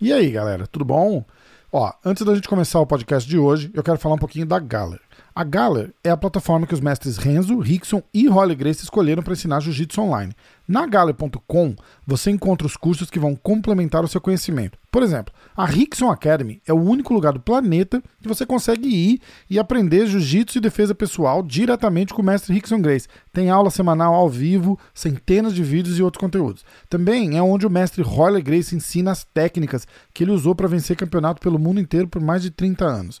E aí, galera, tudo bom? Ó, antes da gente começar o podcast de hoje, eu quero falar um pouquinho da Galler. A Galler é a plataforma que os mestres Renzo, Rickson e Holly Grace escolheram para ensinar jiu-jitsu online. Na Galler.com você encontra os cursos que vão complementar o seu conhecimento. Por exemplo, a Rickson Academy é o único lugar do planeta que você consegue ir e aprender jiu-jitsu e defesa pessoal diretamente com o mestre Rickson Grace. Tem aula semanal ao vivo, centenas de vídeos e outros conteúdos. Também é onde o mestre Holly Grace ensina as técnicas que ele usou para vencer campeonato pelo mundo inteiro por mais de 30 anos.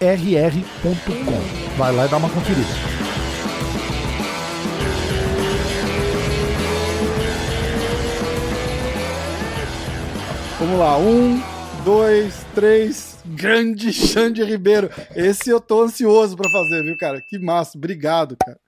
rr.com. Vai lá e dá uma conferida. Vamos lá, um, dois, três. Grande Xande Ribeiro. Esse eu tô ansioso para fazer, viu, cara? Que massa. Obrigado, cara.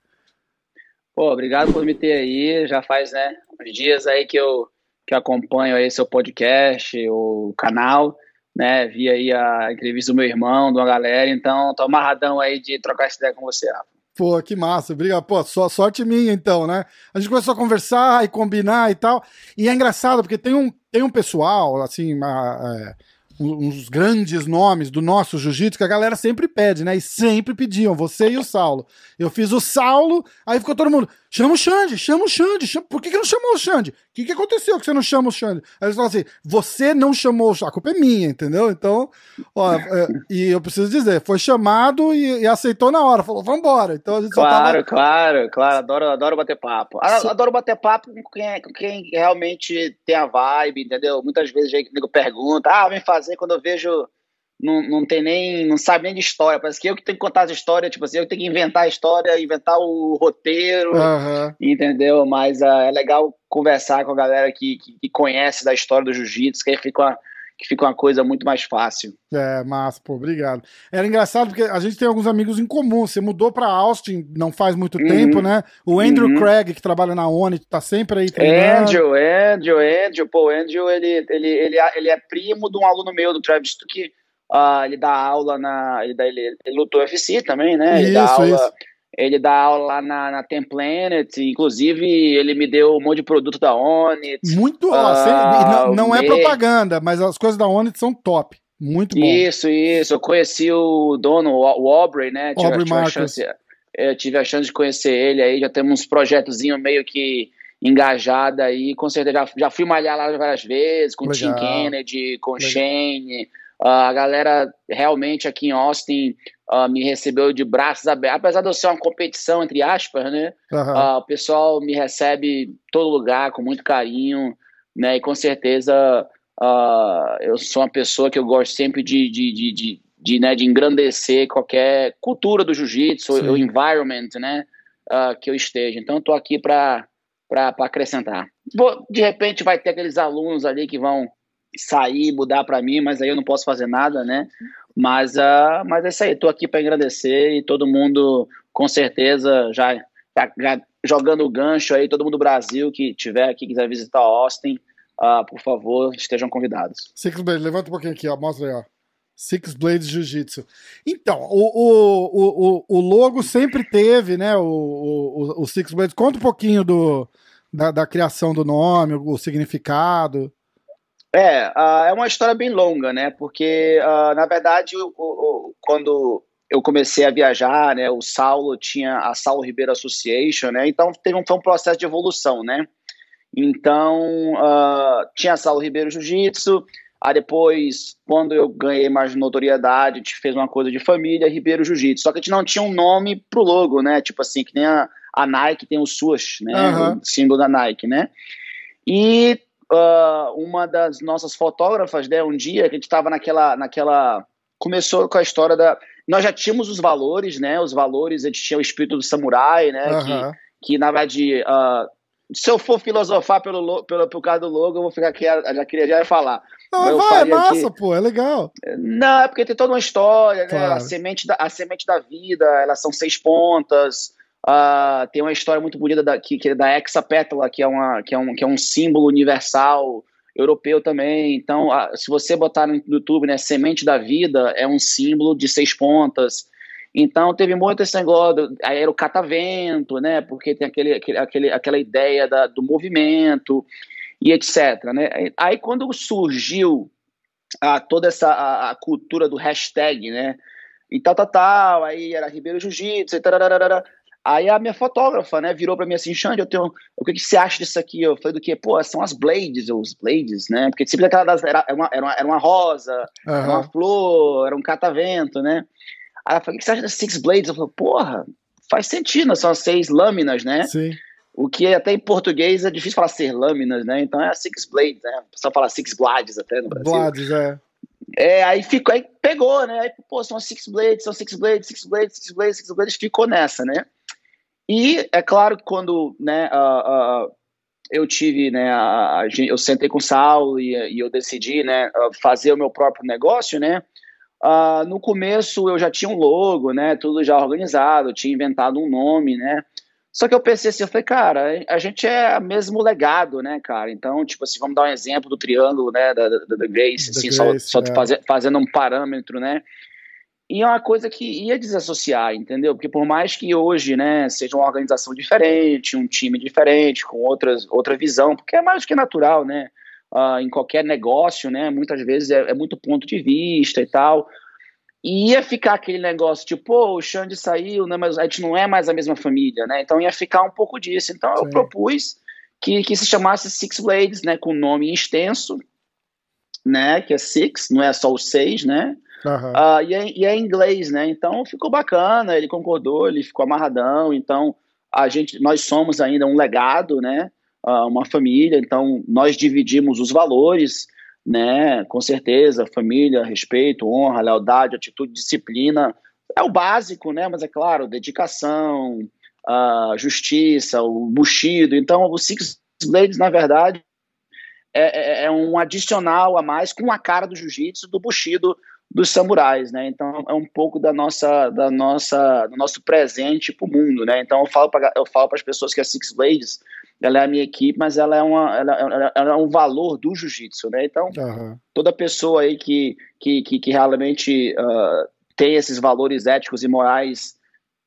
Pô, obrigado por me ter aí. Já faz, né, uns dias aí que eu, que eu acompanho aí seu podcast, o canal né? Vi aí a entrevista do meu irmão, de uma galera, então tô amarradão aí de trocar essa ideia com você, Rafa. Pô, que massa, obrigado. Pô, só, sorte minha então, né? A gente começou a conversar e combinar e tal. E é engraçado, porque tem um, tem um pessoal, assim, uma, é, uns grandes nomes do nosso jiu-jitsu que a galera sempre pede, né? E sempre pediam, você e o Saulo. Eu fiz o Saulo, aí ficou todo mundo, chama o Xande, chama o Xande, chama... por que, que não chamou o Xande? O que, que aconteceu que você não chama o Xande? Aí eles falam assim, você não chamou o Xande, a culpa é minha, entendeu? Então, ó, é, e eu preciso dizer, foi chamado e, e, aceitou na hora, falou, vambora. Então a gente Claro, tava... claro, claro, adoro, adoro bater papo. Adoro bater papo com quem, com quem realmente tem a vibe, entendeu? Muitas vezes o pergunta, ah, vem fazer quando eu vejo não, não tem nem, não sabe nem de história. Parece que eu que tenho que contar as histórias, tipo assim, eu tenho que inventar a história, inventar o roteiro, uhum. entendeu? Mas uh, é legal conversar com a galera que, que, que conhece da história do jiu-jitsu, que aí fica uma, que fica uma coisa muito mais fácil. É, massa, pô, obrigado. Era engraçado porque a gente tem alguns amigos em comum. Você mudou para Austin não faz muito uhum. tempo, né? O Andrew uhum. Craig, que trabalha na ONI, tá sempre aí treinando. Andrew, Andrew, Andrew, pô, Andrew, ele, ele, ele, ele é primo de um aluno meu, do Travis, que Uh, ele dá aula na. Ele, dá, ele, ele lutou UFC também, né? Ele isso, dá aula. Isso. Ele dá aula lá na, na Tem Planet, inclusive ele me deu um monte de produto da Onit. Muito, uh, ó, não, não é propaganda, mas as coisas da Onit são top. Muito bom. Isso, isso. Eu conheci o dono, o Aubrey, né? Tive, Aubrey tive, chance, eu tive a chance de conhecer ele aí, já temos uns projetozinhos meio que engajada aí, com certeza já, já fui malhar lá várias vezes, com o Tim Kennedy, com o Shane, a galera realmente aqui em Austin uh, me recebeu de braços abertos, apesar de eu ser uma competição, entre aspas, né? Uhum. Uh, o pessoal me recebe em todo lugar com muito carinho, né? E com certeza eu sou uma pessoa que eu gosto sempre de, de, de, de, de, né, de engrandecer qualquer cultura do jiu-jitsu, o environment, né? que eu esteja. Então, estou aqui para acrescentar. De repente, vai ter aqueles alunos ali que vão sair, mudar para mim, mas aí eu não posso fazer nada, né? Mas, uh, mas é isso aí, estou aqui para agradecer e todo mundo, com certeza, já, já, jogando o gancho aí, todo mundo do Brasil que tiver aqui, quiser visitar Austin, uh, por favor, estejam convidados. Six Blades, levanta um pouquinho aqui, ó, mostra aí, ó. Six Blades Jiu-Jitsu. Então, o, o, o, o logo sempre teve, né, o, o, o Six Blades. Conta um pouquinho do, da, da criação do nome, o significado. É, uh, é uma história bem longa, né? Porque, uh, na verdade, o, o, quando eu comecei a viajar, né? O Saulo tinha a Saulo Ribeiro Association, né? Então teve um, foi um processo de evolução, né? Então uh, tinha a Saulo Ribeiro Jiu-Jitsu. Aí depois, quando eu ganhei mais notoriedade, a gente fez uma coisa de família, Ribeiro Jiu-Jitsu. Só que a gente não tinha um nome pro logo, né? Tipo assim, que nem a, a Nike tem o suas, né? Uhum. O símbolo da Nike, né? E uh, uma das nossas fotógrafas, né, um dia que a gente estava naquela, naquela. Começou com a história da. Nós já tínhamos os valores, né? Os valores, a gente tinha o espírito do samurai, né? Uhum. Que, que, na verdade, uh, se eu for filosofar pelo, pelo, pelo caso do logo, eu vou ficar aqui, já queria já falar. Não, vai, é massa, aqui... pô, é legal. Não, é porque tem toda uma história, claro. né? A semente, da, a semente da vida, elas são seis pontas. Uh, tem uma história muito bonita da, que, que é da hexapétala, que é, uma, que, é um, que é um símbolo universal europeu também. Então, uh, se você botar no YouTube, né, semente da vida é um símbolo de seis pontas. Então teve muito esse negócio, aí era o catavento, né? Porque tem aquele, aquele, aquela ideia da, do movimento e etc. Né? Aí quando surgiu a, toda essa a, a, cultura do hashtag, né? E tal, tal, tal, aí era Ribeiro Jiu-Jitsu, e tararara, Aí a minha fotógrafa, né, virou para mim assim, Xande, eu tenho, o que, que você acha disso aqui? Eu falei do que? Pô, são as blades, os blades, né? Porque sempre aquela das, era, era, uma, era, uma, era uma rosa, uhum. era uma flor, era um catavento, né? Aí ela falou, o que você acha das Six Blades? Eu falei, porra, faz sentido, são seis lâminas, né? Sim. O que até em português é difícil falar ser lâminas, né? Então é a Six Blades, né? O pessoal fala Six Blades até no Brasil. Blades, é. É, aí ficou, aí pegou, né? Aí, pô, são Six Blades, são Six Blades, Six Blades, Six Blades, Six Blades, ficou nessa, né? E é claro que quando, né, uh, uh, eu tive, né, a, a, eu sentei com o Saulo e, e eu decidi, né, fazer o meu próprio negócio, né? Uh, no começo eu já tinha um logo, né? Tudo já organizado, tinha inventado um nome, né? Só que eu pensei assim, eu falei, cara, a gente é o mesmo legado, né, cara? Então, tipo assim, vamos dar um exemplo do triângulo, né, da, da, da Grace, assim, só, só é. fazer, fazendo um parâmetro, né? E é uma coisa que ia desassociar, entendeu? Porque por mais que hoje, né, seja uma organização diferente, um time diferente, com outras, outra visão, porque é mais do que natural, né? uh, em qualquer negócio, né? Muitas vezes é, é, muito ponto de vista e tal. E ia ficar aquele negócio tipo, pô, o Xande saiu, né, mas a gente não é mais a mesma família, né? Então ia ficar um pouco disso. Então Sim. eu propus que, que se chamasse Six Blades, né? Com nome extenso, né? Que é Six, não é só o seis, né? Uhum. Uh, e, é, e é inglês, né? Então ficou bacana, ele concordou, ele ficou amarradão. Então a gente, nós somos ainda um legado, né? uh, uma família, então nós dividimos os valores, né? Com certeza, família, respeito, honra, lealdade, atitude, disciplina, é o básico, né? Mas é claro, dedicação, uh, justiça, o buchido. Então, o Six Blades, na verdade, é, é, é, um adicional a mais com a cara do jiu-jitsu, do buchido dos samurais, né? Então é um pouco da nossa, da nossa, do nosso presente para o mundo, né? Então eu falo para eu falo para as pessoas que a Six Blades ela é a minha equipe, mas ela é, uma, ela, ela, ela é um valor do jiu-jitsu, né? Então, uhum. toda pessoa aí que, que, que, que realmente uh, tem esses valores éticos e morais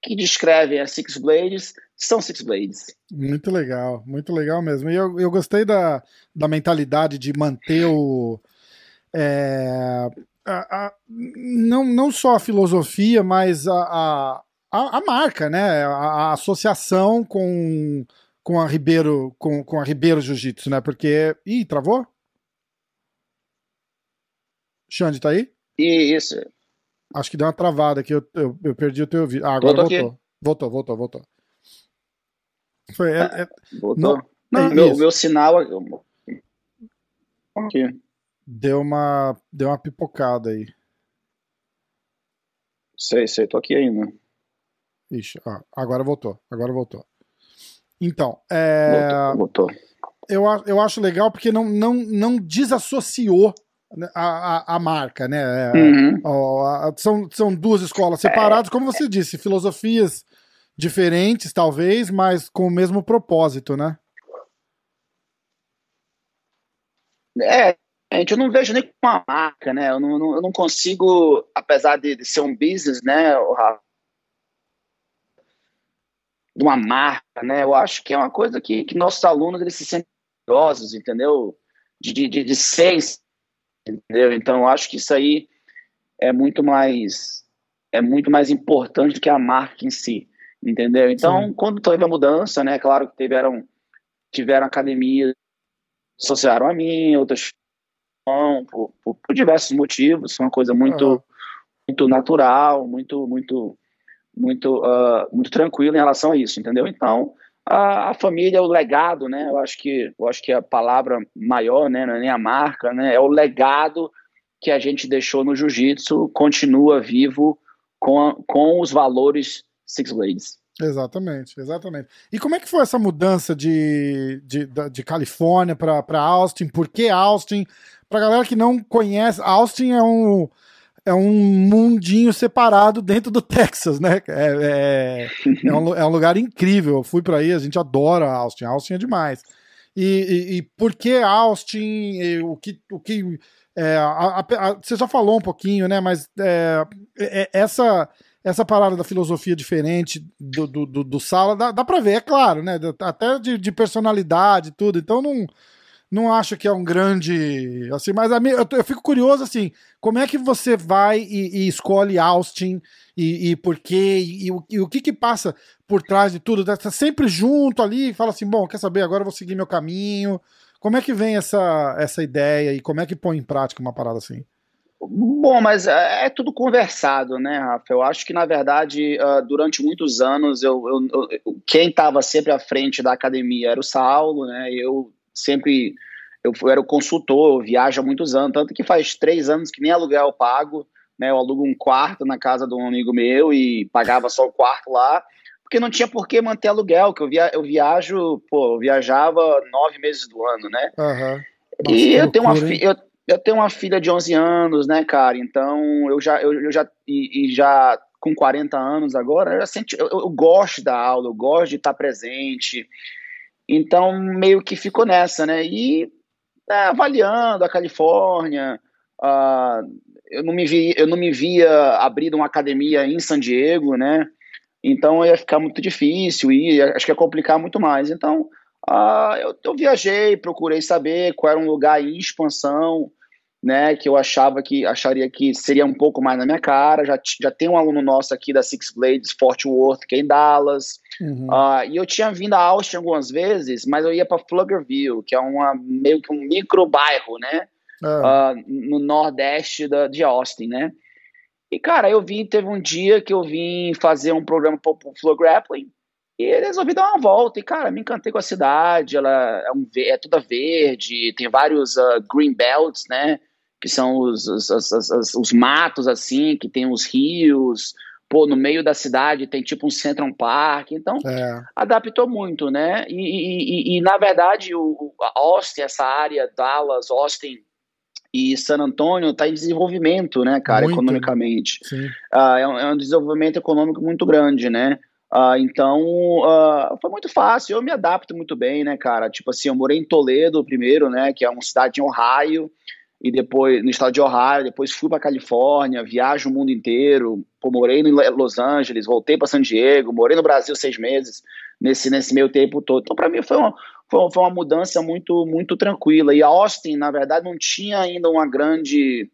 que descrevem a Six Blades são Six Blades. Muito legal, muito legal mesmo. E eu, eu gostei da, da mentalidade de manter o. É, a, a, não, não só a filosofia, mas a, a, a marca, né? A, associação com com a Ribeiro, com, com a Ribeiro Jiu-Jitsu, né? Porque. Ih, travou? Xande, tá aí? Isso. Acho que deu uma travada aqui, eu, eu, eu perdi o teu ouvido. Ah, agora voltou. Aqui. Voltou, voltou, voltou. Foi, é, é, voltou. Não, não meu, meu sinal aqui. Deu uma, deu uma pipocada aí. Sei, sei, tô aqui ainda. Ixi, ó, agora voltou, agora voltou. Então, é, botou, botou. Eu, eu acho legal porque não, não, não desassociou né, a, a, a marca, né? É, uhum. Ó, são, são duas escolas separadas, como você disse, filosofias diferentes, talvez, mas com o mesmo propósito, né? É, a gente eu não vejo nem como uma marca, né? Eu não, não, eu não consigo, apesar de, de ser um business, né, de uma marca, né? Eu acho que é uma coisa que, que nossos alunos eles se sentem orgulhosos, entendeu? De, de, de ser, entendeu? Então, eu acho que isso aí é muito mais é muito mais importante do que a marca em si, entendeu? Então, Sim. quando teve a mudança, né? Claro que tiveram tiveram academias associaram a mim, outras por, por, por diversos motivos, uma coisa muito uhum. muito natural, muito muito muito, uh, muito tranquilo em relação a isso, entendeu? Então, a, a, família, o legado, né? Eu acho que eu acho que a palavra maior, né, não é nem a marca, né? É o legado que a gente deixou no jiu-jitsu continua vivo com, com os valores Six Blades. Exatamente, exatamente. E como é que foi essa mudança de, de, de Califórnia para Austin? Por que Austin? Para galera que não conhece, Austin é um, é um mundinho separado dentro do Texas, né? É, é, é, um, é um lugar incrível. Eu fui para aí, a gente adora Austin. Austin é demais. E, e, e por que Austin? E, o que, o que é, a, a, a, você já falou um pouquinho, né? Mas é, é, essa essa parada da filosofia diferente do, do, do, do Sala, dá, dá pra ver, é claro, né? Até de, de personalidade tudo. Então não, não acho que é um grande. assim Mas a eu, eu fico curioso, assim, como é que você vai e, e escolhe Austin e, e por quê? E, e, o que que passa por trás de tudo? Tá sempre junto ali e fala assim: bom, quer saber? Agora eu vou seguir meu caminho. Como é que vem essa, essa ideia e como é que põe em prática uma parada assim? Bom, mas é, é tudo conversado, né, Rafa? Eu acho que, na verdade, uh, durante muitos anos, eu, eu, eu quem estava sempre à frente da academia era o Saulo, né? Eu sempre eu, eu era o consultor, eu viajo há muitos anos, tanto que faz três anos que nem aluguel eu pago, né? Eu alugo um quarto na casa de um amigo meu e pagava só o quarto lá, porque não tinha por que manter aluguel, que eu, via, eu viajo, pô, eu viajava nove meses do ano, né? Uhum. e eu tenho uma filha eu tenho uma filha de 11 anos, né, cara? Então eu já, eu, eu já e, e, já com 40 anos agora, eu, senti, eu, eu, gosto da aula, eu gosto de estar presente. Então meio que ficou nessa, né? E é, avaliando a Califórnia, uh, eu não me vi, eu não me via abrindo uma academia em San Diego, né? Então ia ficar muito difícil e acho que ia complicar muito mais. Então ah, eu, eu, viajei, procurei saber qual era um lugar em expansão, né, que eu achava que acharia que seria um pouco mais na minha cara. Já, já tem um aluno nosso aqui da Six Blades, Fort Worth, que é em Dallas. Uhum. Uh, e eu tinha vindo a Austin algumas vezes, mas eu ia para Pflugerville, que é uma, meio que um micro bairro, né, uh, no nordeste da, de Austin, né. E, cara, eu vim, teve um dia que eu vim fazer um programa para o Flow Grappling, e resolvi dar uma volta. E, cara, me encantei com a cidade. Ela é, um, é toda verde, tem vários uh, green belts, né? Que são os, os, os, os, matos, assim, que tem os rios. Pô, no meio da cidade tem tipo um Central Park. Então, é. adaptou muito, né? E, e, e, e, na verdade, o, Austin, essa área, Dallas, Austin e San Antônio está em desenvolvimento, né, cara, muito. economicamente. Uh, é, um, é um desenvolvimento econômico muito grande, né? Uh, então, uh, foi muito fácil, eu me adapto muito bem, né, cara? Tipo assim, eu morei em Toledo primeiro, né, que é uma cidade em Ohio, e depois, no estado de Ohio, depois fui para Califórnia, viajo o mundo inteiro, pô, morei em Los Angeles, voltei para San Diego, morei no Brasil seis meses nesse, nesse meio tempo todo. Então, para mim, foi uma, foi, foi uma mudança muito, muito tranquila. E a Austin, na verdade, não tinha ainda uma grande,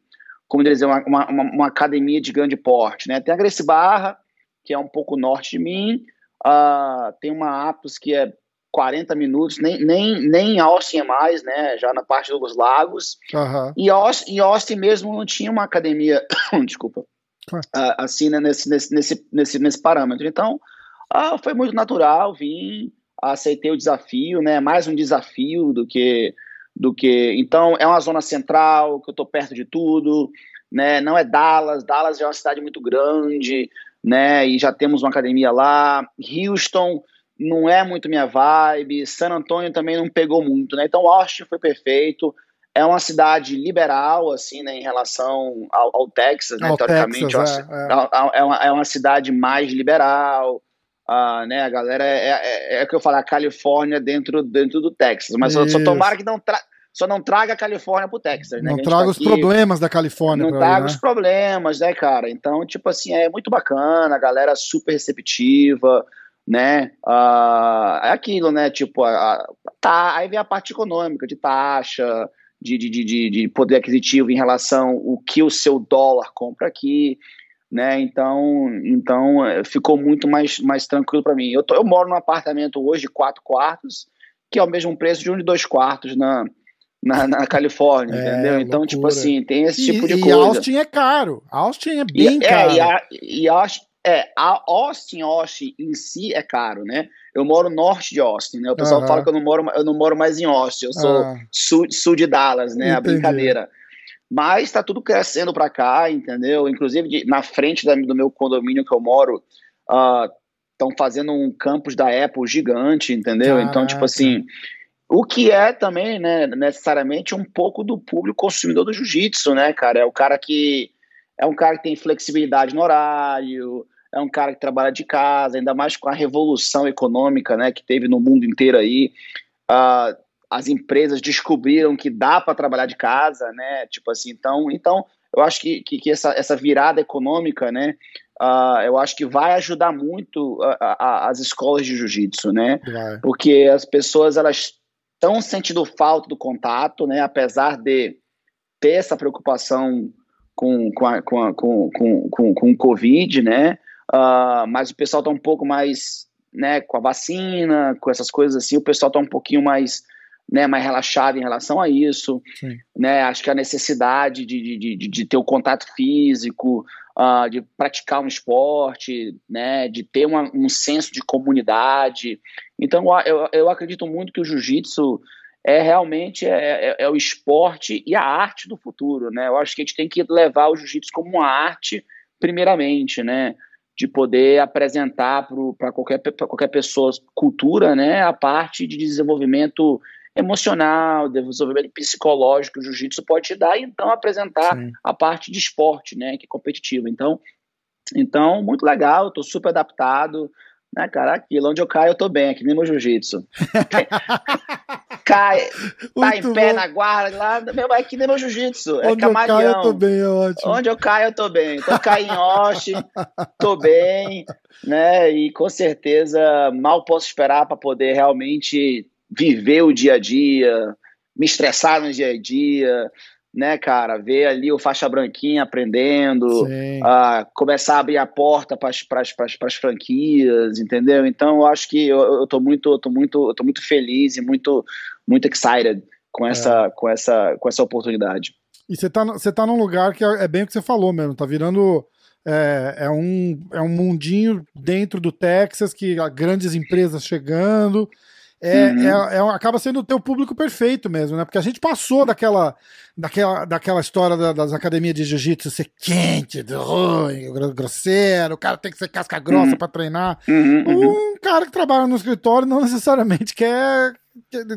como dizer, uma, uma, uma academia de grande porte, né? Tem a Grace Barra, que é um pouco norte de mim. Uh, tem uma Atos que é 40 minutos, nem, nem, nem Austin é mais, né? Já na parte dos lagos. Uhum. E, Austin, e Austin mesmo não tinha uma academia, desculpa, uh, assim, né, nesse, nesse, nesse, nesse, nesse parâmetro. Então, uh, foi muito natural, vim, aceitei o desafio, né? Mais um desafio do que. Do que então é uma zona central que eu estou perto de tudo, né? Não é Dallas, Dallas é uma cidade muito grande, né? E já temos uma academia lá. Houston não é muito minha vibe. San Antônio também não pegou muito, né? Então Austin foi perfeito. É uma cidade liberal, assim, né, em relação ao, ao Texas, né? Ao Teoricamente, Texas, é, é. É, uma, é uma cidade mais liberal. Uh, né, a galera é, é, é, é o que eu falo, a Califórnia dentro, dentro do Texas. Mas só, só tomara que não tra só não traga a Califórnia pro Texas, né? Não traga tá os aqui, problemas da Califórnia. Não traga né? os problemas, né, cara? Então, tipo assim, é muito bacana, a galera super receptiva, né? Uh, é aquilo, né? Tipo, a, tá, aí vem a parte econômica, de taxa, de, de, de, de poder aquisitivo em relação ao que o seu dólar compra aqui, né? Então, então é, ficou muito mais, mais tranquilo para mim. Eu, tô, eu moro num apartamento hoje de quatro quartos, que é o mesmo preço de um de dois quartos na, na, na Califórnia, é, entendeu? Então, tipo loucura. tipo assim, tem esse tipo de e coisa. E Austin é caro. Austin é bem e, caro. É, e, a, e Austin, é, a Austin, Austin em si é caro, né? Eu moro norte de Austin, né? O pessoal fala que eu não moro, eu não moro mais em Austin, eu sou ah. sul, sul de Dallas, né? Entendi. A brincadeira. Mas está tudo crescendo para cá, entendeu? Inclusive de, na frente da, do meu condomínio que eu moro, uh, estão fazendo um campus da Apple gigante, entendeu? Caraca. Então, tipo assim, o que é também, né, necessariamente um pouco do público consumidor do jiu-jitsu, né, cara? É o cara que é um cara que tem flexibilidade no horário, é um cara que trabalha de casa, ainda mais com a revolução econômica, né, que teve no mundo inteiro aí. Uh, as empresas descobriram que dá para trabalhar de casa, né? Tipo assim, então, então eu acho que, que, que essa, essa virada econômica, né? Uh, eu acho que vai ajudar muito a, a, as escolas de jiu-jitsu, né? Vai. Porque as pessoas elas estão sentindo falta do contato, né? Apesar de ter essa preocupação com, com, a, com, a, com, com, com, com o Covid, né? Uh, mas o pessoal está um pouco mais, né? Com a vacina, com essas coisas assim, o pessoal está um pouquinho mais né, mais relaxado em relação a isso. Sim. Né, acho que a necessidade de, de, de, de ter o contato físico, uh, de praticar um esporte, né, de ter uma, um senso de comunidade. Então, eu, eu acredito muito que o jiu-jitsu é realmente é, é, é, o esporte e a arte do futuro. Né? Eu acho que a gente tem que levar o jiu-jitsu como uma arte, primeiramente, né? de poder apresentar para qualquer, qualquer pessoa cultura, né, a parte de desenvolvimento emocional, desenvolvimento psicológico que o jiu-jitsu pode te dar, e então apresentar Sim. a parte de esporte, né, que é competitiva. Então, então muito legal, tô super adaptado, né, cara, aquilo, onde eu caio eu tô bem, aqui nem meu jiu-jitsu. Cai, tá em pé bom. na guarda, lá, meu, é que nem meu jiu-jitsu, é Onde eu caio eu tô bem, é ótimo. Onde eu caio eu tô bem, então caí em Osh, tô bem, né, e com certeza mal posso esperar para poder realmente viver o dia a dia, me estressar no dia a dia, né, cara? Ver ali o faixa branquinha aprendendo, uh, começar a abrir a porta para as franquias, entendeu? Então eu acho que eu, eu tô muito, eu tô muito, eu tô muito feliz e muito, muito excited com é. essa, é. com essa, com essa oportunidade. E você tá, você tá num lugar que é, é bem o que você falou mesmo, tá virando é, é, um, é um mundinho dentro do Texas que há grandes empresas chegando é, uhum. é, é, acaba sendo o teu público perfeito mesmo, né? Porque a gente passou daquela, daquela, daquela história da, das academias de jiu-jitsu ser quente, ruim, grosseiro, o cara tem que ser casca grossa uhum. para treinar. Uhum, uhum, um cara que trabalha no escritório não necessariamente quer,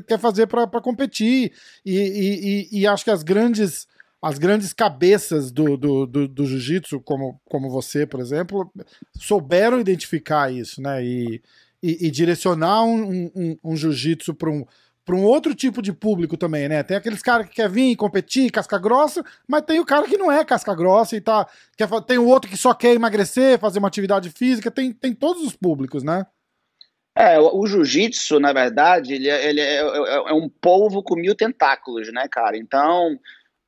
quer fazer para competir. E, e, e, e, acho que as grandes. As grandes cabeças do, do, do, do jiu-jitsu, como, como você, por exemplo, souberam identificar isso, né? E, e, e direcionar um, um, um jiu-jitsu para um, para um outro tipo de público também, né? Tem aqueles caras que quer vir competir, casca grossa, mas tem o cara que não é casca grossa e tá. Quer, tem o outro que só quer emagrecer, fazer uma atividade física, tem, tem todos os públicos, né? É, o, jiu-jitsu, na verdade, ele, é, ele é, é, é, um polvo com mil tentáculos, né, cara? Então,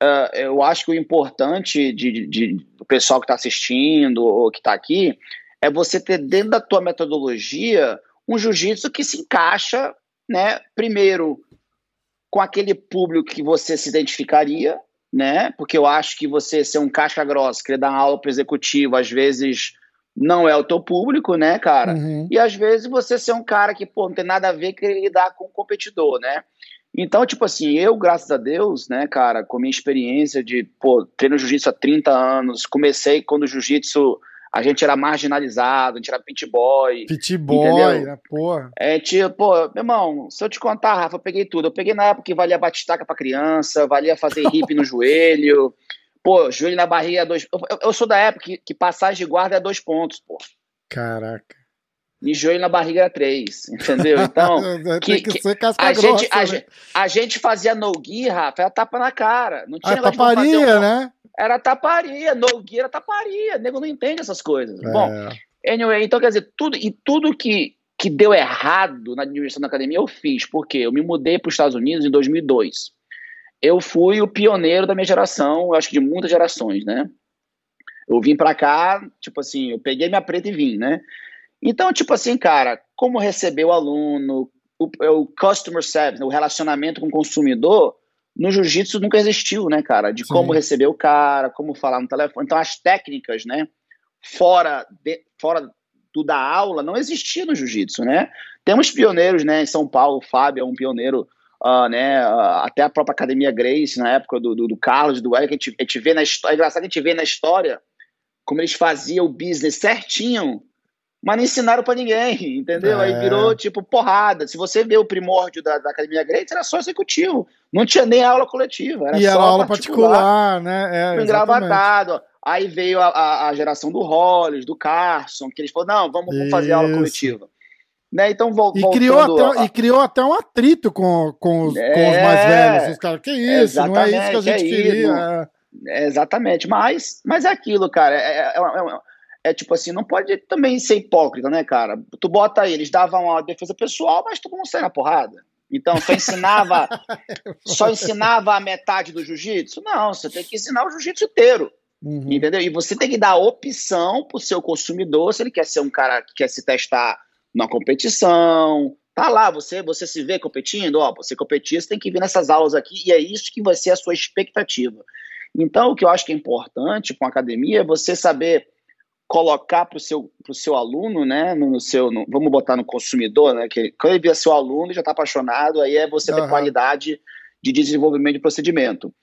uh, eu acho que o importante de, de, de do pessoal que está assistindo ou que está aqui é você ter dentro da tua metodologia um jiu-jitsu que se encaixa, né, primeiro com aquele público que você se identificaria, né? Porque eu acho que você ser um casca grossa, querer dar aula para executivo, às vezes não é o teu público, né, cara? Uhum. E às vezes você ser um cara que, pô, não tem nada a ver querer lidar com o competidor, né? Então, tipo assim, eu, graças a Deus, né, cara, com a minha experiência de, pô, treino jiu-jitsu há 30 anos, comecei quando o jiu-jitsu a gente era marginalizado, a gente era pit boy. Pit boy, né? Porra. É, tipo, pô, meu irmão, se eu te contar, Rafa, eu peguei tudo. Eu peguei na época que valia batistaca pra criança, valia fazer hip no joelho. Pô, joelho na barriga é dois. Eu, eu sou da época que, que, passagem de guarda é dois pontos, pô. Caraca. E joelho na barriga é três, entendeu? Então. que, que, que a, grossa, gente, a, né? a, gente fazia no gui, Rafa, era tapa na cara. Não tinha ah, taparia, um... né? era taparia, Nogueira era taparia, o nego não entende essas coisas. É. Bom, anyway, então quer dizer, tudo, e tudo que, que deu errado na administração da academia eu fiz, porque eu me mudei para os Estados Unidos em 2002. Eu fui o pioneiro da minha geração, eu acho que de muitas gerações, né? Eu vim para cá, tipo assim, eu peguei minha preta e vim, né? Então, tipo assim, cara, como receber o aluno, o, o customer service, o relacionamento com o consumidor, no jiu-jitsu nunca existiu, né, cara? De Sim. como receber o cara, como falar no telefone. Então, as técnicas, né, fora, de, fora do da aula, não existia no jiu-jitsu, né? Temos pioneiros, né, em São Paulo, o Fábio é um pioneiro, uh, né, uh, até a própria Academia Grace, na época do, do, do Carlos, do Eric, a gente, a gente vê na história, é engraçado a gente vê na história como eles faziam o business certinho, mas não ensinaram para ninguém, entendeu? É. Aí virou tipo porrada. Se você vê o primórdio da, da Academia Grace, era só executivo. Não tinha nem aula coletiva. Era e só era aula particular, particular né? É, engravatado. Aí veio a, a, a, geração do Hollis, do Carson, que eles falaram: não, vamos, vamos fazer aula coletiva. Né? Então, vol e, criou até, a... e criou até um atrito com, com, os, é, com os mais velhos. Os caras, que isso? Não é isso que a gente é queria. É, exatamente. Mas, mas é aquilo, cara. É, é, é é tipo assim, não pode também ser hipócrita, né, cara? Tu bota aí, eles davam a defesa pessoal, mas tu não sai na porrada. Então, só ensinava, só ensinava a metade do jiu-jitsu? Não, você tem que ensinar o jiu-jitsu inteiro. Uhum. Entendeu? E você tem que dar opção pro seu consumidor, se ele quer ser um cara que quer se testar na competição. Tá lá, você, você se vê competindo, ó, você competir, você tem que vir nessas aulas aqui, e é isso que vai ser a sua expectativa. Então, o que eu acho que é importante com a academia é você saber colocar para o seu, pro seu aluno, né, no, seu, no, vamos botar no consumidor, né, que quando ele vê seu aluno já está apaixonado, aí é você uhum. ter qualidade de desenvolvimento de procedimento.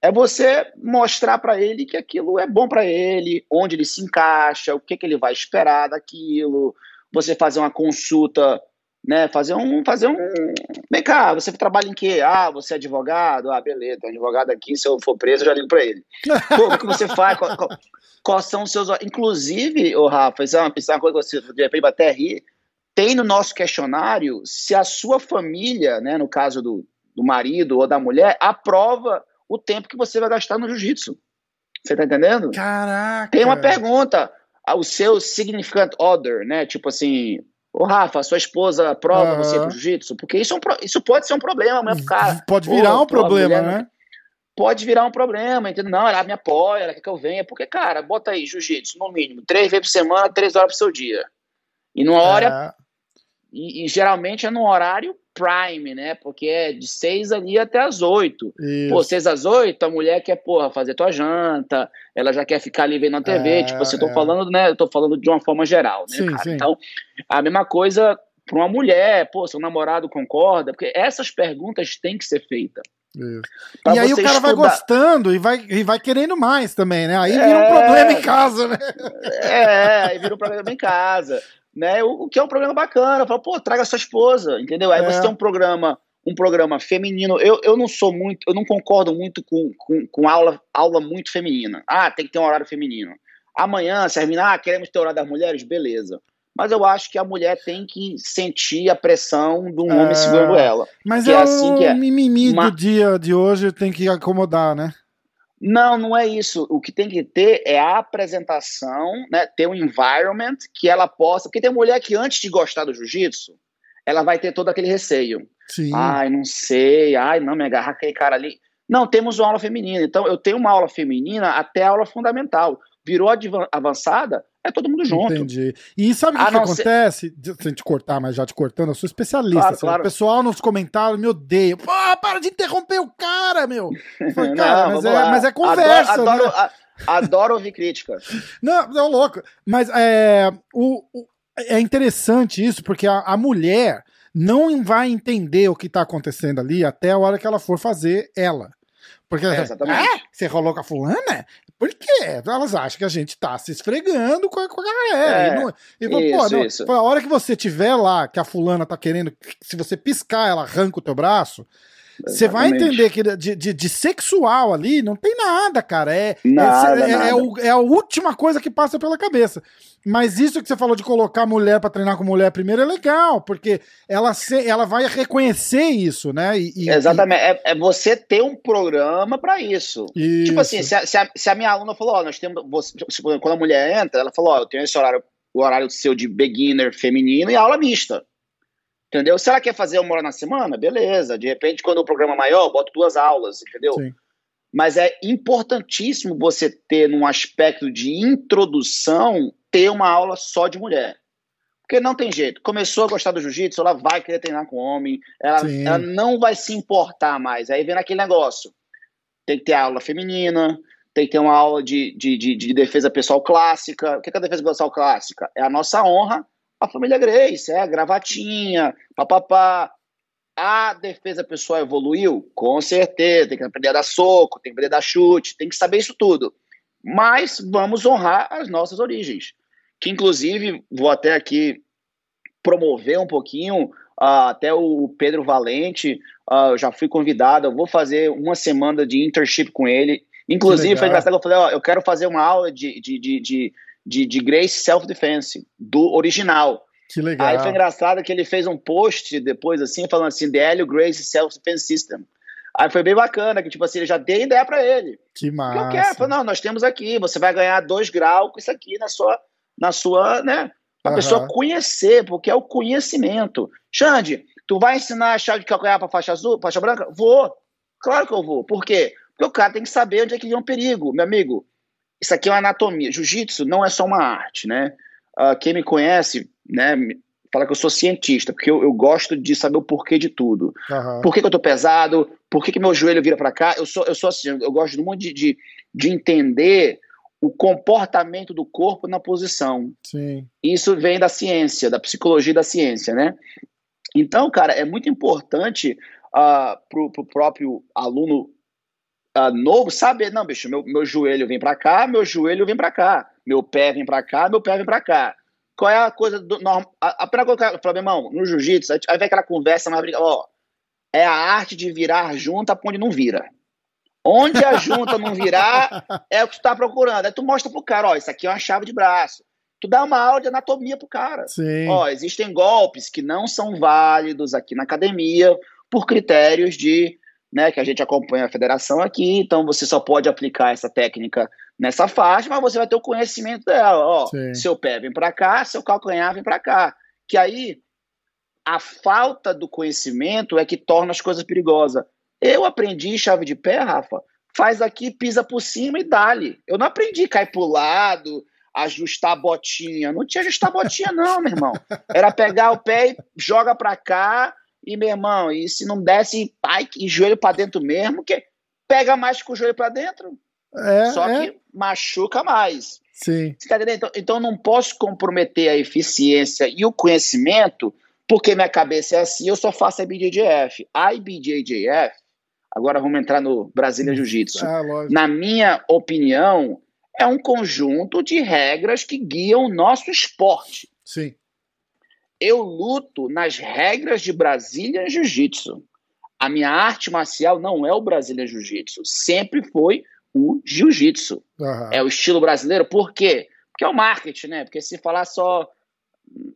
É você mostrar para ele que aquilo é bom para ele, onde ele se encaixa, o que, que ele vai esperar daquilo, você fazer uma consulta né? Fazer um, fazer um. Vem cá, você trabalha em quê? Ah, você é advogado? Ah, beleza, tem um advogado aqui. Se eu for preso, eu já ligo para ele. Pô, o que você faz? Qual, qual, quais são os seus. Inclusive, o Rafa, isso é uma, isso é uma coisa que você de repente até rir. Tem no nosso questionário se a sua família, né, no caso do, do marido ou da mulher, aprova o tempo que você vai gastar no jiu-jitsu. Você tá entendendo? Caraca! Tem uma pergunta. O seu significant other, né? Tipo assim, Ô, Rafa, sua esposa aprova uhum. você pro jiu-jitsu? Porque isso, é um, isso pode ser um problema mesmo, cara. Pode virar um problema, né? Pode virar um problema, entendeu? Não, ela me apoia, ela quer que eu venha. Porque, cara, bota aí jiu-jitsu, no mínimo, três vezes por semana, três horas pro seu dia. E numa hora. É. E, e, geralmente é no horário prime, né? Porque é de seis ali até as oito. Pô, seis às oito, a mulher quer, porra, fazer tua janta, ela já quer ficar ali vendo a TV. É, tipo, assim, eu tô é. falando, né? Eu tô falando de uma forma geral, né, sim, cara? Sim. Então, a mesma coisa para uma mulher, pô, seu namorado concorda, porque essas perguntas têm que ser feitas. E aí o cara estudar. vai gostando e vai, e vai querendo mais também, né? Aí é, vira um problema em casa, né? É, aí vira um problema em casa né? O, o que é um programa bacana. Fala, pô, traga sua esposa, entendeu? Aí é. você tem um programa, um programa feminino. Eu, eu não sou muito, eu não concordo muito com, com, com aula, aula muito feminina. Ah, tem que ter um horário feminino. Amanhã, se a ah, queremos ter horário das mulheres, beleza. Mas eu acho que a mulher tem que sentir a pressão de um é, homem segurando ela. Mas é, é assim que é. mimimi do dia de hoje tem que acomodar, né? Não, não é isso. O que tem que ter é a apresentação, né? Ter um environment que ela possa. Porque tem mulher que antes de gostar do jiu-jitsu, ela vai ter todo aquele receio. Sim. Ai, não sei. Ai, não, me agarrar aquele cara ali. Não, temos uma aula feminina. Então, eu tenho uma aula feminina até a aula fundamental. Virou avançada, é todo mundo junto. Entendi. E sabe o que, que acontece? Ser... Sem te cortar, mas já te cortando, eu sou especialista. Claro, claro. O pessoal nos comentários me odeia. Pô, para de interromper o cara, meu. Falei, cara, não, mas, é, mas, é, conversa. Adoro, né? adoro, adoro ouvir crítica. Não, não, louco. Mas é, o, o, é interessante isso, porque a, a mulher não vai entender o que está acontecendo ali até a hora que ela for fazer ela. Porque é, exatamente. Ah, você rolou com a fulana? Por quê? Elas acham que a gente tá se esfregando com a, com a galera. É, e não, e, isso, pô, não, isso. a hora que você tiver lá, que a fulana tá querendo, se você piscar, ela arranca o teu braço, você vai entender que de, de, de, sexual ali não tem nada, cara. É, nada, é, é, nada. É, o, é, a última coisa que passa pela cabeça. Mas isso que você falou de colocar mulher para treinar com mulher primeiro é legal, porque ela, se, ela vai reconhecer isso, né? E, e Exatamente. E... É, é, você ter um programa para isso. isso. Tipo assim, se a, se a, se a minha aluna falou, ó, nós temos. Você, quando a mulher entra, ela falou, ó, eu tenho esse horário, o horário seu de beginner feminino e aula mista. Entendeu? Se ela quer fazer uma hora na semana, beleza. De repente, quando o programa é maior, boto duas aulas, entendeu? Sim. Mas é importantíssimo você ter, num aspecto de introdução, ter uma aula só de mulher. Porque não tem jeito. Começou a gostar do jiu-jitsu, ela vai querer treinar com homem, ela, ela, não vai se importar mais. Aí vem aquele negócio. Tem que ter aula feminina, tem que ter uma aula de, de, de, de defesa pessoal clássica. O que é a defesa pessoal clássica? É a nossa honra a família Grace, é, gravatinha, papapá. A defesa pessoal evoluiu? Com certeza, tem que aprender a dar soco, tem que aprender a dar chute, tem que saber isso tudo. Mas vamos honrar as nossas origens. que inclusive vou até aqui promover um pouquinho, uh, até o Pedro Valente, uh, já fui convidado, eu vou fazer uma semana de internship com ele. Inclusive, foi engraçado eu falei, ó, eu quero fazer uma aula de, de, de, de, de, de Grace Self-Defense, do original. Que legal. Aí foi engraçado que ele fez um post depois, assim, falando assim, The Helio Grace Self-Defense System. Aí foi bem bacana, que tipo assim, ele já deu ideia para ele. Que massa. eu quero, falei, não, nós temos aqui, você vai ganhar dois graus com isso aqui na sua, na sua, né, a uhum. pessoa conhecer, porque é o conhecimento. Xande, tu vai ensinar a chave de calcanhar para faixa azul, faixa branca? Vou. Claro que eu vou. Por quê? Porque o cara tem que saber onde é que vem um perigo. Meu amigo, isso aqui é uma anatomia. Jiu-jitsu não é só uma arte, né? Uh, quem me conhece, né, fala que eu sou cientista, porque eu, eu gosto de saber o porquê de tudo. Uhum. Por que, que, eu tô pesado? Por que, que meu joelho vira para cá? Eu sou, eu sou assim, eu gosto muito de, de, de entender o comportamento do corpo na posição. Sim. Isso vem da ciência, da psicologia da ciência, né? Então, cara, é muito importante uh, pro, pro próprio aluno uh, novo saber, não, bicho, meu, meu joelho vem para cá, meu joelho vem para cá, meu pé vem para cá, meu pé vem para cá. Qual é a coisa do normal? A, a primeira coisa que eu falo, irmão, no jiu-jitsu, aí vem aquela conversa, mas briga, ó, é a arte de virar junta onde não vira. Onde a junta não virar, é o que tu tá procurando. Aí tu mostra pro cara, ó, isso aqui é uma chave de braço. Tu dá uma aula de anatomia pro cara. Sim. Ó, existem golpes que não são válidos aqui na academia por critérios de, né, que a gente acompanha a federação aqui, então você só pode aplicar essa técnica nessa faixa, mas você vai ter o conhecimento dela. Ó, Sim. seu pé vem para cá, seu calcanhar vem para cá. Que aí a falta do conhecimento é que torna as coisas perigosas. Eu aprendi chave de pé, Rafa. Faz aqui, pisa por cima e dá-lhe. Eu não aprendi cair pro lado, ajustar a botinha. Não tinha ajustar a botinha, não, meu irmão. Era pegar o pé e joga pra cá. E, meu irmão, e se não desce, ai, e joelho pra dentro mesmo, que pega mais com o joelho pra dentro. É, Só é. que machuca mais. Sim. Tá então, então não posso comprometer a eficiência e o conhecimento, porque minha cabeça é assim, eu só faço a IBJJF. A IBJJF, agora vamos entrar no Brasília Jiu-Jitsu. Ah, Na minha opinião, é um conjunto de regras que guiam o nosso esporte. Sim. Eu luto nas regras de Brasília Jiu-Jitsu. A minha arte marcial não é o Brasília Jiu-Jitsu. Sempre foi o jiu-jitsu. Uhum. É o estilo brasileiro. Por quê? Porque é o marketing, né? Porque se falar só.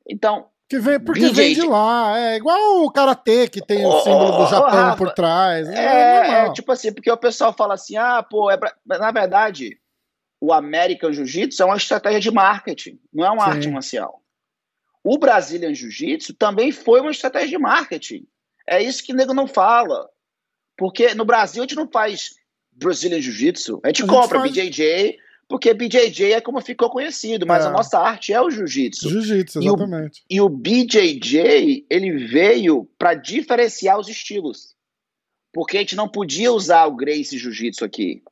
Então. Que vem, porque BJ... vem de lá. É igual o karatê que tem o símbolo do Japão Rafa, por trás. É, é, é, tipo assim, porque o pessoal fala assim: ah, pô, é pra... na verdade, o American Jiu-Jitsu é uma estratégia de marketing, não é uma Sim. arte marcial. O Brazilian Jiu-Jitsu também foi uma estratégia de marketing. É isso que o nego não fala. Porque no Brasil a gente não faz Brazilian Jiu-Jitsu. A gente a compra gente faz... BJJ, porque BJJ é como ficou conhecido, mas é. a nossa arte é o Jiu-Jitsu. Jiu-Jitsu, exatamente. E o, e o BJJ, ele veio para diferenciar os estilos. Porque a gente não podia usar o Grace Jiu-Jitsu aqui.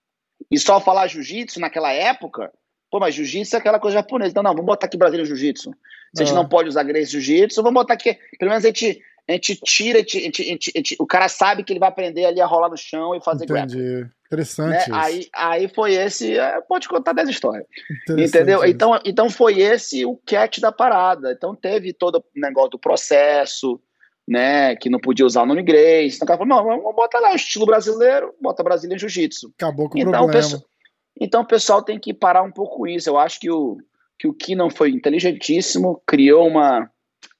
E só falar Jiu-Jitsu naquela época, pô, mas Jiu-Jitsu é aquela coisa japonesa. Então, não, vamos botar aqui Brasília Jiu-Jitsu. Se a gente não pode usar Grace Jiu-Jitsu, vamos botar aqui. Pelo menos a gente a gente tira, a gente, a gente, a gente, o cara sabe que ele vai aprender ali a rolar no chão e fazer Entendi. Interessante. Né? Aí, aí foi esse. É, pode contar 10 histórias. Entendeu? Então, então foi esse o catch da parada. Então teve todo o negócio do processo, né? Que não podia usar o nome Grace. Então o cara falou: não, vamos botar lá o estilo brasileiro, bota Brasília Jiu-Jitsu. Acabou com então, o problema. Pessoal, então o pessoal tem que parar um pouco isso. Eu acho que o, que o não foi inteligentíssimo, criou uma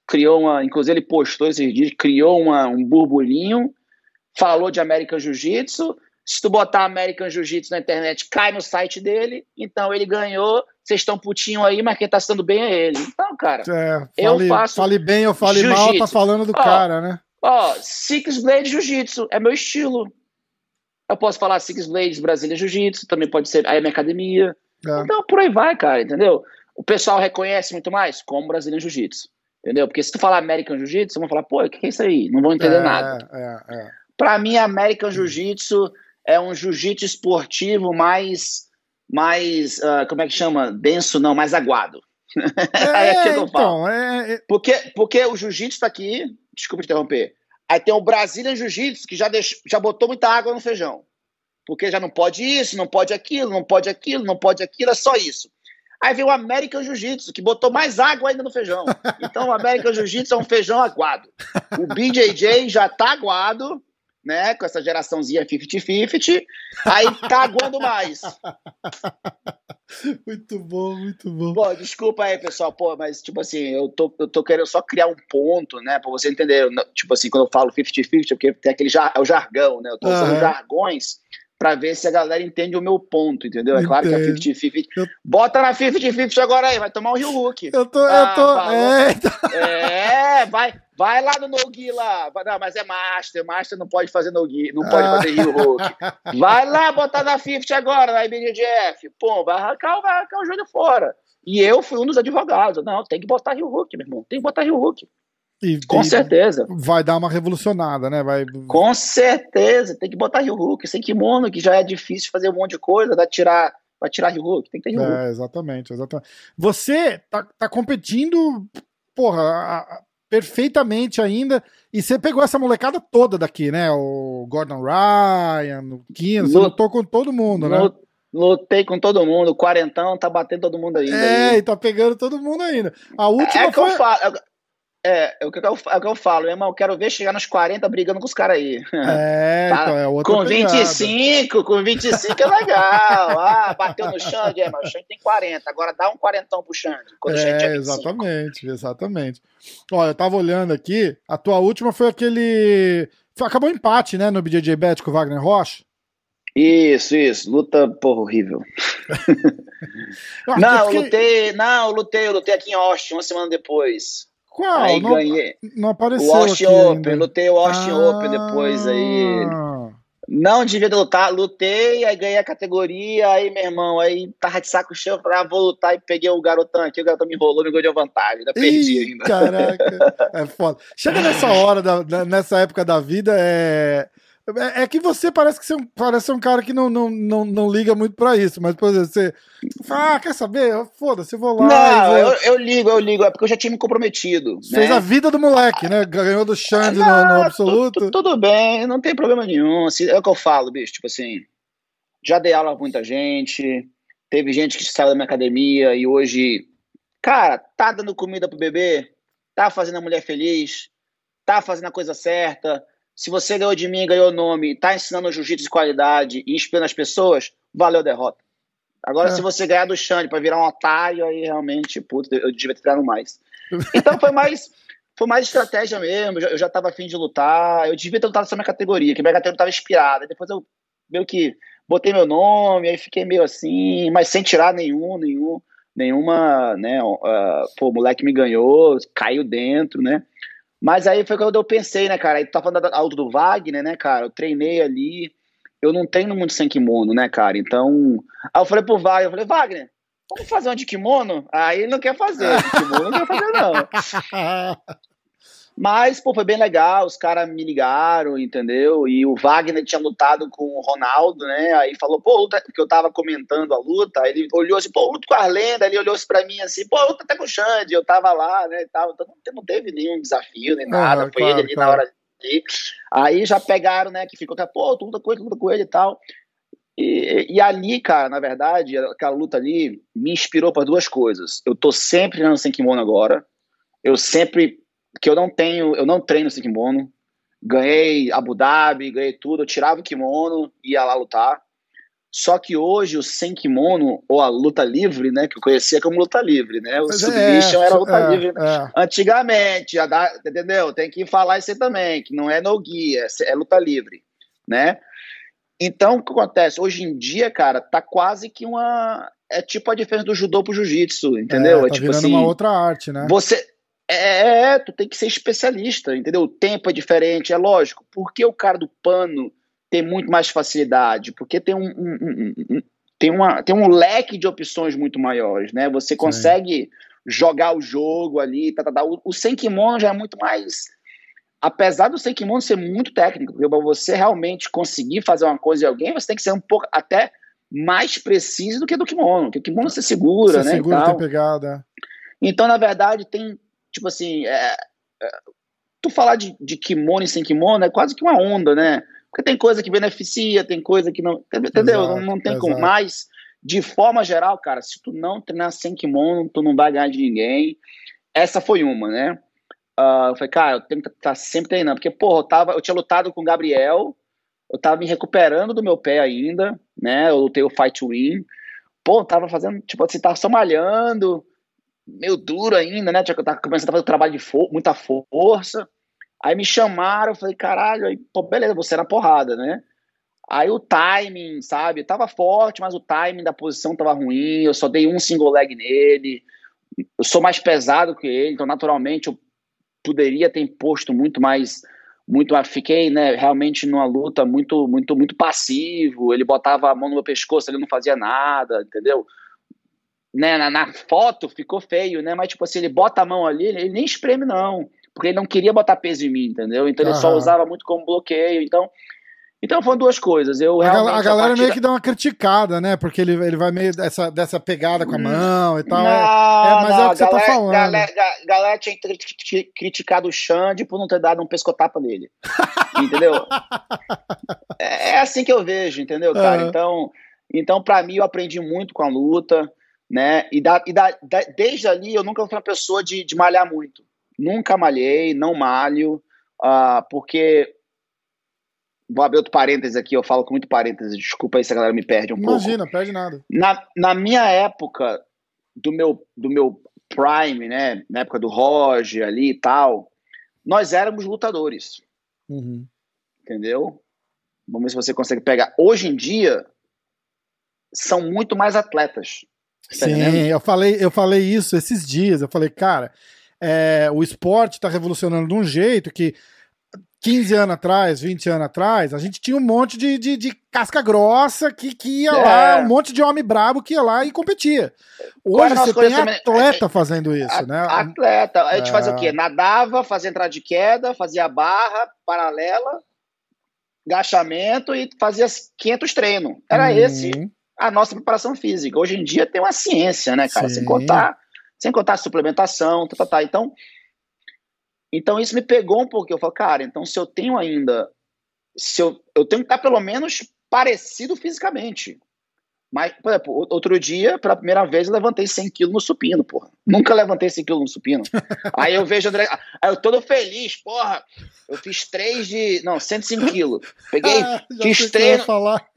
criou uma, inclusive ele postou esses dias, criou uma, um burburinho, falou de American Jiu-Jitsu. Se tu botar American Jiu-Jitsu na internet, cai no site dele. Então ele ganhou. Vocês estão putinho aí, mas quem tá sendo bem é ele. Então, cara, é, fale, eu faço. Fale bem ou fale mal, tá falando do cara, né? Ó, Six Blade Jiu-Jitsu é meu estilo. Eu posso falar Six Blades Brasília Jiu-Jitsu, também pode ser a minha academia. É. Então, por aí vai, cara, entendeu? O pessoal reconhece muito mais como Brasília Jiu-Jitsu. Entendeu? Porque se tu falar American Jiu-Jitsu, vão falar, pô, o que é isso aí? Não vão entender é, nada. É, é. Pra mim, American Jiu-Jitsu é um jiu-jitsu esportivo mais, mais uh, como é que chama? Denso, não, mais aguado. É, é que eu então, é, é, porque, porque o jiu-jitsu tá aqui, desculpa interromper, aí tem o Brazilian Jiu-Jitsu, que já, deixou, já botou muita água no feijão. Porque já não pode isso, não pode aquilo, não pode aquilo, não pode aquilo, é só isso. Aí veio o American Jiu-Jitsu, que botou mais água ainda no feijão. Então o American Jiu-Jitsu é um feijão aguado. O BJJ já tá aguado, né? Com essa geraçãozinha 50-50, aí tá aguando mais. Muito bom, muito bom. Pô, desculpa aí, pessoal, pô, mas tipo assim, eu tô, eu tô querendo só criar um ponto, né, pra você entender. Tipo assim, quando eu falo 50-50, é porque tem aquele jar, é o jargão, né? Eu tô usando uhum. jargões para ver se a galera entende o meu ponto, entendeu? É claro que a 50-50. Eu... Bota na 50-50 agora aí, vai tomar o Rio Hulk. Eu tô. Ah, eu tô é, então... é, vai, vai lá no Nogi lá. Não, mas é Master. Master não pode fazer Nogi, não pode ah. fazer Rio Hulk. Vai lá botar na 50 agora, na IBDF. Pô, vai arrancar, vai arrancar o jogo fora. E eu fui um dos advogados. Não, tem que botar Rio Hulk, meu irmão. Tem que botar Rio Hulk. E, Com e certeza. Vai dar uma revolucionada, né? Vai... Com certeza. Tem que botar Rio Hulk sem kimono, que já é difícil fazer um monte de coisa, vai tirar, vai tirar Rio Hulk. Tem que ter Rio é, Hulk. Exatamente, exatamente. Você tá, tá competindo, porra, a, a, perfeitamente ainda. E você pegou essa molecada toda daqui, né? O Gordon Ryan, o Kino, você lutou com todo mundo, né? Lutei com todo mundo, o quarentão tá batendo todo mundo ainda. É, aí. e tá pegando todo mundo ainda. A última é, é que foi... eu falo, é, é o que eu, é o que eu falo, meu irmão, eu quero ver chegar nos 40 brigando com os caras aí. É, tá? então é outra Com pegada. 25, com 25 é legal. Ah, bateu no Xande, é, mas o Xande tem 40, agora dá um quarentão pro Xande. Quando é, é exatamente, exatamente. Olha, eu tava olhando aqui, a tua última foi aquele... Acabou empate, né, no BJJ Bet com o Wagner Rocha? Isso, isso. Luta, porra, horrível. não, eu lutei, não, eu lutei, eu lutei aqui em Austin, uma semana depois. Qual? Aí não, ganhei. Não apareceu. O Austin Open, ainda. lutei o Austin ah. Open depois aí. Não devia lutar, lutei, aí ganhei a categoria, aí, meu irmão, aí tava de saco cheio, falei, ah, vou lutar e peguei o garotão aqui, o garotão me enrolou, me ganhou vantagem, ainda perdi ainda. Caraca, é foda. Chega nessa hora, da, nessa época da vida, é é, é, que você parece que você é parece ser um cara que não, não, não, não liga muito pra isso, mas, por exemplo, você fala, ah, quer saber? Foda-se, eu vou lá. Não, vou... Eu, eu, ligo, eu ligo, é porque eu já tinha me comprometido. Fez né? a vida do moleque, né? Ganhou do Xande no, no, absoluto. Tudo bem, não tem problema nenhum. Assim, é o que eu falo, bicho, tipo assim, já dei aula pra muita gente, teve gente que saiu da minha academia e hoje, cara, tá dando comida pro bebê, tá fazendo a mulher feliz, tá fazendo a coisa certa se você ganhou de mim, ganhou nome, está ensinando jiu-jitsu de qualidade e inspirando as pessoas, valeu a derrota. Agora, é. se você ganhar do Xande para virar um otário, aí realmente, puta, eu devia ter treinado mais. Então foi mais, foi mais estratégia mesmo. Eu já estava afim de lutar. Eu devia ter lutado nessa minha categoria, que minha categoria estava inspirada. Depois eu meio que botei meu nome, aí fiquei meio assim, mas sem tirar nenhum, nenhum, nenhuma, né? Uh, pô, o moleque me ganhou, caiu dentro, né? Mas aí foi quando eu pensei, né, cara? Aí tu tá falando da auto do Wagner, né, cara? Eu treinei ali. Eu não treino muito sem kimono, né, cara? Então. Aí eu falei pro Wagner, eu falei, Wagner, vamos fazer um de kimono? Aí ele não quer fazer. De kimono não quer fazer, não. Mas, pô, foi bem legal, os caras me ligaram, entendeu? E o Wagner tinha lutado com o Ronaldo, né? Aí falou, pô, luta, porque eu tava comentando a luta, ele olhou assim, pô, luta com a Arlenda, ele olhou assim pra mim assim, pô, luta até com o Xande, eu tava lá, né, e tal, então não teve nenhum desafio, nem nada, foi claro, ele ali claro. na hora de... Aí já pegaram, né, que ficou, pô, tu luta com ele, luta com ele e tal. E, e, ali, cara, na verdade, aquela luta ali me inspirou para duas coisas. Eu tô sempre treinando sem kimono agora. Eu sempre que eu não tenho, eu não treino sem kimono. Ganhei Abu Dhabi, ganhei tudo, eu tirava o kimono, ia lá lutar. Só que hoje o sem kimono, ou a luta livre, né, que eu conhecia como luta livre, né? O Mas submission é, era luta é, livre. É. Antigamente, dá, entendeu? Tem que falar isso aí também, que não é no guia, é, é luta livre, né? Então, o que acontece? Hoje em dia, cara, tá quase que uma. É tipo a diferença do judô pro jiu-jitsu, entendeu? É, tá é tipo assim. uma outra arte, né? Você, é, é, tu tem que ser especialista, entendeu? O tempo é diferente, é lógico. Porque o cara do pano tem muito mais facilidade? Porque tem um, um, um, um tem, uma, tem um leque de opções muito maiores, né? Você consegue Sim. jogar o jogo ali, tá, tá, tá. O, o sem kimono já é muito mais. Apesar do sem kimono ser muito técnico, porque para você realmente conseguir fazer uma coisa em alguém, você tem que ser um pouco até mais preciso do que do kimono. Porque o kimono você segura, você né? Segura, tem pegada. Então, na verdade, tem, tipo assim, é, é, tu falar de, de kimono e sem kimono é quase que uma onda, né? Porque tem coisa que beneficia, tem coisa que não. Entendeu? Exato, não, não tem exato. como mais. de forma geral, cara, se tu não treinar sem kimono, tu não vai ganhar de ninguém. Essa foi uma, né? Uh, eu falei, cara, eu tenho que estar tá sempre treinando, porque, porra, eu, tava, eu tinha lutado com o Gabriel, eu tava me recuperando do meu pé ainda, né? Eu lutei o Fight to Win. Pô, eu tava fazendo, tipo assim, tava só malhando, meio duro ainda, né? Eu tava começando a fazer trabalho de for muita força. Aí me chamaram, eu falei, caralho, aí, pô, beleza, você na porrada, né? Aí o timing, sabe? Tava forte, mas o timing da posição tava ruim. Eu só dei um single leg nele. Eu sou mais pesado que ele, então naturalmente eu poderia ter imposto muito mais muito fiquei né realmente numa luta muito muito muito passivo ele botava a mão no meu pescoço ele não fazia nada entendeu né na, na foto ficou feio né mas tipo assim ele bota a mão ali ele nem espreme não porque ele não queria botar peso em mim entendeu então ele só usava muito como bloqueio então então foram duas coisas. Eu a, a galera a meio que dá uma criticada, né? Porque ele, ele vai meio dessa, dessa pegada com a hum. mão e tal. Não, é, é, mas não, é o que galera, você tá falando. Galera, galera tinha criticado o Xande por não ter dado um pescotapa nele. entendeu? É, é assim que eu vejo, entendeu, cara? Uhum. Então, então para mim, eu aprendi muito com a luta, né? E, da, e da, da, desde ali eu nunca fui uma pessoa de, de malhar muito. Nunca malhei, não malho, uh, porque Vou abrir outro parênteses aqui, eu falo com muito parênteses, desculpa aí se a galera me perde um Imagina, pouco. Imagina, perde nada. Na, na minha época, do meu, do meu prime, né, na época do Roger ali e tal, nós éramos lutadores. Uhum. Entendeu? Vamos ver se você consegue pegar. Hoje em dia, são muito mais atletas. Tá Sim, eu falei, eu falei isso esses dias. Eu falei, cara, é, o esporte está revolucionando de um jeito que 15 anos atrás, 20 anos atrás, a gente tinha um monte de, de, de casca grossa que, que ia é. lá, um monte de homem brabo que ia lá e competia. Hoje você tem atleta fazendo isso, a, né? Atleta. A gente é. fazia o quê? Nadava, fazia entrada de queda, fazia barra paralela, agachamento e fazia 500 treinos. Era uhum. esse a nossa preparação física. Hoje em dia tem uma ciência, né, cara? Sim. Sem contar, sem contar suplementação, tá, tá, tá. Então, então isso me pegou um pouco. Eu falei, cara, então se eu tenho ainda. Se eu, eu tenho que estar pelo menos parecido fisicamente. Mas, por exemplo, outro dia, pela primeira vez, eu levantei 100 quilos no supino, porra. Nunca levantei 100 quilos no supino. aí eu vejo André. Aí eu todo feliz, porra. Eu fiz três de. Não, 105 quilos. Peguei, ah, fiz três. Falar.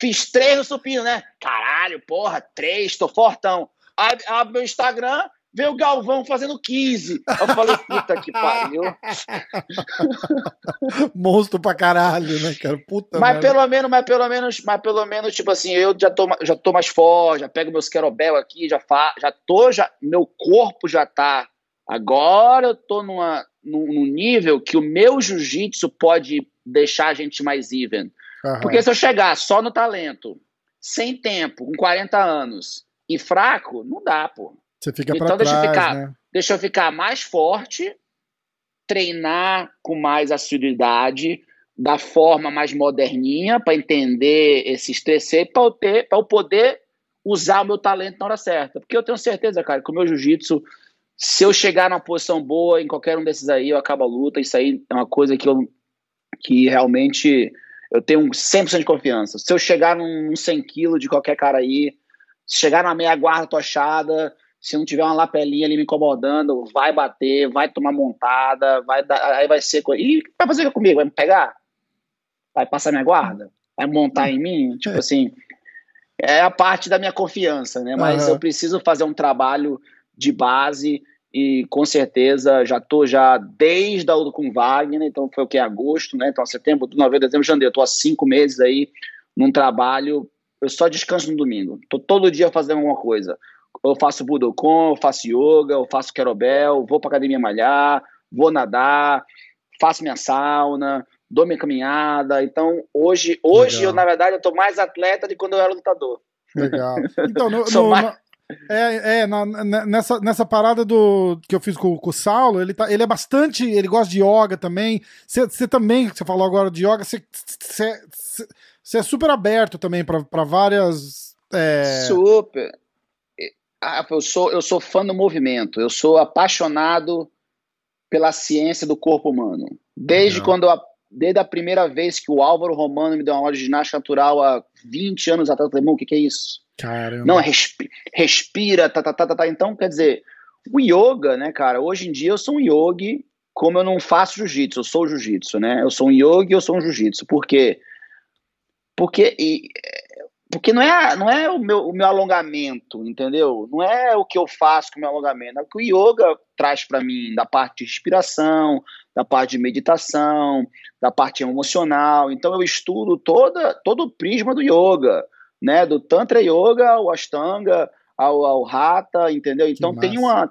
Fiz três no supino, né? Caralho, porra, três, tô fortão. Aí abre meu Instagram, Vê o Galvão fazendo 15. Eu falei, puta que pariu. Monstro pra caralho, né, cara? Puta mas merda. pelo menos, mas pelo menos, mas pelo menos, tipo assim, eu já tô, já tô mais forte, já pego meus querobel aqui, já fa, já tô, já, meu corpo já tá. Agora eu tô numa, num, num nível que o meu jiu-jitsu pode deixar a gente mais even. Uhum. Porque se eu chegar só no talento, sem tempo, com 40 anos e fraco, não dá, pô. Você fica então, deixa trás, eu ficar, né? deixa eu ficar mais forte, treinar com mais assiduidade, da forma mais moderninha, para entender esses três para eu, ter, eu poder usar o meu talento na hora certa. Porque eu tenho certeza, cara, que o meu jiu-jitsu, se eu chegar numa posição boa em qualquer um desses aí, eu acabo a luta. Isso aí é uma coisa que eu que realmente eu tenho 100% de confiança. Se eu chegar num 100 kg de qualquer cara aí, se chegar numa meia guarda tochada, se não tiver uma lapelinha ali me incomodando, vai bater, vai tomar montada, vai dar, aí vai ser. E vai fazer comigo? Vai me pegar? Vai passar minha guarda? Vai montar em mim? Tipo assim, é a parte da minha confiança, né? Mas uhum. eu preciso fazer um trabalho de base e com certeza já tô já desde a com Wagner, então foi o que? Agosto, né? Então setembro, novembro, dezembro, janeiro. Tô há cinco meses aí num trabalho. Eu só descanso no domingo. Tô todo dia fazendo alguma coisa eu faço Budokon, eu faço yoga, eu faço querobel, vou pra academia malhar, vou nadar, faço minha sauna, dou minha caminhada. Então, hoje, hoje eu, na verdade, eu tô mais atleta do que quando eu era lutador. Legal. Então, no, no, mais... É, é na, nessa, nessa parada do que eu fiz com, com o Saulo, ele, tá, ele é bastante. Ele gosta de yoga também. Você também, você falou agora de yoga, você é super aberto também para várias. É... Super. Ah, eu sou, eu sou fã do movimento, eu sou apaixonado pela ciência do corpo humano. Desde quando eu desde a primeira vez que o Álvaro Romano me deu uma aula de ginástica natural há 20 anos atrás, eu falei, o que, que é isso? Caramba. Não, respi respira, tá, tá, tá, tá, tá. Então, quer dizer, o yoga, né, cara, hoje em dia eu sou um yogi, como eu não faço jiu-jitsu, eu sou jiu-jitsu, né? Eu sou um yogi, eu sou um jiu-jitsu. Por quê? Porque, e, porque não é, não é o, meu, o meu alongamento, entendeu? Não é o que eu faço com o meu alongamento, é o que o yoga traz para mim, da parte de respiração, da parte de meditação, da parte emocional. Então eu estudo toda, todo o prisma do yoga, né? Do Tantra Yoga ao Ashtanga, ao, ao Hatha, entendeu? Então tem uma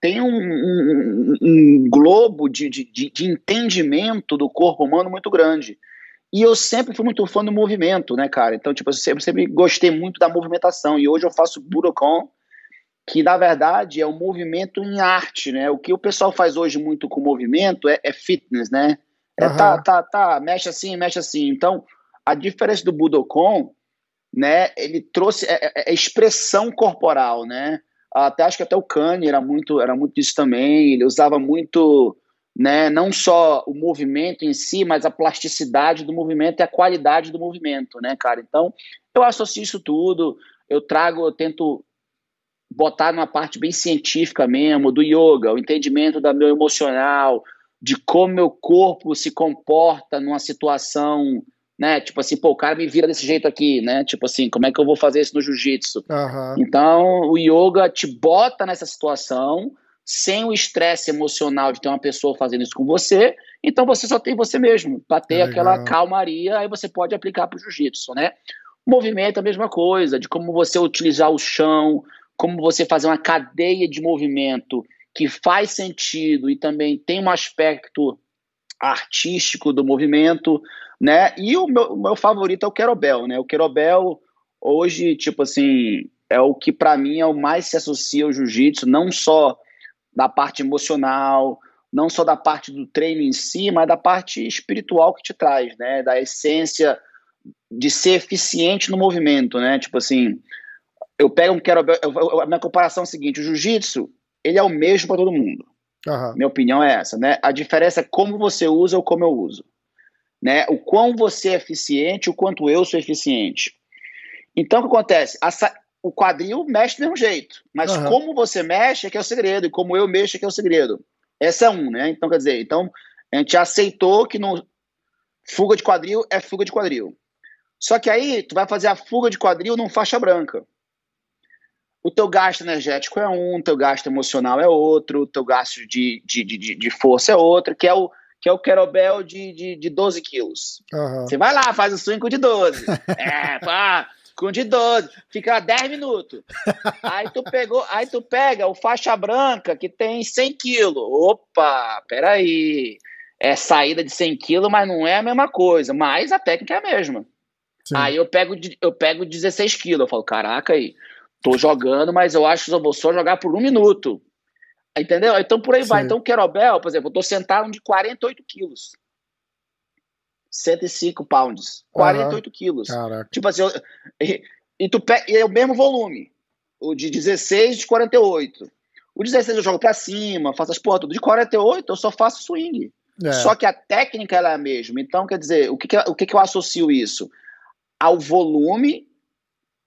tem um, um, um globo de, de, de, entendimento do corpo humano muito grande. E eu sempre fui muito fã do movimento, né, cara? Então, tipo, eu sempre, sempre gostei muito da movimentação. E hoje eu faço Budokan, que na verdade é um movimento em arte, né? O que o pessoal faz hoje muito com movimento é, é fitness, né? É uhum. tá, tá, tá, mexe assim, mexe assim. Então, a diferença do Budokan, né? Ele trouxe é, é, é expressão corporal, né? Até acho que até o Kanye era muito, era muito disso também. Ele usava muito, né, não só o movimento em si, mas a plasticidade do movimento e a qualidade do movimento, né, cara? Então, eu associo isso tudo. Eu trago, eu tento botar numa parte bem científica mesmo, do yoga, o entendimento da meu emocional, de como meu corpo se comporta numa situação né? Tipo assim, pô, o cara me vira desse jeito aqui, né? Tipo assim, como é que eu vou fazer isso no jiu-jitsu? Uhum. Então, o yoga te bota nessa situação sem o estresse emocional de ter uma pessoa fazendo isso com você, então você só tem você mesmo, para ter é aquela calmaria, aí você pode aplicar para o jiu-jitsu, né? O movimento é a mesma coisa, de como você utilizar o chão, como você fazer uma cadeia de movimento que faz sentido e também tem um aspecto artístico do movimento, né? E o meu, o meu favorito é o Querobel, né? O Querobel hoje, tipo assim, é o que para mim é o mais se associa ao jiu-jitsu, não só da parte emocional, não só da parte do treino em si, mas da parte espiritual que te traz, né? Da essência de ser eficiente no movimento, né? Tipo assim, eu pego um querobel, a minha comparação é a seguinte, o jiu-jitsu, ele é o mesmo para todo mundo. Uhum. Minha opinião é essa, né? A diferença é como você usa ou como eu uso né? O quão você é eficiente, o quanto eu sou eficiente. Então, o que acontece? o quadril mexe do mesmo jeito, mas uhum. como você mexe é que é o segredo, e como eu mexo é que é o segredo. Essa é um, né? Então, quer dizer, então a gente aceitou que no fuga de quadril é fuga de quadril. Só que aí tu vai fazer a fuga de quadril num faixa branca. O teu gasto energético é um, o teu gasto emocional é outro, o teu gasto de, de, de, de força é outro, que é o que é o kettlebell de, de, de 12 quilos. Uhum. Você vai lá, faz o swing com de 12. é, pá, com de 12. Fica 10 minutos. aí tu pegou, aí tu pega o faixa branca que tem 100 quilos. Opa, peraí. É saída de 100 quilos, mas não é a mesma coisa. Mas a técnica é a mesma. Sim. Aí eu pego, eu pego 16 quilos. Eu falo, caraca aí, tô jogando, mas eu acho que eu vou só jogar por um minuto. Entendeu? Então por aí Sim. vai. Então o Querobel, por exemplo, eu tô sentado de 48 quilos. 105 pounds. 48 uhum. quilos. Caraca. Tipo assim, eu, e, e, tu pe, e é o mesmo volume. O de 16 de 48. O 16 eu jogo pra cima, faço as porra tudo. De 48 eu só faço swing. É. Só que a técnica ela é a mesma. Então, quer dizer, o que, que, o que, que eu associo isso? Ao volume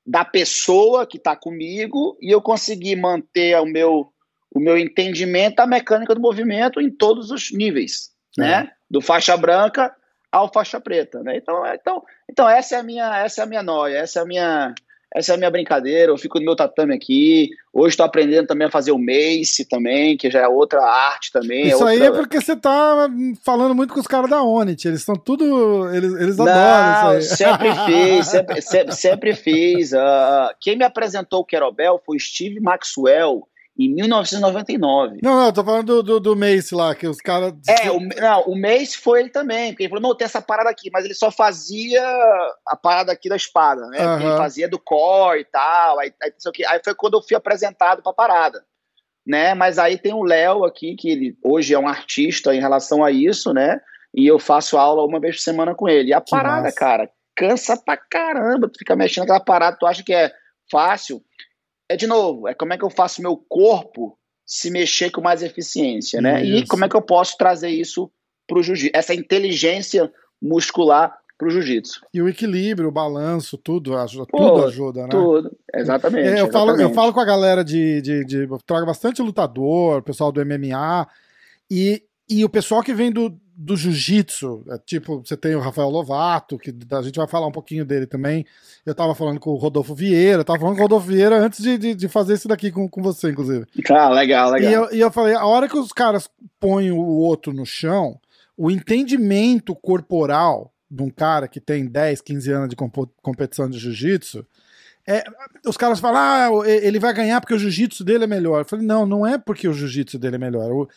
da pessoa que está comigo e eu conseguir manter o meu o meu entendimento da mecânica do movimento em todos os níveis, é. né? Do faixa branca ao faixa preta, né? Então, então, então essa é a minha, essa é a minha noia, essa é a minha, essa é a minha brincadeira. Eu fico no meu tatame aqui. Hoje estou aprendendo também a fazer o mace também, que já é outra arte também. É Isso é outra... aí é porque você tá falando muito com os caras da Onit. Eles estão tudo, eles, eles adoram Não, isso aí. Sempre fiz, sempre, sempre, sempre fiz. Uh, quem me apresentou o Querobel foi Steve Maxwell em 1999. Não, não, eu tô falando do, do, do Mace lá, que os caras. É, o, não, o Mace foi ele também, porque ele falou: não, tem essa parada aqui, mas ele só fazia a parada aqui da espada, né? Uhum. Ele fazia do core e tal, aí, aí, aí foi quando eu fui apresentado pra parada. Né? Mas aí tem o Léo aqui, que ele hoje é um artista em relação a isso, né? E eu faço aula uma vez por semana com ele. E a que parada, massa. cara, cansa pra caramba. Tu fica mexendo aquela parada, tu acha que é fácil é de novo, é como é que eu faço meu corpo se mexer com mais eficiência, né? Isso. E como é que eu posso trazer isso pro jiu-jitsu, essa inteligência muscular pro jiu-jitsu. E o equilíbrio, o balanço, tudo ajuda, Pô, tudo ajuda, né? Tudo, exatamente. É, eu, exatamente. Falo, eu falo com a galera de, de, de. Trago bastante lutador, pessoal do MMA, e, e o pessoal que vem do, do jiu-jitsu, é, tipo, você tem o Rafael Lovato, que a gente vai falar um pouquinho dele também. Eu tava falando com o Rodolfo Vieira, eu tava falando com o Rodolfo Vieira antes de, de, de fazer isso daqui com, com você, inclusive. Ah, legal, legal. E eu, e eu falei, a hora que os caras põem o outro no chão, o entendimento corporal de um cara que tem 10, 15 anos de competição de jiu-jitsu, é, os caras falam, ah, ele vai ganhar porque o jiu-jitsu dele é melhor. Eu falei, não, não é porque o jiu-jitsu dele é melhor. O,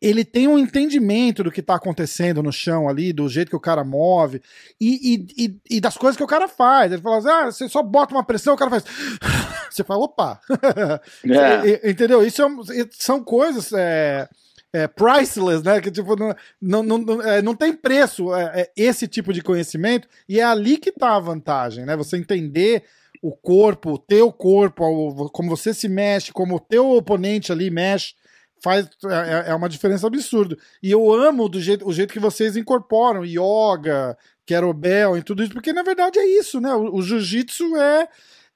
ele tem um entendimento do que tá acontecendo no chão ali, do jeito que o cara move e, e, e das coisas que o cara faz. Ele fala assim: ah, você só bota uma pressão, o cara faz. Você fala, opa! É. Entendeu? Isso é, são coisas. É, é, priceless, né? Que tipo, não, não, não, é, não tem preço é, é, esse tipo de conhecimento, e é ali que tá a vantagem, né? Você entender o corpo, o teu corpo, como você se mexe, como o teu oponente ali mexe, faz é, é uma diferença absurda. E eu amo do jeito, o jeito que vocês incorporam yoga, kettlebell e tudo isso, porque na verdade é isso, né? O, o jiu-jitsu é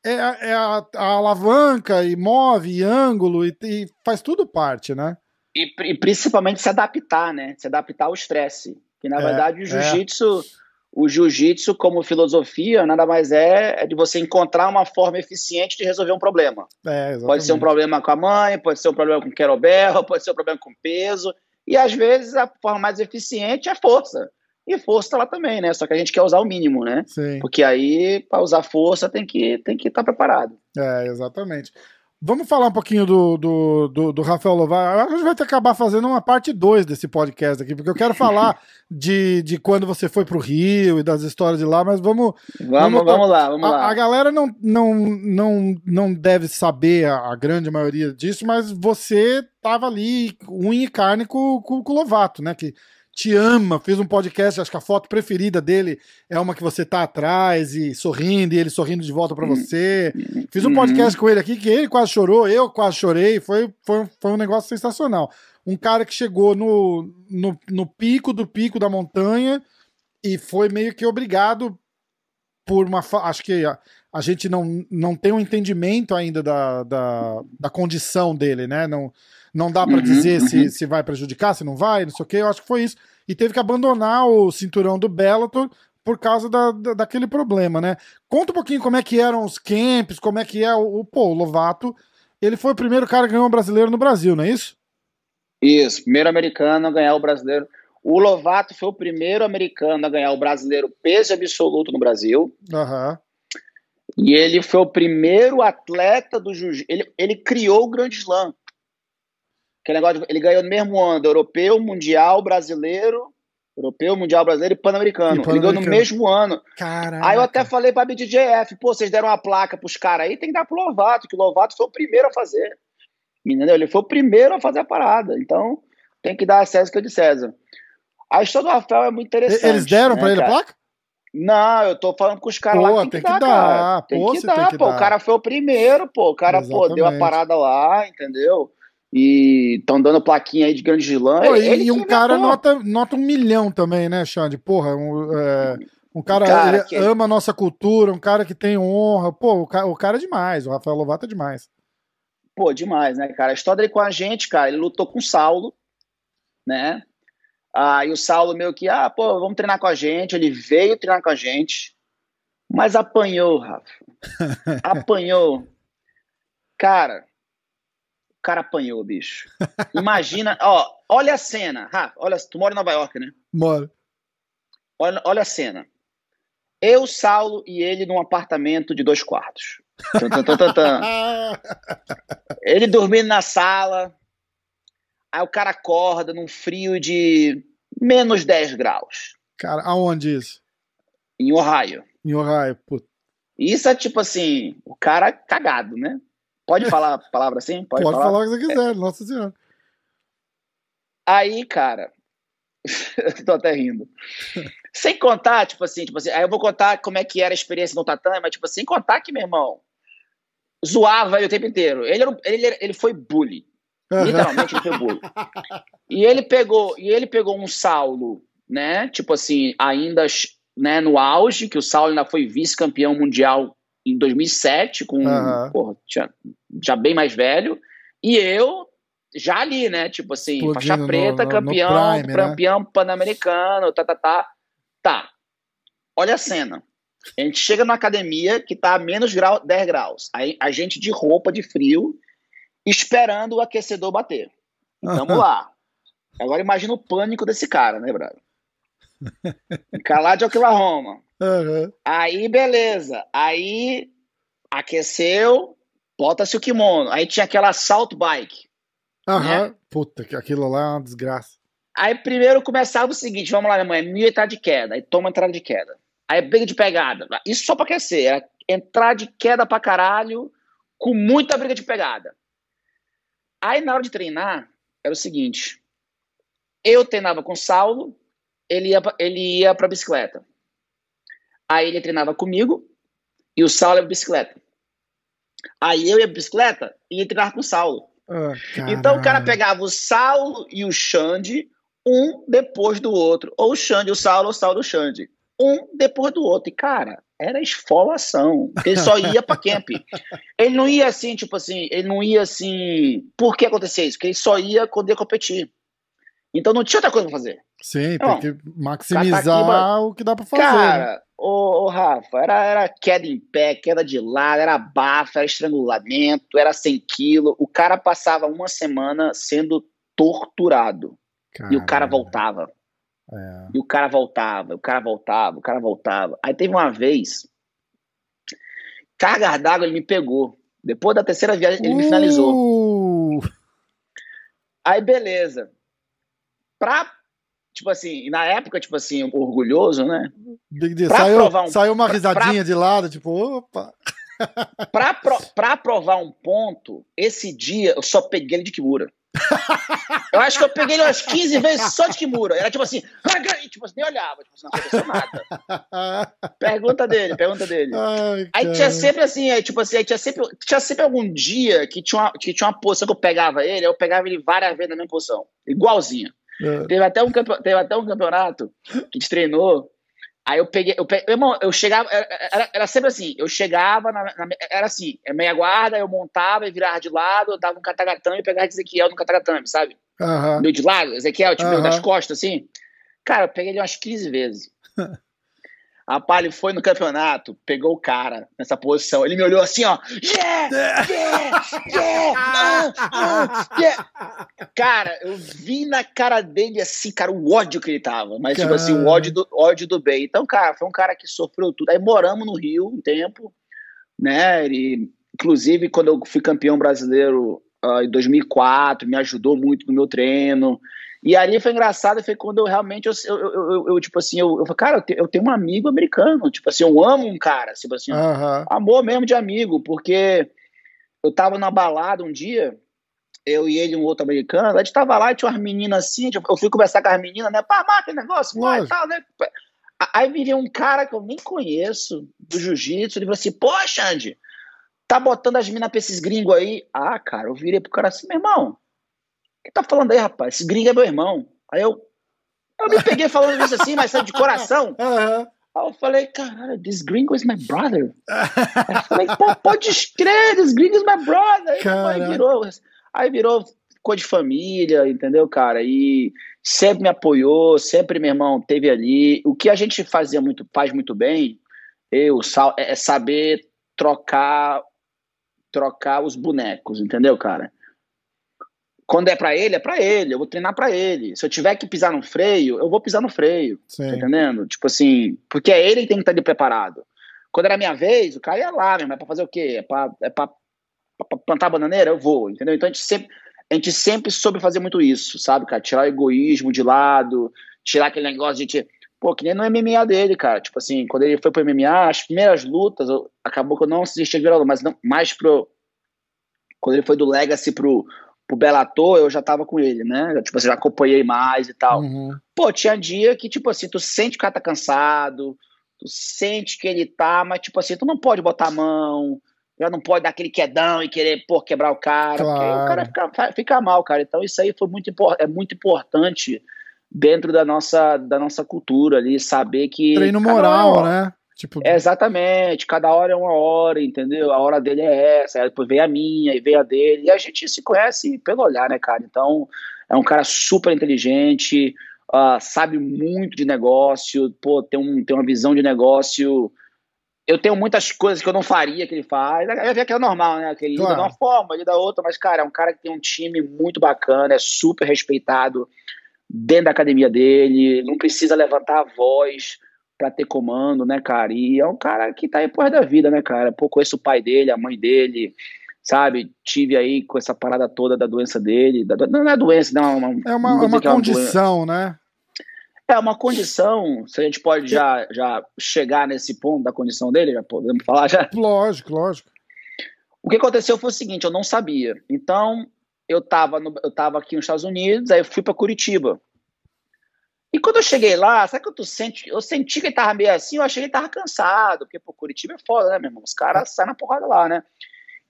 é, é a, a, alavanca e move e ângulo e, e faz tudo parte, né? E, e, principalmente se adaptar, né? Se adaptar ao estresse. Que na é, verdade o é. jiu-jitsu, é. O jiu-jitsu como filosofia, nada mais é, é de você encontrar uma forma eficiente de resolver um problema. É, pode ser um problema com a mãe, pode ser um problema com kettlebell, pode ser um problema com peso. E às vezes a forma mais eficiente é força. E força tá lá também, né? Só que a gente quer usar o mínimo, né? Sim. Porque aí, para usar força, tem que tem que estar tá preparado. É, exatamente. Vamos falar um pouquinho do, do, do, do Rafael Lovar. A gente vai ter que acabar fazendo uma parte 2 desse podcast aqui, porque eu quero falar de, de quando você foi pro Rio e das histórias de lá, mas vamos. Vamos, vamos, vamos lá, vamos a, lá. A galera não, não, não, não deve saber a, a grande maioria disso, mas você tava ali, unha e carne com, com, com o Lovato, né? Que te ama, fez um podcast, acho que a foto preferida dele é uma que você tá atrás e sorrindo, e ele sorrindo de volta para hum. você. Fiz um podcast uhum. com ele aqui que ele quase chorou, eu quase chorei, foi, foi, foi um negócio sensacional. Um cara que chegou no, no, no pico do pico da montanha e foi meio que obrigado por uma. Acho que a, a gente não, não tem um entendimento ainda da, da, da condição dele, né? Não não dá para uhum, dizer uhum. se, se vai prejudicar, se não vai, não sei o que. Eu acho que foi isso. E teve que abandonar o cinturão do Bellator por causa da, da, daquele problema, né? Conta um pouquinho como é que eram os camps, como é que é o, o, pô, o Lovato. Ele foi o primeiro cara que ganhou um brasileiro no Brasil, não é isso? Isso, primeiro americano a ganhar o brasileiro. O Lovato foi o primeiro americano a ganhar o brasileiro peso absoluto no Brasil. Uhum. E ele foi o primeiro atleta do jiu-jitsu. Ele, ele criou o Grande Slam. Aquele negócio, de, ele ganhou no mesmo ano, europeu, mundial, brasileiro, europeu, mundial, brasileiro e pan-americano. Pan ele ganhou no mesmo ano. Caraca. Aí eu até falei pra BDJF, pô, vocês deram uma placa pros caras aí, tem que dar pro Lovato, que o Lovato foi o primeiro a fazer. Entendeu? Ele foi o primeiro a fazer a parada. Então, tem que dar a César que é de César. A história do Rafael é muito interessante. Eles deram né, pra ele a placa? Não, eu tô falando com os caras lá que tem, que, dar, dar. Tem que dar, tem que pô. Dar. O cara foi o primeiro, pô. O cara, Exatamente. pô, deu a parada lá, entendeu? E estão dando plaquinha aí de grande vilã. Pô, e, e um cara nota, nota um milhão também, né, Xande? Porra, um, é, um cara, cara que... ama a nossa cultura, um cara que tem honra. Pô, o cara, o cara é demais, o Rafael Lovato é demais. Pô, demais, né, cara? A história dele com a gente, cara, ele lutou com o Saulo, né? Ah, e o Saulo meio que, ah, pô, vamos treinar com a gente. Ele veio treinar com a gente, mas apanhou, Rafa. apanhou. Cara, cara apanhou, bicho. Imagina, ó, olha a cena. Rafa, olha, tu mora em Nova York, né? Moro. Olha, olha a cena. Eu, Saulo e ele num apartamento de dois quartos. ele dormindo na sala. Aí o cara acorda num frio de menos 10 graus. Cara, aonde isso? Em Ohio. Em Ohio, puta. Isso é tipo assim, o cara cagado, né? Pode falar a palavra assim? Pode, Pode falar? falar o que você quiser, nossa senhora. Aí, cara, tô até rindo. sem contar, tipo assim, tipo assim, aí eu vou contar como é que era a experiência no tatame, mas tipo sem contar que, meu irmão, zoava ele o tempo inteiro. Ele, era, ele, ele foi bully. Literalmente ele pegou bullying. E ele pegou, e ele pegou um Saulo, né? Tipo assim, ainda né, no auge, que o Saulo ainda foi vice-campeão mundial em 2007, com uhum. porra, já bem mais velho, e eu já ali, né? Tipo assim, Explodindo faixa preta, no, campeão, no Prime, né? campeão né? pan-americano, tá, tá, tá. Tá. Olha a cena. A gente chega na academia que tá a menos grau, 10 graus. Aí a gente de roupa de frio, esperando o aquecedor bater. Vamos lá. Agora imagina o pânico desse cara, né, brother? Calar de Oklahoma. Uhum. Aí, beleza. Aí aqueceu, bota-se o kimono. Aí tinha aquela salt bike. Aham. Né? Puta, aquilo lá é uma desgraça. Aí primeiro começava o seguinte: vamos lá, minha mãe, mil entrada de queda. Aí toma entrada de queda. Aí briga de pegada. Isso só pra aquecer. Era entrar de queda pra caralho, com muita briga de pegada. Aí na hora de treinar, era o seguinte: eu treinava com o Saulo, ele ia, ele ia pra bicicleta. Aí ele treinava comigo e o Saulo ia pra bicicleta. Aí eu ia pra bicicleta e ia treinar com o Saulo. Oh, então o cara pegava o Saulo e o Xande, um depois do outro. Ou o Xande, o Saulo, ou o Saulo, o Xande. Um depois do outro. E, cara, era esfolação. Ele só ia pra camp. Ele não ia assim, tipo assim, ele não ia assim. Por que acontecia isso? Porque ele só ia quando ia competir. Então não tinha outra coisa pra fazer. Sim, não, tem que maximizar o que dá pra fazer. Cara, né? ô, ô, Rafa, era, era queda em pé, queda de lado, era bafa, era estrangulamento, era 100 quilos. O cara passava uma semana sendo torturado. E o cara voltava. É. E o cara voltava, o cara voltava, o cara voltava. Aí teve uma vez, carga d'água ele me pegou. Depois da terceira viagem ele uh. me finalizou. Aí beleza. Pra, tipo assim, na época, tipo assim, orgulhoso, né? Pra saiu, provar um, saiu uma risadinha pra, de lado, tipo, opa. pra, pro, pra provar um ponto, esse dia eu só peguei ele de Kimura. Eu acho que eu peguei ele umas 15 vezes só de Kimura. Era tipo assim, e, tipo assim, nem olhava, tipo assim, não aconteceu nada. Pergunta dele, pergunta dele. Ai, aí tinha sempre assim, aí, tipo assim, aí tinha sempre, tinha sempre algum dia que tinha, uma, que tinha uma posição que eu pegava ele, eu pegava ele várias vezes na mesma posição, igualzinha. É. Teve, até um, teve até um campeonato que a gente treinou Aí eu peguei, eu, peguei, irmão, eu chegava, era, era sempre assim, eu chegava, na, na, era assim, é meia guarda, eu montava e virava de lado, eu dava um catagatame e pegava Ezequiel no catagatame, sabe? Uhum. Meio de lado, Ezequiel, tipo, uhum. das costas, assim. Cara, eu peguei ele umas 15 vezes. Rapaz, ele foi no campeonato, pegou o cara nessa posição. Ele me olhou assim, ó. Yeah! Yeah! Yeah! Uh, uh, yeah! Cara, eu vi na cara dele assim, cara, o ódio que ele tava. Mas, cara. tipo assim, o ódio do, ódio do bem. Então, cara, foi um cara que sofreu tudo. Aí moramos no Rio um tempo, né? Ele, inclusive, quando eu fui campeão brasileiro uh, em 2004, me ajudou muito no meu treino. E ali foi engraçado, foi quando eu realmente, eu, eu, eu, eu tipo assim, eu, eu falei, cara, eu, tenho um amigo americano, tipo assim, eu amo um cara, tipo assim, uhum. amor mesmo de amigo, porque eu tava na balada um dia, eu e ele um outro americano, a gente tava lá e tinha umas meninas assim, tipo, eu fui conversar com as meninas, né, pá, mata negócio, pá, e tal, né, aí viria um cara que eu nem conheço, do jiu-jitsu, ele falou assim, poxa, Andy, tá botando as minas pra esses gringos aí, ah, cara, eu virei pro cara assim, meu irmão, que tá falando aí, rapaz? Esse gringo é meu irmão. Aí eu, eu me peguei falando isso assim, mas de coração. Uhum. Aí eu falei, caralho, this gringo is my brother. aí eu falei, pô, pode crer, this gringo is my brother. Aí, aí virou, aí virou coisa de família, entendeu, cara? E sempre me apoiou, sempre meu irmão teve ali. O que a gente fazia muito, faz muito bem, eu, é, é saber trocar trocar os bonecos, entendeu, cara? Quando é para ele, é para ele. Eu vou treinar para ele. Se eu tiver que pisar no freio, eu vou pisar no freio. Tá entendendo? Tipo assim, porque é ele que tem que estar ali preparado. Quando era minha vez, o cara ia lá, mesmo. É pra fazer o quê? É pra, é pra, pra plantar bananeira? Eu vou, entendeu? Então a gente sempre. A gente sempre soube fazer muito isso, sabe, cara? Tirar o egoísmo de lado, tirar aquele negócio de. Pô, que nem no MMA dele, cara. Tipo assim, quando ele foi pro MMA, as primeiras lutas, eu, acabou que eu não assisti a virada, mas não, mais pro. Quando ele foi do Legacy pro, pro Bellator, eu já tava com ele, né? Tipo assim, já acompanhei mais e tal. Uhum. Pô, tinha dia que, tipo assim, tu sente que o cara tá cansado, tu sente que ele tá, mas, tipo assim, tu não pode botar a mão, já não pode dar aquele quedão e querer, pô, quebrar o cara, claro. porque o cara fica, fica mal, cara. Então isso aí foi muito, é muito importante dentro da nossa, da nossa cultura ali, saber que. Treino moral, né? Tipo... É exatamente, cada hora é uma hora, entendeu? A hora dele é essa, aí depois vem a minha, e vem a dele, e a gente se conhece pelo olhar, né, cara? Então, é um cara super inteligente, uh, sabe muito de negócio, pô, tem, um, tem uma visão de negócio. Eu tenho muitas coisas que eu não faria que ele faz. Eu vi que é normal, né? Que ele claro. lida de uma forma, ele da outra, mas, cara, é um cara que tem um time muito bacana, é super respeitado dentro da academia dele, não precisa levantar a voz para ter comando, né, cara? E é um cara que tá aí por da vida, né, cara? Pô, conheço o pai dele, a mãe dele, sabe? Tive aí com essa parada toda da doença dele. Da, não é doença, não. Uma, é uma, é uma condição, é uma né? É uma condição, se a gente pode já, já chegar nesse ponto da condição dele, já podemos falar já? Lógico, lógico. O que aconteceu foi o seguinte, eu não sabia. Então, eu estava eu tava aqui nos Estados Unidos, aí eu fui para Curitiba. E quando eu cheguei lá, sabe que eu, senti, eu senti que ele tava meio assim, eu achei que ele tava cansado, porque pô, Curitiba é foda, né, meu irmão? Os caras saem na porrada lá, né?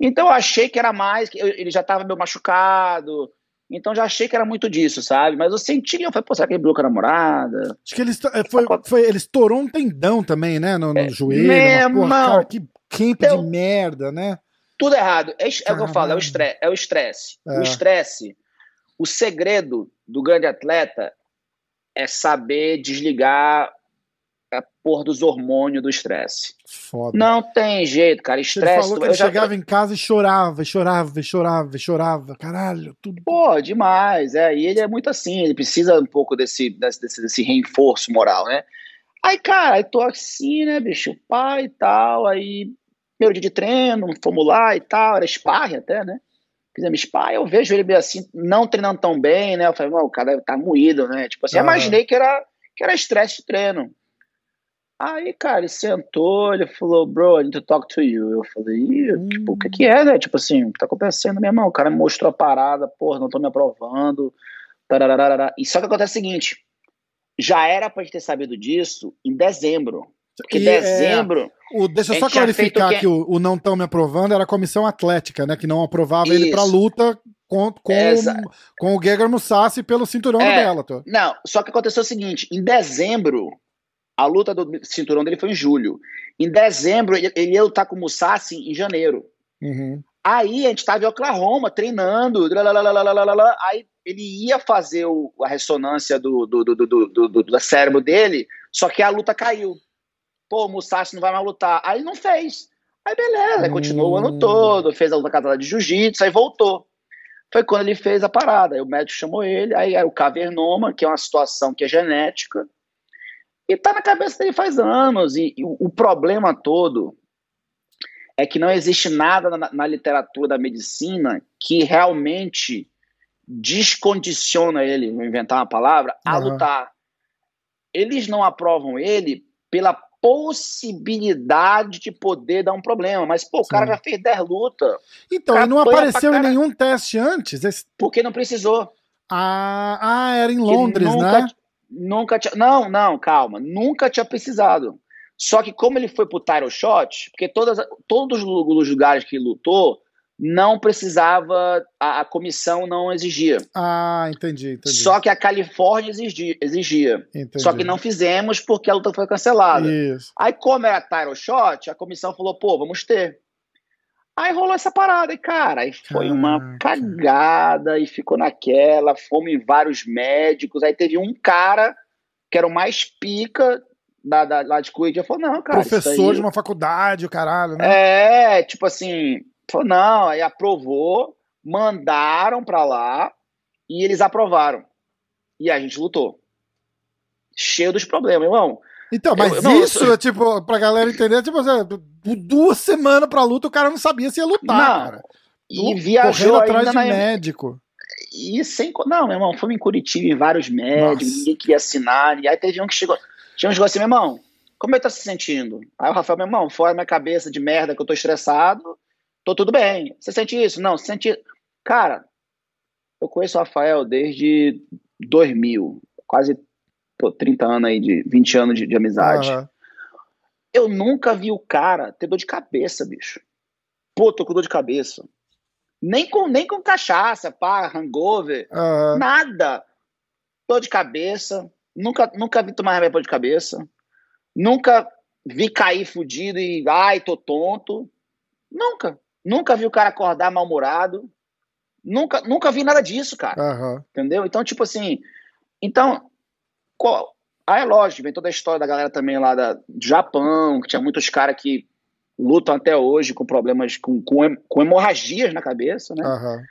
Então eu achei que era mais, que ele já tava meio machucado, então já achei que era muito disso, sabe? Mas eu senti, eu falei, pô, será que ele brigou com a namorada? Acho que ele, é, foi, foi, ele estourou um tendão também, né, no, no é, joelho. Meu porra, cara, que camp eu, de merda, né? Tudo errado. É, é o que eu falo, é o estresse. É o estresse. É. O estresse, o segredo do grande atleta é saber desligar a porra dos hormônios do estresse. Não tem jeito, cara. Estresse. Ele falou que ele chegava em casa e chorava, chorava, chorava, chorava. Caralho, tudo. Pô, demais. É, e ele é muito assim, ele precisa um pouco desse, desse, desse reforço moral, né? Aí, cara, aí tô assim, né, bicho? Pai e tal. Aí, primeiro dia de treino, fomos lá e tal. Era sparring até, né? Fizemos spa, eu vejo ele meio assim, não treinando tão bem, né? Eu falei, o cara tá moído, né? Tipo assim, uhum. imaginei que era que era estresse de treino. Aí, cara, ele sentou, ele falou, bro, I need to talk to you. Eu falei, hum. tipo, o que que é, né? Tipo assim, o que tá acontecendo, meu irmão? O cara me mostrou a parada, porra, não tô me aprovando. E só que acontece o seguinte, já era pra gente ter sabido disso em dezembro. Porque e, é, dezembro. É, o, deixa eu só clarificar que... que o, o, não estão me aprovando era a comissão atlética, né? Que não aprovava Isso. ele pra luta com, com, com o Gegard Musashi pelo cinturão é, do Bellator. Não, só que aconteceu o seguinte: em dezembro, a luta do cinturão dele foi em julho. Em dezembro, ele, ele ia lutar com o Musashi em janeiro. Uhum. Aí a gente estava em Oklahoma treinando. Aí ele ia fazer o, a ressonância do, do, do, do, do, do cérebro dele, só que a luta caiu pô, o Musashi não vai mais lutar. Aí não fez. Aí beleza, hum. continuou o ano hum. todo, fez a luta casada de jiu-jitsu, aí voltou. Foi quando ele fez a parada. Aí o médico chamou ele, aí era o cavernoma, que é uma situação que é genética, e tá na cabeça dele faz anos. E, e o, o, problema todo é que não existe nada na, na literatura da medicina que realmente descondiciona ele, vou inventar uma palavra, a uhum. lutar. Eles não aprovam ele pela possibilidade de poder dar um problema. Mas, pô, o Sim. cara já fez 10 lutas. Então, ele não apareceu em nenhum teste antes? Esse... Porque não precisou. Ah, ah era em Londres, nunca, né? Nunca tinha. Não, não, calma. Nunca tinha precisado. Só que como ele foi pro title shot, porque todas, todos os lugares que lutou, não precisava, a, a, comissão não exigia. Ah, entendi, entendi. Só que a Califórnia exigia. exigia. Só que não fizemos porque a luta foi cancelada. Isso. Aí, como era title shot, a comissão falou, pô, vamos ter. Aí rolou essa parada, e cara, aí foi uma cagada, e ficou naquela, fomos em vários médicos, aí teve um cara que era o mais pica da, da, lá de Curitiba, falou, não, cara. Professor aí... de uma faculdade, o caralho, né? É, tipo assim, Falou, não, aí aprovou, mandaram para lá e eles aprovaram. E a gente lutou. Cheio dos problemas, irmão. Então, mas eu, não, isso, eu... tipo, pra galera entender, tipo, duas semanas pra luta, o cara não sabia se ia lutar, não. cara. E viajou atrás de na... médico. E sem. Não, meu irmão, fomos em Curitiba em vários médicos, Nossa. ninguém queria assinar. E aí teve um que chegou. Tinha um que chegou assim, meu irmão, como ele tá se sentindo? Aí o Rafael, meu irmão, fora minha cabeça de merda que eu tô estressado tô tudo bem. Você sente isso? Não, sente. Cara, eu conheço o Rafael desde 2000, quase pô, 30 anos aí, de 20 anos de, de amizade. Uhum. Eu nunca vi o cara ter dor de cabeça, bicho. pô, tô com dor de cabeça. Nem com, nem com cachaça, pá, hangover, uhum. nada. Dor de cabeça, nunca, nunca vi tomar remédio de cabeça, nunca vi cair fudido e, ai, tô tonto. Nunca. Nunca vi o cara acordar mal-humorado. Nunca, nunca vi nada disso, cara. Uhum. Entendeu? Então, tipo assim. Então, qual, aí é lógico, vem toda a história da galera também lá da, do Japão, que tinha muitos caras que lutam até hoje com problemas, com, com, com hemorragias na cabeça, né? Uhum.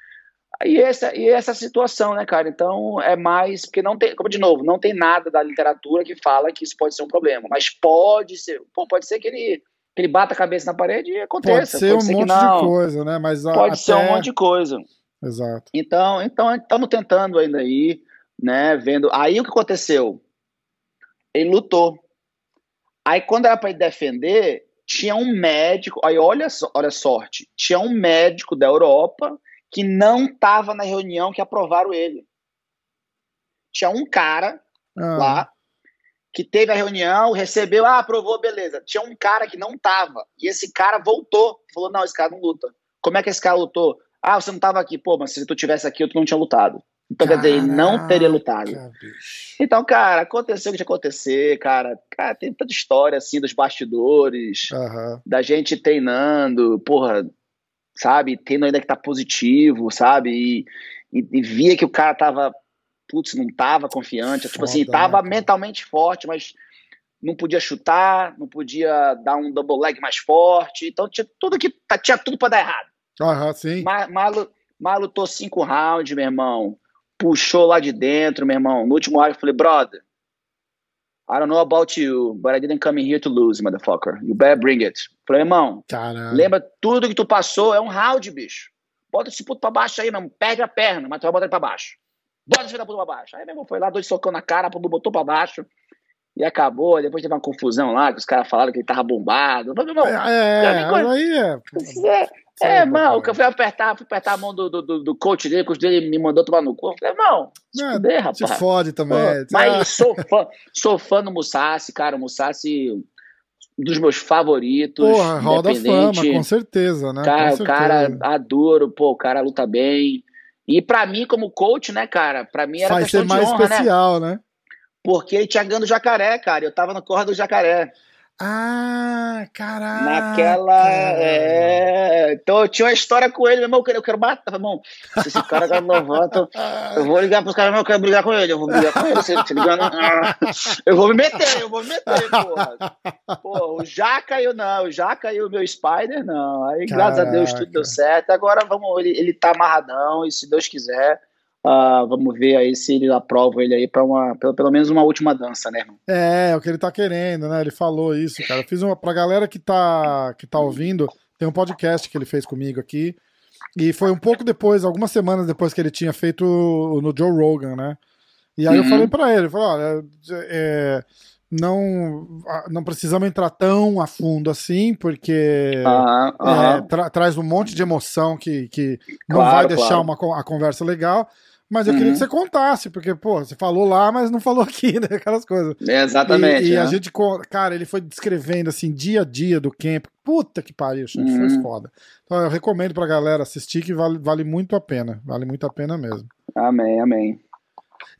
E essa, e essa situação, né, cara? Então é mais. Porque não tem, como de novo, não tem nada da literatura que fala que isso pode ser um problema. Mas pode ser. Pô, pode ser que ele, que ele bata a cabeça na parede e aconteça. Pode ser pode um ser monte de coisa, né? Mas pode até... ser um monte de coisa. Exato. Então, então estamos tentando ainda aí, né? Vendo. Aí o que aconteceu? Ele lutou. Aí quando era para ele defender, tinha um médico. Aí olha, olha a sorte. Tinha um médico da Europa que não estava na reunião que aprovaram ele. Tinha um cara ah. lá que teve a reunião, recebeu, ah, aprovou, beleza. Tinha um cara que não estava. E esse cara voltou. Falou: não, esse cara não luta. Como é que esse cara lutou? Ah, você não estava aqui. Pô, mas se tu tivesse aqui, eu não tinha lutado. Então, Caraca, quer dizer, ele não teria lutado. Então, cara, aconteceu o que tinha acontecer, cara. Cara, tem tanta história, assim, dos bastidores, uhum. da gente treinando, porra, sabe? Tendo ainda que tá positivo, sabe? E, e, e via que o cara tava, putz, não tava confiante. Foda, tipo assim, tava né, mentalmente forte, mas não podia chutar, não podia dar um double leg mais forte. Então tinha tudo que tinha tudo para dar errado. Aham, sim. Malu lutou cinco rounds, meu irmão. Puxou lá de dentro, meu irmão. No último round eu falei, brother, I don't know about you, but I didn't come here to lose, motherfucker. You better bring it. Falei, irmão, Caramba. lembra tudo que tu passou, é um round, bicho. Bota esse puto pra baixo aí, meu Perde a perna, mas tu vai botar ele pra baixo. Bota esse filho da puta pra baixo. Aí, meu irmão, foi lá, dois socão na cara, botou pra baixo. E acabou, depois teve uma confusão lá, que os caras falaram que ele tava bombado. Mas, irmão, é, é, aí é. é é, mano, que eu fui apertar, fui apertar a mão do, do, do coach dele, o coach dele me mandou tomar no cu. Eu falei, não, se é, fuder, rapaz. Se fode também. Pô, mas sou fã, sou fã do Musashi, cara, o Musashi um dos meus favoritos. Porra, Hall da Fama, com certeza, né? Cara, certeza. o cara adoro, pô, o cara luta bem. E pra mim, como coach, né, cara, pra mim era Faz questão ser mais de honra, né? especial, né? né? Porque ele tinha ganho do jacaré, cara. Eu tava no corre do jacaré. Ah, caralho. Naquela. É... Então eu tinha uma história com ele, meu irmão. Eu quero, matar, meu irmão. Se esse cara tá levanta, eu vou ligar pros caras, meu, eu quero brigar com ele. Eu vou brigar com ele. Se ele te ligando, eu vou me meter, eu vou me meter, porra. Pô, o Jaca eu não, o Jaca e o meu Spider não. Aí, Caraca. graças a Deus, tudo deu certo. Agora vamos, ele, ele tá amarradão e se Deus quiser. Uh, vamos ver aí se ele aprova ele aí para uma pelo, pelo menos uma última dança, né, irmão? É, é o que ele tá querendo, né? Ele falou isso, cara. Eu fiz uma pra galera que tá que tá ouvindo, tem um podcast que ele fez comigo aqui. E foi um pouco depois, algumas semanas depois que ele tinha feito no Joe Rogan, né? E aí uhum. eu falei para ele, falei, olha, é, não, não precisamos entrar tão a fundo assim, porque uhum, uhum. É, tra traz um monte de emoção que, que não claro, vai deixar claro. uma, a conversa legal. Mas eu uhum. queria que você contasse, porque, pô, você falou lá, mas não falou aqui, né? Aquelas coisas. exatamente. E, e a né? gente, cara, ele foi descrevendo, assim, dia a dia do camp. Puta que pariu, gente, uhum. foi foda. Então eu recomendo pra galera assistir, que vale, vale muito a pena. Vale muito a pena mesmo. Amém, amém.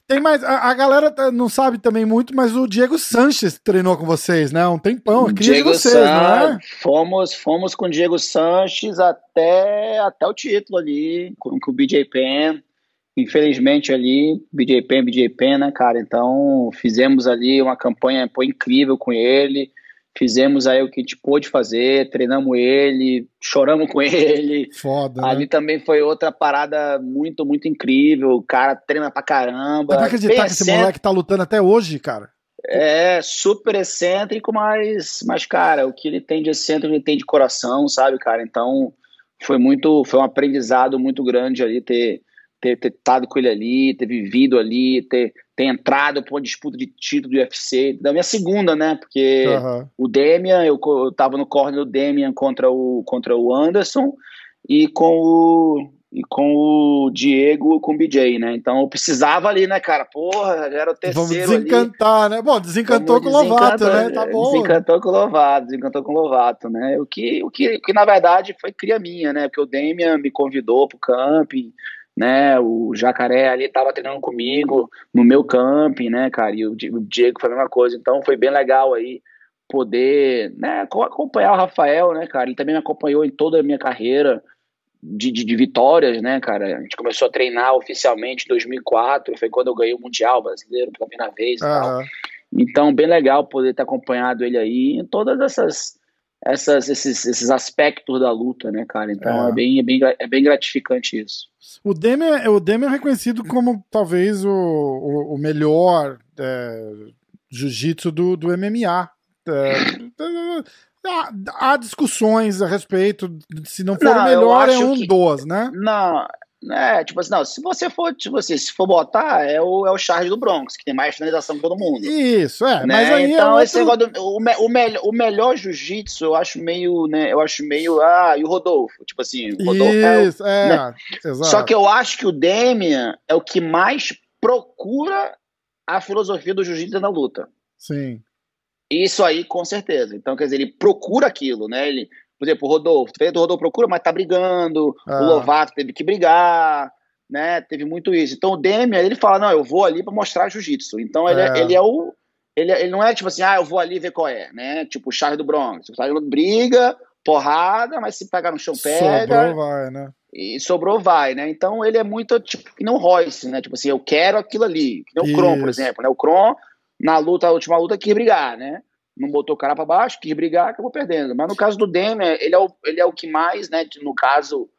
Tem mais. A, a, galera tá, não sabe também muito, mas o Diego Sanches treinou com vocês, né? Um tempão. Diego de vocês, San... não é? Fomos, fomos com o Diego Sanches até, até o título ali, com, com o BJ Penn infelizmente ali, BJ Penn, BJ Penn, né, cara? Então fizemos ali uma campanha pô, incrível com ele, fizemos aí o que a gente pôde fazer, treinamos ele, choramos com ele. Foda. Ali né? também foi outra parada muito, muito incrível. O cara treina pra caramba. Dá pra acreditar que esse moleque tá lutando até hoje, cara? É, super excêntrico, mas, mas, cara, o que ele tem de excêntrico, ele tem de coração, sabe, cara? Então, foi muito, foi um aprendizado muito grande ali ter, ter, ter estado com ele ali, ter vivido ali, ter, ter entrado para uma disputa de título do UFC, da minha segunda, né? Porque uhum. o Demian, eu, eu tava no corner do Demian contra o, contra o Anderson, e com o, e com o Diego com o BJ, né? Então eu precisava ali, né, cara? Porra, já era o terceiro. Vamos desencantar, ali. né? Bom, desencantou com o Lovato, né? Tá bom. Desencantou com o Lovato, desencantou com o Lovato, né? O que, o que, o que na verdade foi cria minha, né? Porque o Demian me convidou pro camping, né? O Jacaré ali tava treinando comigo no meu camping, né, cara? E o Diego foi a mesma coisa. Então foi bem legal aí poder né, acompanhar o Rafael, né, cara? Ele também me acompanhou em toda a minha carreira de, de, de, vitórias, né, cara? A gente começou a treinar oficialmente em 2004, foi quando eu ganhei o Mundial Brasileiro pela primeira vez uhum. tal. Então, bem legal poder ter acompanhado ele aí em todas essas, essas esses, esses aspectos da luta, né, cara? Então é, é bem, é, bem, é bem gratificante isso. O Demian, o Demian é reconhecido como talvez o, o, o melhor é, jiu-jitsu do, do MMA. É, há, discussões a respeito se não for não, o melhor é um que, dos, né? Não, é, tipo assim, não, se você for, tipo assim, se for botar, é o, é o Charles do Bronx, que tem mais finalização que todo mundo. Isso, é, né? mas aí é Então, é outro... esse negócio do, o, o, melhor, o melhor jiu-jitsu, eu acho meio, né, eu acho meio, ah, e o Rodolfo, tipo assim, o Rodolfo Isso, é, o, é né? exato. Só que eu acho que o Demian é o que mais procura a filosofia do jiu-jitsu na luta. Sim. Isso aí, com certeza. Então, quer dizer, ele procura aquilo, né? Ele, por exemplo, o Rodolfo, o Rodolfo procura, mas tá brigando, ah. o Lovato teve que brigar, né? Teve muito isso. Então o Demian, ele fala, não, eu vou ali para mostrar jiu-jitsu. Então ele é. é. ele é o ele, ele não é tipo assim, ah, eu vou ali ver qual é, né? Tipo o Charles do Bronx. O Charles briga, porrada, mas se pegar no chão pega. Sobrou vai, né? E sobrou vai, né? Então ele é muito tipo que não Royce, né? Tipo assim, eu quero aquilo ali. Que nem o Kron, por exemplo, né? O Kron na luta, a última luta, quis brigar, né? Não botou o cara para baixo, quis brigar, acabou perdendo. Mas no caso do Demian, ele é o, ele é o que mais, né, no caso,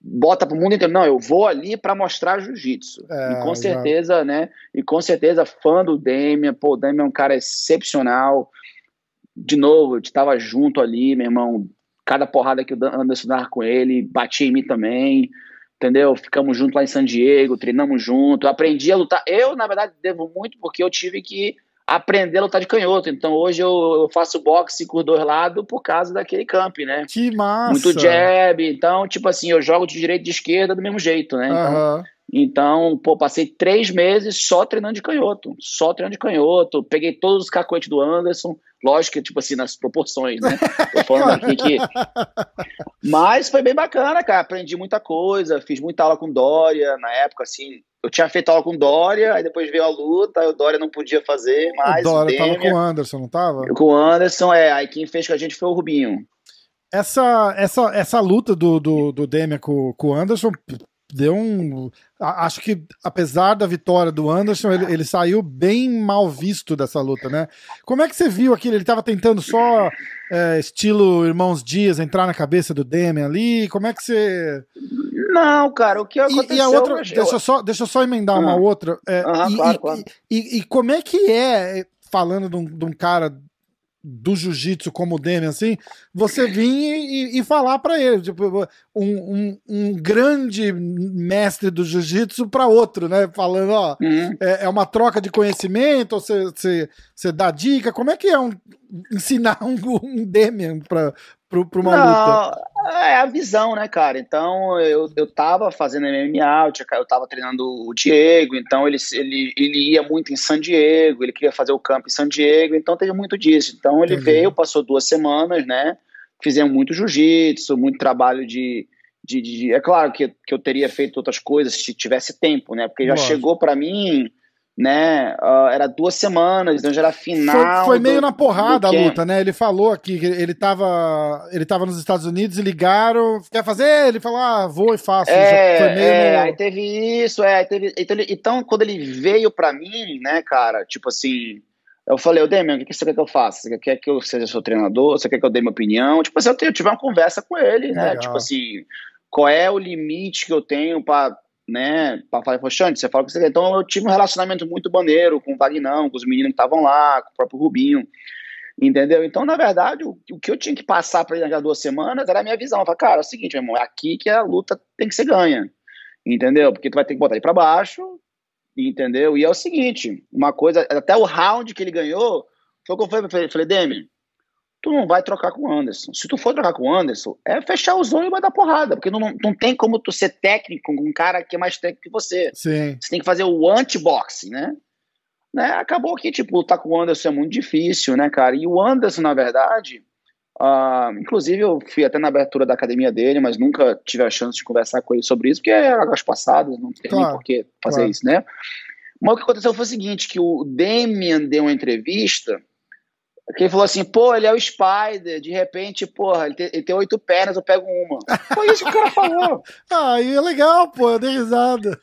bota pro mundo inteiro. Não, eu vou ali para mostrar jiu-jitsu. É, e com certeza, né? E com certeza, fã do Demian, pô, o Demian é um cara excepcional. De novo, eu estava junto ali, meu irmão. Cada porrada que o Anderson dava com ele, batia em mim também entendeu? Ficamos juntos lá em San Diego, treinamos junto, aprendi a lutar. Eu, na verdade, devo muito porque eu tive que aprender a lutar de canhoto. Então hoje eu, faço boxe com os dois lados por causa daquele camp, né? Que massa! Muito jab. Então, tipo assim, eu jogo de direita e de esquerda do mesmo jeito, né? Então, uhum. Então, pô, passei três meses só treinando de canhoto. Só treinando de canhoto. Peguei todos os cacoetes do Anderson. Lógico que, tipo assim, nas proporções, né? Tô falando aqui que. Mas foi bem bacana, cara. Aprendi muita coisa, fiz muita aula com Dória na época, assim. Eu tinha feito aula com Dória, aí depois veio a luta, aí o Dória não podia fazer mais. O Dória tava com o Anderson, não tava? Com o Anderson, é. Aí quem fez com a gente foi o Rubinho. Essa, essa, essa luta do, do, do Demian com, com o Anderson deu um. Acho que, apesar da vitória do Anderson, ele, ele, saiu bem mal visto dessa luta, né? Como é que você viu aquilo? Ele estava tentando só, é, estilo Irmãos Dias, entrar na cabeça do Demian ali? Como é que você. Não, cara, o que aconteceu... E, e a outra, deixa eu só, deixa eu só emendar uma outra. É, e, claro, claro. E, e, como é que é, falando de um, de um cara do jiu-jitsu como o Demian, assim, você vir e, e falar para ele, tipo, um, um, um, grande mestre do jiu-jitsu para outro, né? Falando, ó, uhum. é, é, uma troca de conhecimento, você, dá dica, como é que é um, ensinar um, um Demian para para uma Não, luta? É a visão, né, cara? Então, eu, eu tava fazendo MMA, eu, tinha, eu tava treinando o Diego, então ele, ele, ele ia muito em San Diego, ele queria fazer o campo em San Diego, então teve muito disso. Então, ele Entendi. veio, passou duas semanas, né? Fizemos muito jiu-jitsu, muito trabalho de, de, de, É claro que, que eu teria feito outras coisas se tivesse tempo, né? Porque já Nossa. chegou para mim né? Uh, era duas semanas, então já era final. Foi, foi meio do, na porrada a luta, né? Ele falou aqui que ele tava, ele tava nos Estados Unidos e ligaram, quer fazer? Ele falou, ah, vou e faço. É, é no... aí teve isso, é, aí teve, então, ele, então quando ele veio para mim, né, cara, tipo assim, eu falei, ô Demian, o que você quer que eu faça? Você quer que eu seja seu treinador? Você quer que eu dê minha opinião? Tipo assim, eu, tive uma conversa com ele, né? Legal. Tipo assim, qual é o limite que eu tenho para né, para falar, Poxante, você fala que você. Então eu tive um relacionamento muito maneiro com o Vagnão, com os meninos que estavam lá, com o próprio Rubinho, entendeu? Então, na verdade, o, o que eu tinha que passar para ele nas duas semanas era a minha visão. Eu falei, cara, é o seguinte, meu irmão, é aqui que a luta tem que ser ganha, entendeu? Porque tu vai ter que botar ele para baixo, entendeu? E é o seguinte, uma coisa, até o round que ele ganhou, foi o que eu falei, eu falei, Demi, tu não vai trocar com o Anderson. Se tu for trocar com o Anderson, é fechar os olhos e vai dar porrada, porque não, não tem como tu ser técnico com um cara que é mais técnico que você. Sim. Você tem que fazer o anti-boxing, né? né? Acabou que, tipo, lutar com o Anderson é muito difícil, né, cara? E o Anderson, na verdade, uh, inclusive eu fui até na abertura da academia dele, mas nunca tive a chance de conversar com ele sobre isso, porque era águas passadas, não tem claro, nem por que fazer claro. isso, né? Mas o que aconteceu foi o seguinte, que o Damian deu uma entrevista que ele falou assim, pô, ele é o Spider, de repente, porra, ele tem, ele tem oito pernas, eu pego uma. Foi isso que o cara falou. ah, e é legal, pô, eu dei risada.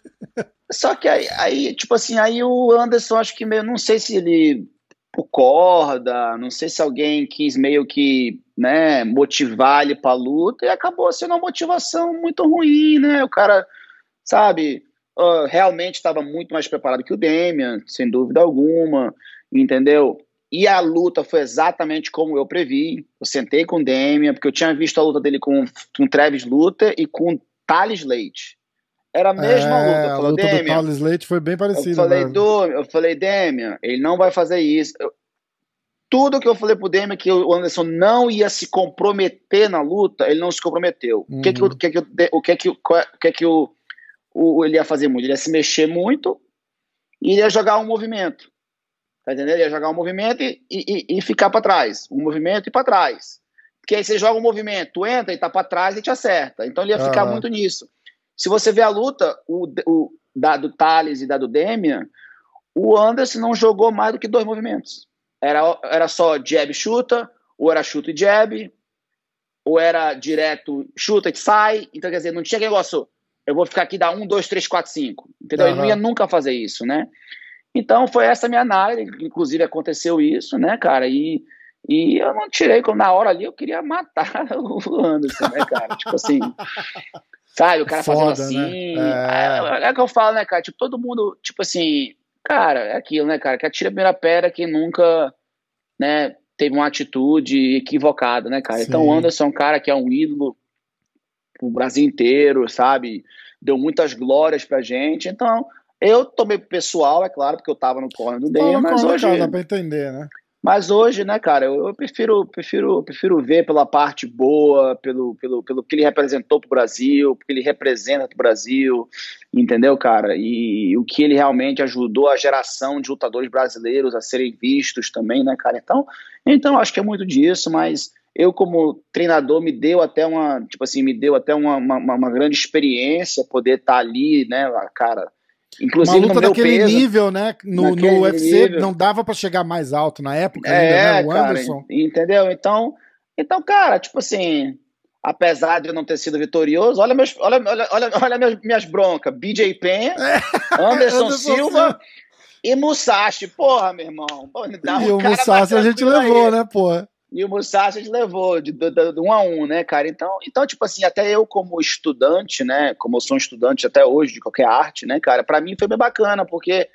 Só que aí, aí, tipo assim, aí o Anderson, acho que meio, não sei se ele por corda, não sei se alguém quis meio que, né, motivar ele pra luta, e acabou sendo uma motivação muito ruim, né, o cara, sabe, uh, realmente estava muito mais preparado que o Damian, sem dúvida alguma, entendeu? E a luta foi exatamente como eu previ. Eu sentei com o Damian, porque eu tinha visto a luta dele com, com Travis Luta e com Thales Leite. Era a mesma é, luta. Eu falei, a luta Damian, do Thales Leite foi bem parecida. Eu falei, do, eu falei, Damian, ele não vai fazer isso. Eu, tudo que eu falei pro Damian que o Anderson não ia se comprometer na luta, ele não se comprometeu. Uhum. O que que, o, que, que, o que, que, o, que, que o, o, ele ia fazer muito? Ele ia se mexer muito e ia jogar um movimento. Tá entendendo? Ele ia jogar um movimento e, e, e ficar para trás. Um movimento e para trás. Porque aí você joga um movimento, tu entra e tá para trás e te acerta. Então ele ia ficar muito nisso. Se você vê a luta, o, o da, do Thales e da do Demian, o Anderson não jogou mais do que dois movimentos. Era, era só jab chuta, ou era chuta e jab, ou era direto chuta e sai. Então, quer dizer, não tinha negócio, eu vou ficar aqui dar um, dois, três, quatro, cinco. Entendeu? Uhum. Ele não ia nunca fazer isso, né? Então foi essa minha análise, inclusive aconteceu isso, né, cara? E, e eu não tirei, como na hora ali eu queria matar o Anderson, né, cara? tipo assim, sabe, o cara Foda, fazendo né? assim. Né? É... é... é que eu falo, né, cara? Tipo, todo mundo, tipo assim, cara, é aquilo, né, cara? Que atira a primeira pedra quem nunca, né, teve uma atitude equivocada, né, cara? Sim. Então o Anderson é um cara que é um ídolo pro Brasil inteiro, sabe? Deu muitas glórias pra gente, então eu tomei pessoal, é claro, porque eu tava no corner do Daniel, mas hoje... Cara, dá pra entender, né? Mas hoje, né, cara, eu, eu, prefiro, prefiro, prefiro ver pela parte boa, pelo, pelo, pelo que ele representou pro Brasil, porque ele representa pro Brasil, entendeu, cara? E, e o que ele realmente ajudou a geração de lutadores brasileiros a serem vistos também, né, cara? Então, então acho que é muito disso, mas eu como treinador me deu até uma, tipo assim, me deu até uma, uma, uma grande experiência poder estar tá ali, né, cara Inclusive, uma luta daquele peso, nível, né? No, no UFC nível. não dava para chegar mais alto na época, é, ainda, né? O Anderson. Cara, entendeu? Então, então, cara, tipo assim, apesar de eu não ter sido vitorioso, olha, meus, olha, olha, olha, olha minhas, minhas broncas. BJ Penha, é. Anderson, Anderson Silva, Silva e Musashi. Porra, meu irmão. Pô, e o Musashi a gente levou, aí. né, porra? E o Musashi levou de, de, de, um a um, né, cara? Então, então, tipo assim, até eu como estudante, né, como eu sou um estudante até hoje de qualquer arte, né, cara, para mim foi bem bacana, porque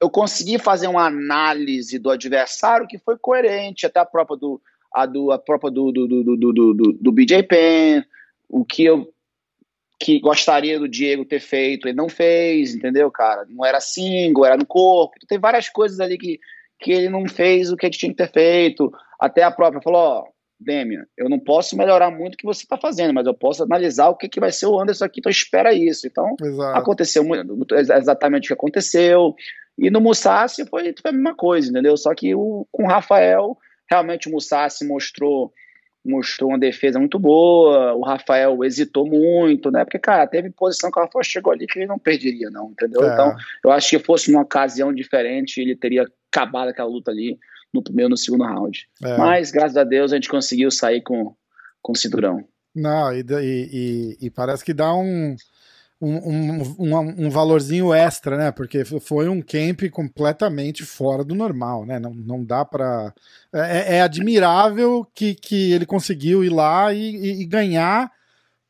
eu consegui fazer uma análise do adversário que foi coerente, até a própria do, a do, a própria do, do, do, do, do, do BJ Penn, o que eu que gostaria do Diego ter feito, ele não fez, entendeu, cara? Não era single, era no corpo, tem várias coisas ali que, que ele não fez o que ele tinha que ter feito, até a própria falou, ó, Demian, eu não posso melhorar muito o que você está fazendo, mas eu posso analisar o que, que vai ser o Anderson aqui, então espera isso. Então, Exato. aconteceu exatamente o que aconteceu. E no Mussassi foi, foi, a mesma coisa, entendeu? Só que o, com o Rafael, realmente o Mussassi mostrou mostrou uma defesa muito boa, o Rafael hesitou muito, né? Porque, cara, teve posição que o Rafael chegou ali que ele não perderia, não, entendeu? É. Então, eu acho que fosse uma ocasião diferente, ele teria acabado aquela luta ali no primeiro e no segundo round. É. Mas, graças a Deus, a gente conseguiu sair com, com o cinturão. Não, e, e, e parece que dá um, um, um, um, valorzinho extra, né? Porque foi um camp completamente fora do normal, né? Não, não dá para é, é, admirável que, que ele conseguiu ir lá e, e, ganhar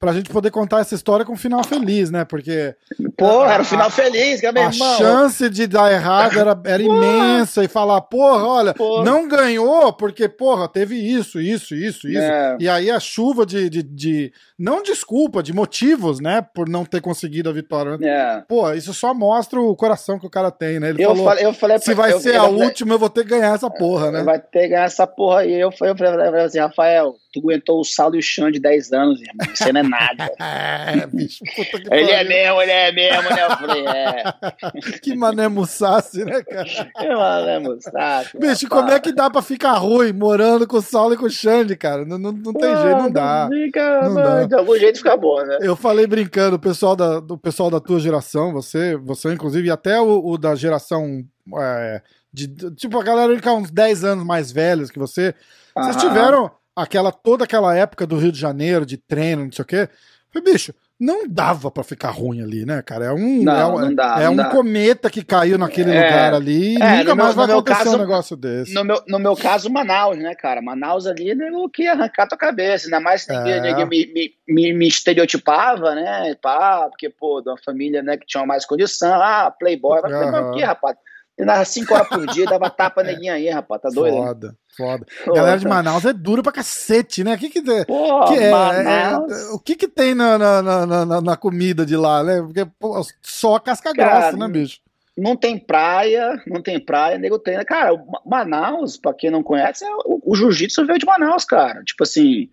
pra gente poder contar essa história com um final feliz, né? Porque. Pô, era um final feliz, que é meu A chance de dar errado era, era imensa e falar, porra, olha, porra. não ganhou porque, porra, teve isso, isso, isso, isso. É. E aí a chuva de, de, de, Não desculpa, de motivos, né? Por não ter conseguido a vitória. É. Pô, isso só mostra o coração que o cara tem, né? Ele eu falou, falei, eu falei se vai eu, ser eu, a última, eu vou ter que ganhar essa porra, né? Vai ter que ganhar essa porra aí. Eu falei, eu falei assim, Rafael, tu aguentou o Sal e o Chão de 10 anos, irmão. Isso não é nada. é, bicho, puta que Ele é mesmo, ele é mesmo, né? Eu falei, é. que mané mussasse, né, cara? Que mané mussasse. Bicho, como é que dá pra ficar ruim morando com o Saulo e com o Xande, cara? Não, não, não tem jeito, não dá. Fica, não dá. De algum jeito fica bom, né? Eu falei brincando, o pessoal da, do pessoal da tua geração, você, você inclusive, e até o, o da geração. É, de, tipo, a galera fica uns 10 anos mais velhos que você. Vocês tiveram aquela toda aquela época do Rio de Janeiro, de treino, não sei o quê. Falei, bicho, não dava para ficar ruim ali, né, cara? É um, não, é, não dá, é não um dá. cometa que caiu naquele é, lugar ali e é, nunca mais meu, vai acontecer caso, um negócio desse. No meu, no meu caso, Manaus, né, cara? Manaus ali nego que ia arrancar tua cabeça, ainda mais se ninguém, é. ninguém me, me, me, me, estereotipava, né? Pá, porque, pô, de uma família né, que tinha mais condição, ah, playboy, vai playboy o quê, rapaz? Treinava 5 horas por dia, dava tapa neguinha aí, rapaz. Tá doido? Foda, foda. Pô, Galera de Manaus é dura pra cacete, né? O que que, pô, que é, Manaus... é, O que que tem na, na, na, na, comida de lá, né? Porque pô, só casca grossa, né, bicho? Não tem praia, não tem praia, nego treina. Cara, Manaus, pra quem não conhece, é, o, o jiu-jitsu veio de Manaus, cara. Tipo assim,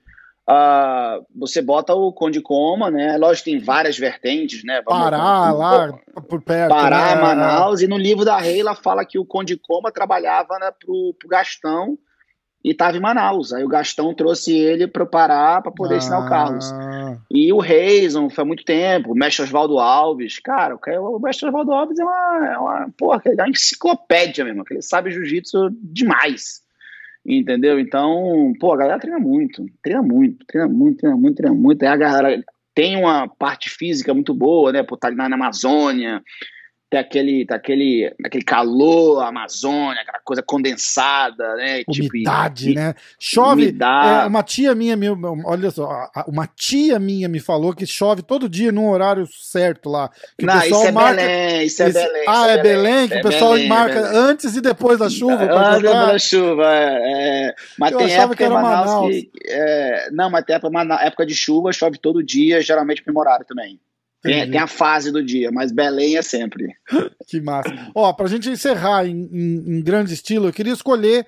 Uh, você bota o Conde Coma, né? Lógico, tem várias vertentes, né? Vamos, Pará, um, lá por perto. Pará, né? Manaus, e no livro da Rei ela fala que o Conde Coma trabalhava né, pro, pro Gastão e estava em Manaus. Aí o Gastão trouxe ele para o Pará para poder ah. ensinar o Carlos. E o Reison foi há muito tempo, o mestre Oswaldo Alves. Cara, o mestre Oswaldo Alves é uma, é uma, porra, é uma enciclopédia mesmo, ele sabe jiu-jitsu demais. Entendeu? Então, pô, a galera treina muito, treina muito, treina muito, treina muito, treina muito. Aí a galera tem uma parte física muito boa, né? Por estar na Amazônia, tem aquele, tem aquele, aquele calor, Amazônia, aquela coisa condensada, né? Tipo, umidade, tipo, né? Chove. É, uma tia minha, olha só, uma tia minha me falou que chove todo dia num horário certo lá. Que Não, o pessoal isso é marca, Belém, isso é Belém. Ah, é, é Belém, que o pessoal Belém, marca Belém. antes e depois da chuva. Antes da chuva, é. Mas Eu tem época em Manaus, Manaus. que. É, não, mas tem época, época de chuva, chove todo dia, geralmente no horário também. Tem, tem, a fase do dia, mas Belém é sempre. que massa. Ó, pra gente encerrar em, em, em, grande estilo, eu queria escolher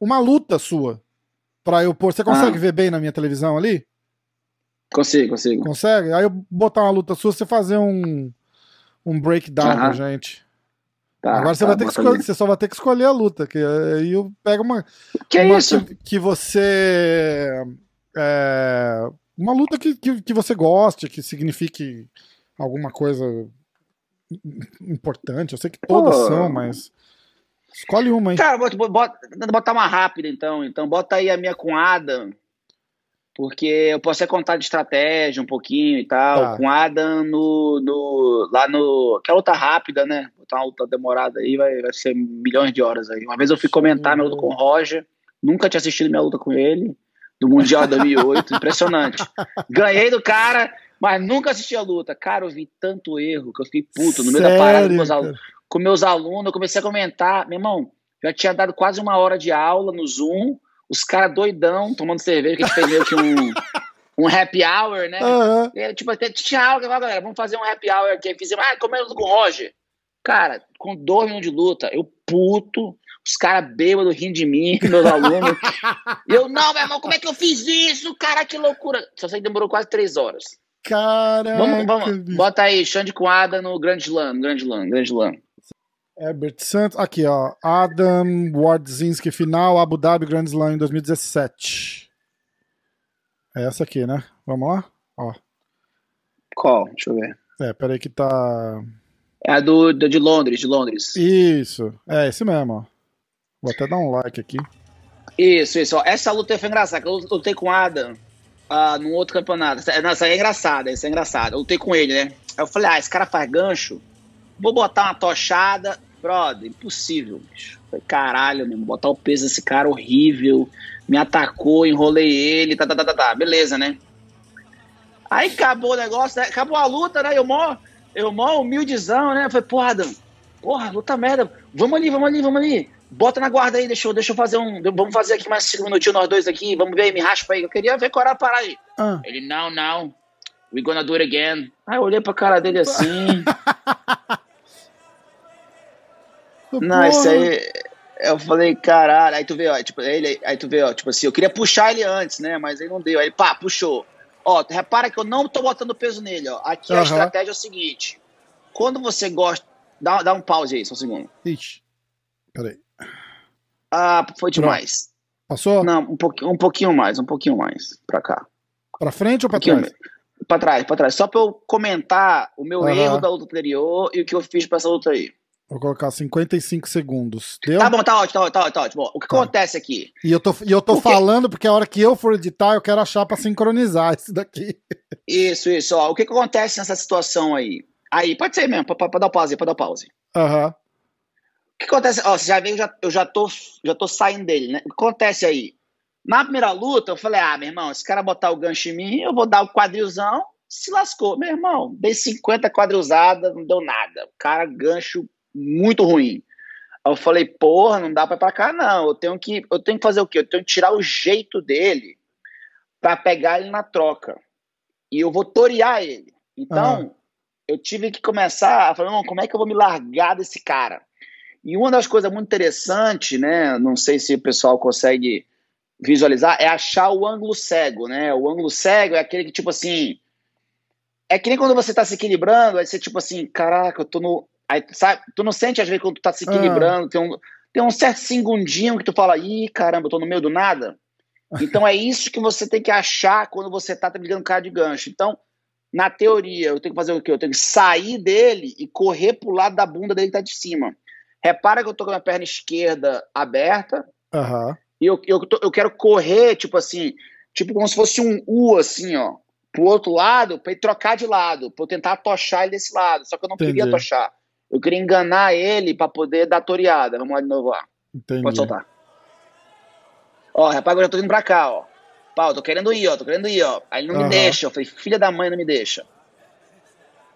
uma luta sua pra eu pôr. Você consegue ah. ver bem na minha televisão ali? Consigo, consigo. Consegue? Aí eu botar uma luta sua, você fazer um, um breakdown pra gente. Tá, Agora você, tá, vai ter que escolher, você só vai ter que escolher a luta, que aí eu pego uma. Que uma é isso? Que, que você. É, uma luta que, que, que você goste, que signifique alguma coisa importante. Eu sei que todas Pô. são, mas. Escolhe uma aí. Cara, bota, bota, botar uma rápida então. Então, bota aí a minha com Adam. Porque eu posso até contar de estratégia um pouquinho e tal. Tá. Com Adam no, no, lá no. Que é luta rápida, né? Botar uma luta demorada aí, vai, vai ser milhões de horas aí. Uma vez eu fui comentar minha luta com o Roger. Nunca tinha assistido minha luta com ele. Do Mundial 2008. Impressionante. Ganhei do cara mas nunca assisti a luta. Cara, eu vi tanto erro que eu fiquei puto no meio da parada com meus, alunos, com meus alunos. Eu comecei a comentar. Meu irmão, já tinha dado quase uma hora de aula no Zoom. Os caras doidão, tomando cerveja, que a gente fez meio que um, um happy hour, né? Uhum. E, tipo, tinha aula, galera, vamos fazer um happy hour aqui. Fizemos, ah, é com o Roger? Cara, com dois minutos de luta, eu puto, os caras bêbados rindo de mim, meus alunos. eu, não, meu irmão, como é que eu fiz isso? Cara, que loucura. Só sei que demorou quase três horas. Caraca. Vamos, vamos. Bota aí, Xande com Adam no Grande Slam, Grande Slam, Grande Slam. Herbert Santos, aqui ó, Adam Wardzinski final, Abu Dhabi Grand Slam em 2017. É essa aqui, né? Vamos lá? Ó. Qual? Deixa eu ver. É, peraí que tá. É a do, do, de Londres, de Londres. Isso, é esse mesmo, ó. Vou até dar um like aqui. Isso, isso. Ó. Essa luta foi engraçada, eu lutei com Adam uh, num outro campeonato. Essa, é engraçada, essa é engraçada. Eu lutei com ele, né? Aí eu falei, ah, esse cara faz gancho, vou botar uma tochada. Brother, impossível, bicho. Falei, caralho, mesmo, botar o peso desse cara horrível. Me atacou, enrolei ele, tá, tá, tá, tá, tá. Beleza, né? Aí acabou o negócio, né? acabou a luta, né? Eu mó, eu mó humildezão, né? falei, porra, Adam, porra, luta merda. Vamos ali, vamos ali, vamos ali. Bota na guarda aí, deixa eu, deixa eu fazer um. Vamos fazer aqui mais cinco minutinhos nós dois aqui. Vamos ver aí, me raspa aí. Eu queria ver qual era a parada aí. Ah. Ele, não, não. We gonna do it again. Aí eu olhei pra cara dele assim. não, isso aí. Eu falei, caralho. Aí tu vê, ó, tipo, ele, aí tu vê, ó, tipo assim, eu queria puxar ele antes, né? Mas aí não deu. Aí, pá, puxou. Ó, repara que eu não tô botando peso nele, ó. Aqui uhum. a estratégia é o seguinte. Quando você gosta. Dá, dá um pause aí, só um segundo. Ixi. Peraí. Ah, foi demais. Passou? Não, um pouquinho, um pouquinho mais, um pouquinho mais. Pra cá. Pra frente ou pra um trás? Pra trás, pra trás. Só pra eu comentar o meu uhum. erro da luta anterior e o que eu fiz pra essa luta aí. Vou colocar 55 segundos. Deu? Tá bom, tá ótimo, tá ótimo, tá ótimo. Tá ótimo. O que tá. acontece aqui? E eu tô, e eu tô falando porque a hora que eu for editar, eu quero achar pra sincronizar isso daqui. Isso, isso. Ó, o que, que acontece nessa situação aí? Aí, pode ser mesmo, pra, pra dar pause, pra dar pause. Aham. Uhum. O que acontece? Ó, você já vê, eu já, eu já, tô, já tô saindo dele, né? O que acontece aí? Na primeira luta, eu falei, ah, meu irmão, esse cara botar o gancho em mim, eu vou dar o quadrilzão, se lascou. Meu irmão, dei 50 quadrilzadas, não deu nada. O cara, gancho muito ruim. Aí eu falei, porra, não dá pra ir pra cá, não. Eu tenho que, eu tenho que fazer o quê? Eu tenho que tirar o jeito dele para pegar ele na troca. E eu vou torear ele. Então, uhum. eu tive que começar a falar, como é que eu vou me largar desse cara? E uma das coisas muito interessantes, né? Não sei se o pessoal consegue visualizar, é achar o ângulo cego, né? O ângulo cego é aquele que, tipo assim. É que nem quando você tá se equilibrando, aí você, tipo assim, caraca, eu tô no. Aí, sabe, tu não sente, às vezes, quando tu tá se equilibrando, ah. tem, um, tem um certo segundinho que tu fala, ih, caramba, eu tô no meio do nada. Então é isso que você tem que achar quando você tá ligando cara de gancho. Então, na teoria, eu tenho que fazer o quê? Eu tenho que sair dele e correr pro lado da bunda dele que tá de cima. Repara que eu tô com a minha perna esquerda aberta. Uhum. E eu, eu, eu quero correr, tipo assim, tipo como se fosse um U, assim, ó, pro outro lado, pra ele trocar de lado, pra eu tentar tochar ele desse lado. Só que eu não Entendi. queria tochar. Eu queria enganar ele pra poder dar toreada. Vamos lá de novo lá. Entendi. Pode soltar. Ó, repara que eu já tô indo pra cá, ó. Pau, tô querendo ir, ó, tô querendo ir, ó. Aí ele não uhum. me deixa. Eu falei, filha da mãe, não me deixa.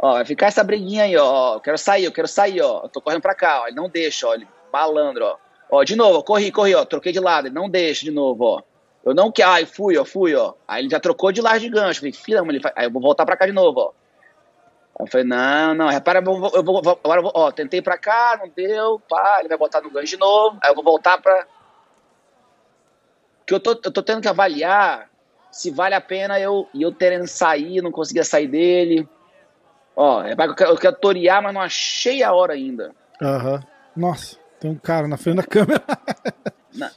Ó, vai ficar essa briguinha aí, ó. Eu quero sair, eu quero sair, ó. Eu tô correndo pra cá, ó. Ele não deixa, ó. Ele malandro, ó. Ó, de novo, ó, corri, corri, ó. Troquei de lado, ele não deixa de novo, ó. Eu não quero, ai, fui, ó, fui, ó. Aí ele já trocou de lado de gancho. Falei, filha, ele aí eu vou voltar pra cá de novo, ó. Aí eu falei, não, não, repara, eu vou, eu vou, agora eu vou, ó, tentei pra cá, não deu, pá, ele vai botar no gancho de novo. Aí eu vou voltar pra. Que eu tô, eu tô tendo que avaliar se vale a pena eu, eu terem sair, não conseguia sair dele. Ó, é eu quero, eu quero torear, mas não achei a hora ainda. Aham. Uhum. Nossa, tem um cara na frente da câmera. não,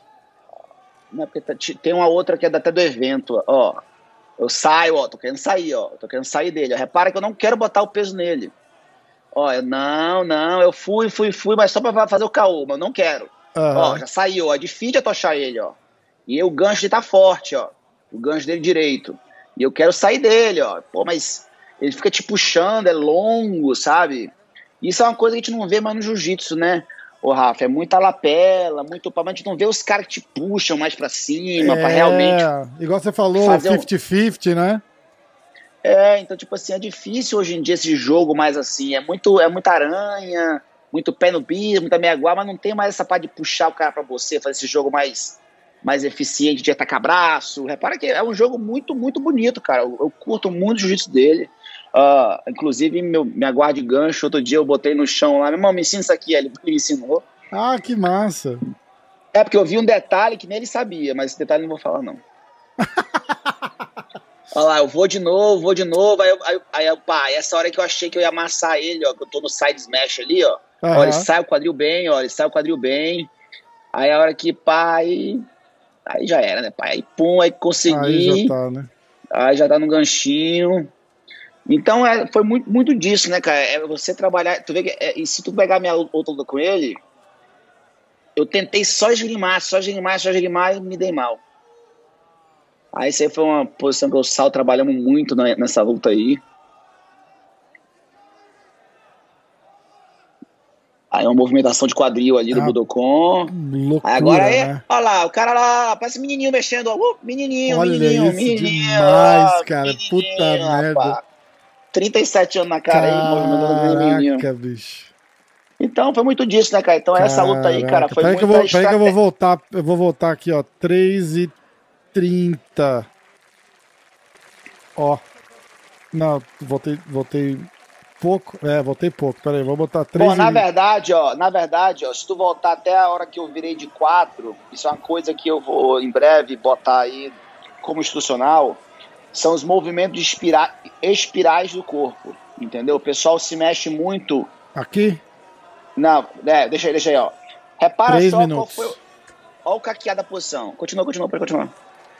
não porque tá, tem uma outra que é até do evento, ó. Eu saio, ó, tô querendo sair, ó. Tô querendo sair dele. Repara que eu não quero botar o peso nele. Ó, eu, não, não, eu fui, fui, fui, mas só pra fazer o caô, mas eu não quero. Uhum. Ó, já saiu, ó. É difícil atochar ele, ó. E o gancho dele tá forte, ó. O gancho dele direito. E eu quero sair dele, ó. Pô, mas ele fica te puxando, é longo, sabe? Isso é uma coisa que a gente não vê mais no jiu-jitsu, né? Ô, Rafa, é muita lapela, muito pau, a gente não vê os caras que te puxam mais para cima, é, para realmente. Igual você falou, 50-50, um... né? É, então, tipo assim, é difícil hoje em dia esse jogo mais assim. É muito, é muita aranha, muito pé no bico, muita meia guarda, mas não tem mais essa parte de puxar o cara para você, fazer esse jogo mais mais eficiente de atacar braço. Repara que é um jogo muito, muito bonito, cara. Eu, eu curto muito o jiu-jitsu dele. Uh, inclusive, meu, minha guarda de gancho, outro dia eu botei no chão lá, meu irmão, me ensina isso aqui, ele me ensinou. Ah, que massa! É, porque eu vi um detalhe que nem ele sabia, mas esse detalhe eu não vou falar, não. Olha lá, eu vou de novo, vou de novo, aí, eu, aí, aí pá, essa hora que eu achei que eu ia amassar ele, ó, que eu tô no side smash ali, ó, uhum. ó ele sai o quadril bem, ó, ele sai o quadril bem, aí a hora que, pá, aí, aí já era, né, pai, aí pum, aí consegui, aí já tá, né? Aí já tá no ganchinho, então é, foi muito, muito disso, né, cara? É você trabalhar. Tu vê que, é, e se tu pegar minha outra luta com ele, eu tentei só esgrimar, só esgrimar, só esgrimar e me dei mal. Aí isso aí foi uma posição que eu e o Sal trabalhamos muito nessa luta aí. Aí uma movimentação de quadril ali do ah, Budokon. Loucura, aí agora aí, né? olha lá, o cara lá, parece menininho mexendo, ó. Uh, menininho, olha menininho, isso menininho. Demais, cara. Menininho, Puta merda. 37 anos na cara Caraca, aí, movimentando menininho. bicho. Então foi muito disso, né, cara? Então Caraca. essa luta aí, cara, foi peraí eu vou, Peraí que eu vou voltar, eu vou voltar aqui, ó. 3 e 30. Ó. Não, voltei, voltei pouco. É, voltei pouco. Peraí, vou botar 3 Bom, e... na verdade, ó, na verdade, ó, se tu voltar até a hora que eu virei de 4, isso é uma coisa que eu vou em breve botar aí como institucional, são os movimentos de espira... espirais do corpo, entendeu? O pessoal se mexe muito. Aqui? Não, é, deixa aí, deixa aí, ó. Repara Três só minutos. qual foi. Olha o caqueado da posição. Continua, continua, pode continuar.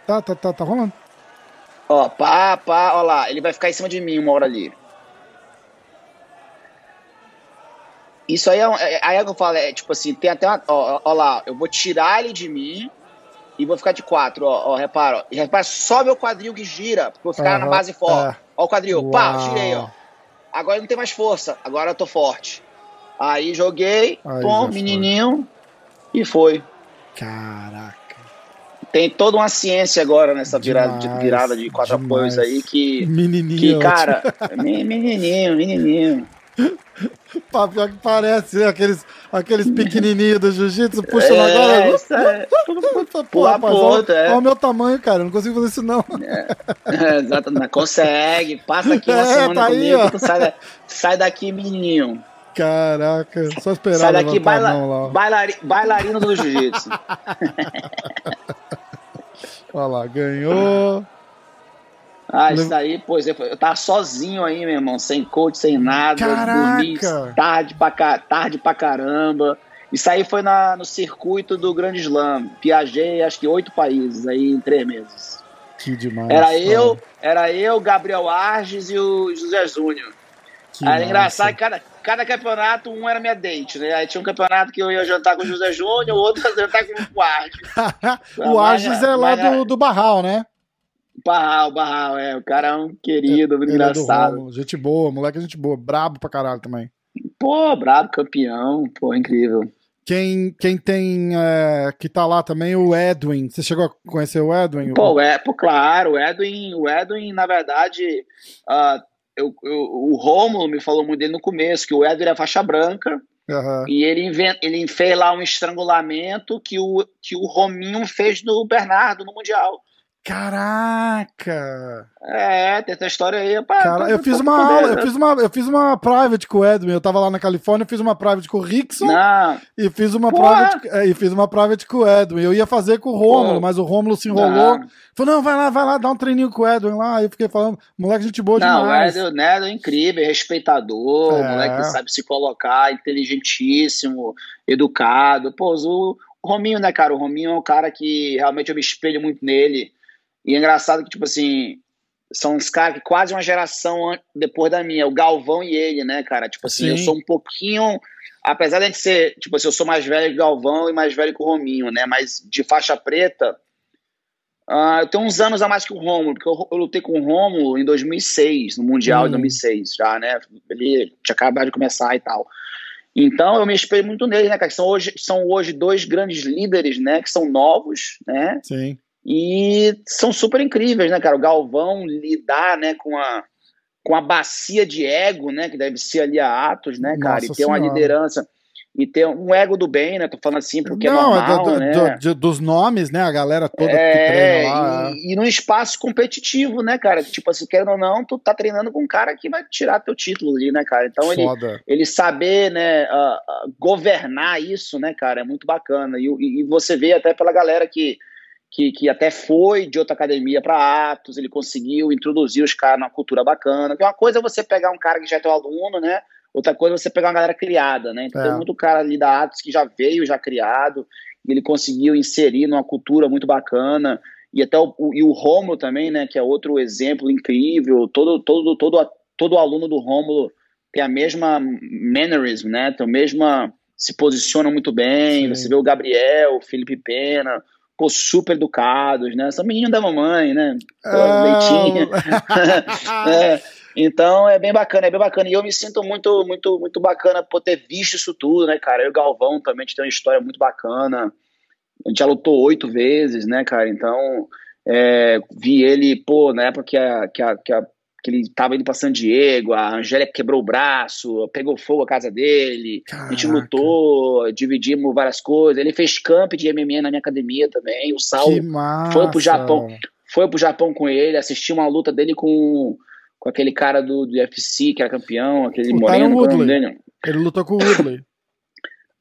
Tá, tá, tá, tá rolando. Ó, pá, pá, ó lá. Ele vai ficar em cima de mim uma hora ali. Isso aí é, é aí é que eu falo, é tipo assim, tem até uma. Ó, ó lá, eu vou tirar ele de mim e vou ficar de quatro, ó, ó repara, ó. E repara só meu quadril que gira, porque eu ficar uhum, na base forte. É. Ó o quadril, Uau. pá, girei, ó. Agora não tem mais força, agora eu tô forte. Aí joguei, Aí pum, menininho, foi. e foi. Caraca. Tem toda uma ciência agora nessa virada, demais, de, virada de quatro demais. apoios aí que. Menininho. Que, cara, menininho, menininho. Pior que parece, aqueles, aqueles pequenininhos do jiu-jitsu puxando é, agora. Isso é. Pô, rapaz, ponta, olha, é. olha o meu tamanho, cara, eu não consigo fazer isso não. É, é exato, consegue. Passa aqui uma é, semana tá comigo, aí, sai, sai daqui, menininho. Caraca, só esperar Sai daqui, baila, bailari, bailarino do jiu-jitsu. Olha lá, ganhou. Ah, isso aí, pois é, eu tava sozinho aí, meu irmão, sem coach, sem nada. Dormi tarde pra, tarde pra caramba. Isso aí foi na, no circuito do Grande Slam. Viajei acho que oito países aí em três meses. Que demais. Era eu, era eu, Gabriel Arges e o José Júnior. Era engraçado que cada, cada campeonato, um era minha date, né? Aí tinha um campeonato que eu ia jantar com o José Júnior, o outro ia jantar com o Arges. o Arges é lá do, do Barral, né? Barral, Barral, é. O cara é um querido, é engraçado. Gente boa, moleque é gente boa, brabo pra caralho também. Pô, brabo, campeão, pô, incrível. Quem, quem tem, é, que tá lá também, o Edwin. Você chegou a conhecer o Edwin? Pô, é, pô claro, o Edwin, o Edwin, na verdade, uh, eu, eu, o Romulo me falou muito dele no começo, que o Edwin é faixa branca, Uhum. E ele, invent, ele fez lá um estrangulamento que o, que o Rominho fez no Bernardo no Mundial. Caraca! É, tem essa história aí. Pá, Cara, eu fiz uma aula, eu fiz uma, eu fiz uma private com o Edwin. Eu tava lá na Califórnia, fiz uma private com o Rickson. Não. E fiz uma private, é, e fiz uma private com o Edwin. Eu ia fazer com o Rômulo, mas o Rômulo se enrolou. Não. Falou: "Não, vai lá, vai lá, dá um treininho com o Edwin lá". Aí eu fiquei falando: "Moleque gente boa não, demais". Não, o Edwin, Edwin é incrível, respeitador, é. moleque que sabe se colocar, inteligentíssimo, educado. Pô, o Rominho, né, cara? O Rominho é um cara que realmente eu me espelho muito nele e é engraçado que, tipo assim, são uns caras que quase uma geração depois da minha, o Galvão e ele, né, cara? Tipo assim, Sim. eu sou um pouquinho. Apesar de ser, tipo assim, eu sou mais velho que o Galvão e mais velho que o Rominho, né? Mas de faixa preta, uh, eu tenho uns anos a mais que o Romulo, porque eu, eu lutei com o Romulo em 2006, no Mundial hum. de 2006, já, né? Ele tinha acabado de começar e tal. Então eu me espelho muito nele, né, cara? Que são hoje, são hoje dois grandes líderes, né? Que são novos, né? Sim. E são super incríveis, né, cara? O Galvão lidar, né, com a, com a bacia de ego, né, que deve ser ali a Atos, né, cara? Nossa e ter senhora. uma liderança e ter um ego do bem, né? Tô falando assim porque é Não, é normal, do, né? Do, dos nomes, né? A galera toda é, que treina lá. E, e num espaço competitivo, né, cara? Tipo assim, querendo ou não, tu tá treinando com um cara que vai tirar teu título ali, né, cara? Então ele, ele saber, né, uh, uh, governar isso, né, cara, é muito bacana. E, e, você vê até pela galera que que, que até foi de outra academia para Atos, ele conseguiu introduzir os caras numa cultura bacana. Que uma coisa é você pegar um cara que já é teu aluno, né? Outra coisa é você pegar uma galera criada, né? Então é. tem muito cara ali da Atos que já veio, já criado, e ele conseguiu inserir numa cultura muito bacana. E até o, o, e o Rômulo também, né? Que é outro exemplo incrível. Todo, todo, todo, todo aluno do Rômulo tem a mesma mannerism, né? Tem a mesma. se posiciona muito bem. Sim. Você vê o Gabriel, o Felipe Pena, pô, super educados, né? São meninos da mamãe, né? Pô, oh. é. Então é bem bacana, é bem bacana. E eu me sinto muito, muito, muito bacana por ter visto isso tudo, né, cara? Eu e o Galvão também tem uma história muito bacana. A gente já lutou oito vezes, né, cara? Então, é, vi ele, pô, na época que, a, que, a, que, a, que ele tava indo pra San Diego, a Angélica quebrou o braço, pegou fogo a casa dele, Caraca. a gente lutou, dividimos várias coisas. Ele fez camp de MMA na minha academia também. O Sal foi pro Japão. Foi pro Japão com ele, assistiu uma luta dele com, com aquele cara do, do UFC, que era campeão, aquele moreno. Woodley. Ele lutou com o Woodley.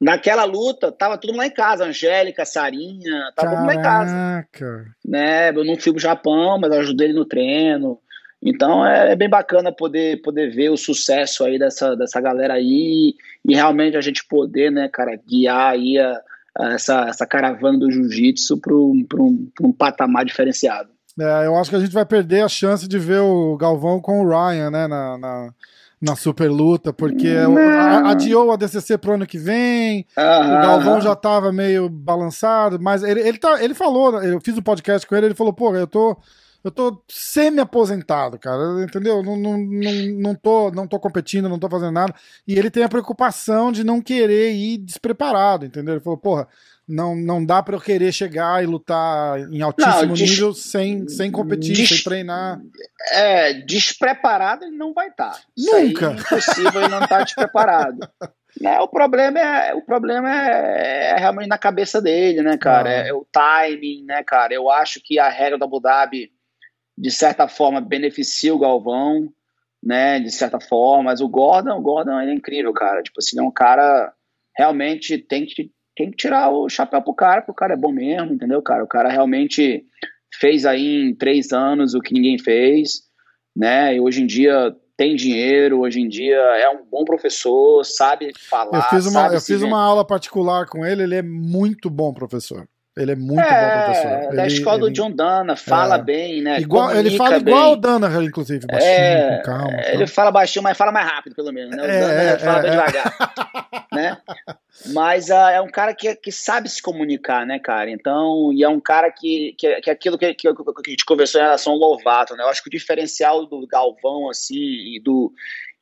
Naquela luta, tava tudo lá em casa, Angélica, Sarinha, tava tudo lá em casa. Né? Eu não fui pro Japão, mas eu ajudei ele no treino. Então é, é, bem bacana poder, poder ver o sucesso aí dessa, dessa galera aí e realmente a gente poder, né, cara, guiar aí a, a essa, essa caravana do jiu-jitsu para um, um, um patamar diferenciado. É, eu acho que a gente vai perder a chance de ver o Galvão com o Ryan, né, na, na na super luta, porque adiou a DCC pro ano que vem, uhum. o Galvão já tava meio balançado, mas ele, ele, tá, ele falou, eu fiz um podcast com ele, ele falou, pô, eu tô, eu tô semi-aposentado, cara, entendeu? Não, não, não, não, tô, não tô competindo, não tô fazendo nada, e ele tem a preocupação de não querer ir despreparado, entendeu? Ele falou, porra, não, não dá para eu querer chegar e lutar em altíssimo não, des... nível sem, sem competir, des... sem treinar. É, despreparado ele não vai estar. Tá. Nunca. é impossível ele não estar tá despreparado. Né, o problema é o problema é, é, realmente na cabeça dele, né, cara? Ah. É, é, o timing, né, cara? Eu acho que a regra do Abu Dhabi, de certa forma, beneficia o Galvão, né? De certa forma, mas o Gordon, o Gordon ele é incrível, cara. Tipo assim, é um cara realmente tem que tem que tirar o chapéu pro cara, porque o cara é bom mesmo, entendeu, cara? O cara realmente fez aí em três anos o que ninguém fez, né? E hoje em dia tem dinheiro, hoje em dia é um bom professor, sabe falar. Eu fiz uma, eu fiz uma aula particular com ele, ele é muito bom professor. Ele é muito é, bom professor. Da ele, escola ele, do John Dana, fala é, bem, né? Igual, ele fala bem. igual o Dana, inclusive, baixinho, é, com calma. Ele fala baixinho, mas fala mais rápido, pelo menos, né? O é, Dana fala é, bem é. devagar. né? Mas uh, é um cara que, que sabe se comunicar, né, cara? Então, e é um cara que, que, que aquilo que, que, que a gente conversou em relação ao Lovato, né? Eu acho que o diferencial do Galvão, assim, e do,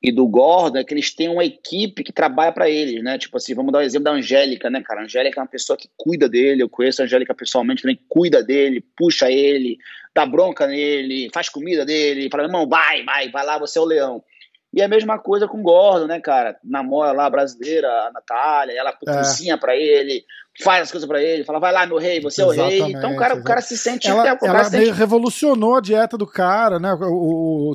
e do Gordon é que eles têm uma equipe que trabalha para eles, né? Tipo assim, vamos dar o um exemplo da Angélica, né, cara? A Angélica é uma pessoa que cuida dele, eu conheço a Angélica pessoalmente também, cuida dele, puxa ele, dá bronca nele, faz comida dele, fala, irmão, vai, vai, vai lá, você é o leão. E a mesma coisa com o Gordon, né, cara? Namora lá a brasileira, a Natália, ela é. cozinha pra ele, faz as coisas pra ele, fala, vai lá, meu rei, você exatamente, é o rei. Então o cara, o cara se sente. Ela, ela meio sente... revolucionou a dieta do cara, né?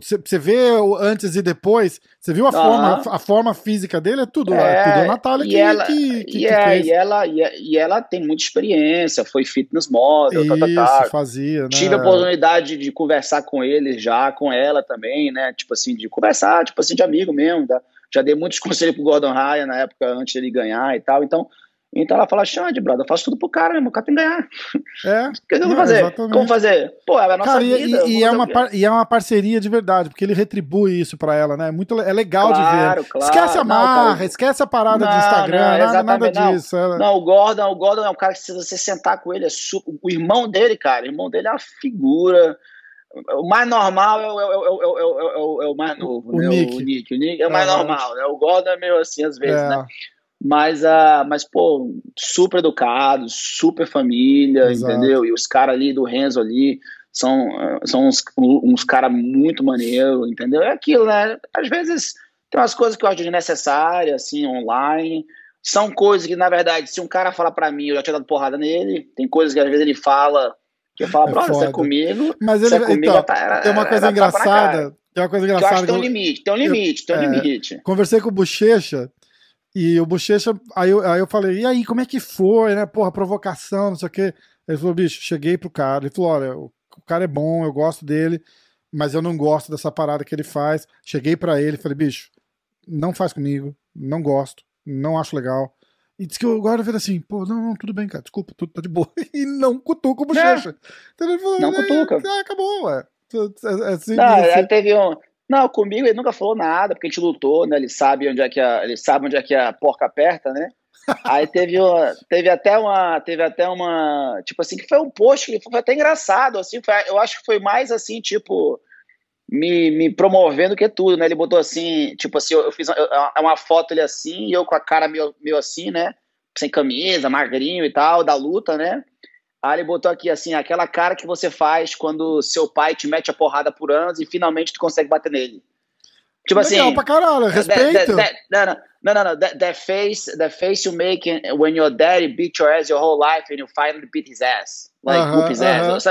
Você vê o antes e depois, você viu a, uhum. forma, a forma física dele, é tudo, é, é tudo a Natália que, ela, que, que, e, é. E ela, e, e, ela tem muita experiência, foi fitness model, Isso, tá, tá, tá. fazia, né? Tive a oportunidade de conversar com ele já, com ela também, né? Tipo assim, de conversar, tipo assim, de amigo mesmo, tá? Já dei muitos conselhos pro Gordon Ryan na época, antes dele ganhar e tal, então então ela fala, Xande, brother, eu faço tudo pro cara, meu, o cara tem que ganhar. É. O que eu vou fazer? Exatamente. Como fazer? Pô, é a nossa cara, vida. E, e é uma par, e é uma parceria de verdade, porque ele retribui isso pra ela, né? É muito, é legal claro, de ver. Claro. Esquece a marra, não, esquece a parada não, de Instagram, não, nada, nada disso. Não. não, o Gordon, o Gordon é um cara que se você sentar com ele, é super, o irmão dele, cara, o irmão dele é uma figura. O mais normal é o, é o, é o, é o, é o mais novo, o, né? Nick. o Nick. O Nick é o mais normal, né? O Gordon é meio assim às vezes, né? Mas, uh, mas, pô, super educado, super família, Exato. entendeu? E os caras ali do Renzo ali são, são uns, uns caras muito maneiros, entendeu? É aquilo, né? Às vezes tem umas coisas que eu acho desnecessárias, assim, online. São coisas que, na verdade, se um cara falar para mim, eu já tinha dado porrada nele. Tem coisas que às vezes ele fala, que eu falo, é você é comigo. Mas ele, é comigo, então, tá, tem uma coisa engraçada. Tem uma coisa engraçada. Que eu acho que tem um limite, tem um limite, tem um é, limite. Conversei com o Bochecha e o Bochecha, aí eu, aí eu falei, e aí, como é que foi, né? Porra, provocação, não sei o quê. Ele falou, bicho, cheguei pro cara. Ele falou, olha, o, o cara é bom, eu gosto dele, mas eu não gosto dessa parada que ele faz. Cheguei para ele, falei, bicho, não faz comigo, não gosto, não acho legal. E disse que eu agora vejo assim, pô, não, não, tudo bem, cara, desculpa, tudo tá de boa. E não cutuca o bochecha. É. Então ele falou, não cutuca. Ah, acabou, ué. É, é assim, não, assim. teve um não, comigo ele nunca falou nada, porque a gente lutou, né? Ele sabe onde é que a, ele sabe onde é que a porca aperta, né? Aí teve, uma, teve até uma, teve até uma, tipo assim, que foi um post que foi até engraçado, assim, foi, eu acho que foi mais assim, tipo, me, me promovendo que é tudo, né? Ele botou assim, tipo assim, eu, fiz uma, uma foto ele assim, e eu com a cara meio, meio assim, né? Sem camisa, magrinho e tal, da luta, né? Ele botou aqui assim, aquela cara que você faz quando seu pai te mete a porrada por anos e finalmente tu consegue bater nele. Tipo assim, Legal assim. pra caralho, respeito. Não, não, não, That, that, face, that face you make when your daddy beat your ass your whole life and you finally beat his ass. Like, uh -huh, whoop his uh -huh. ass.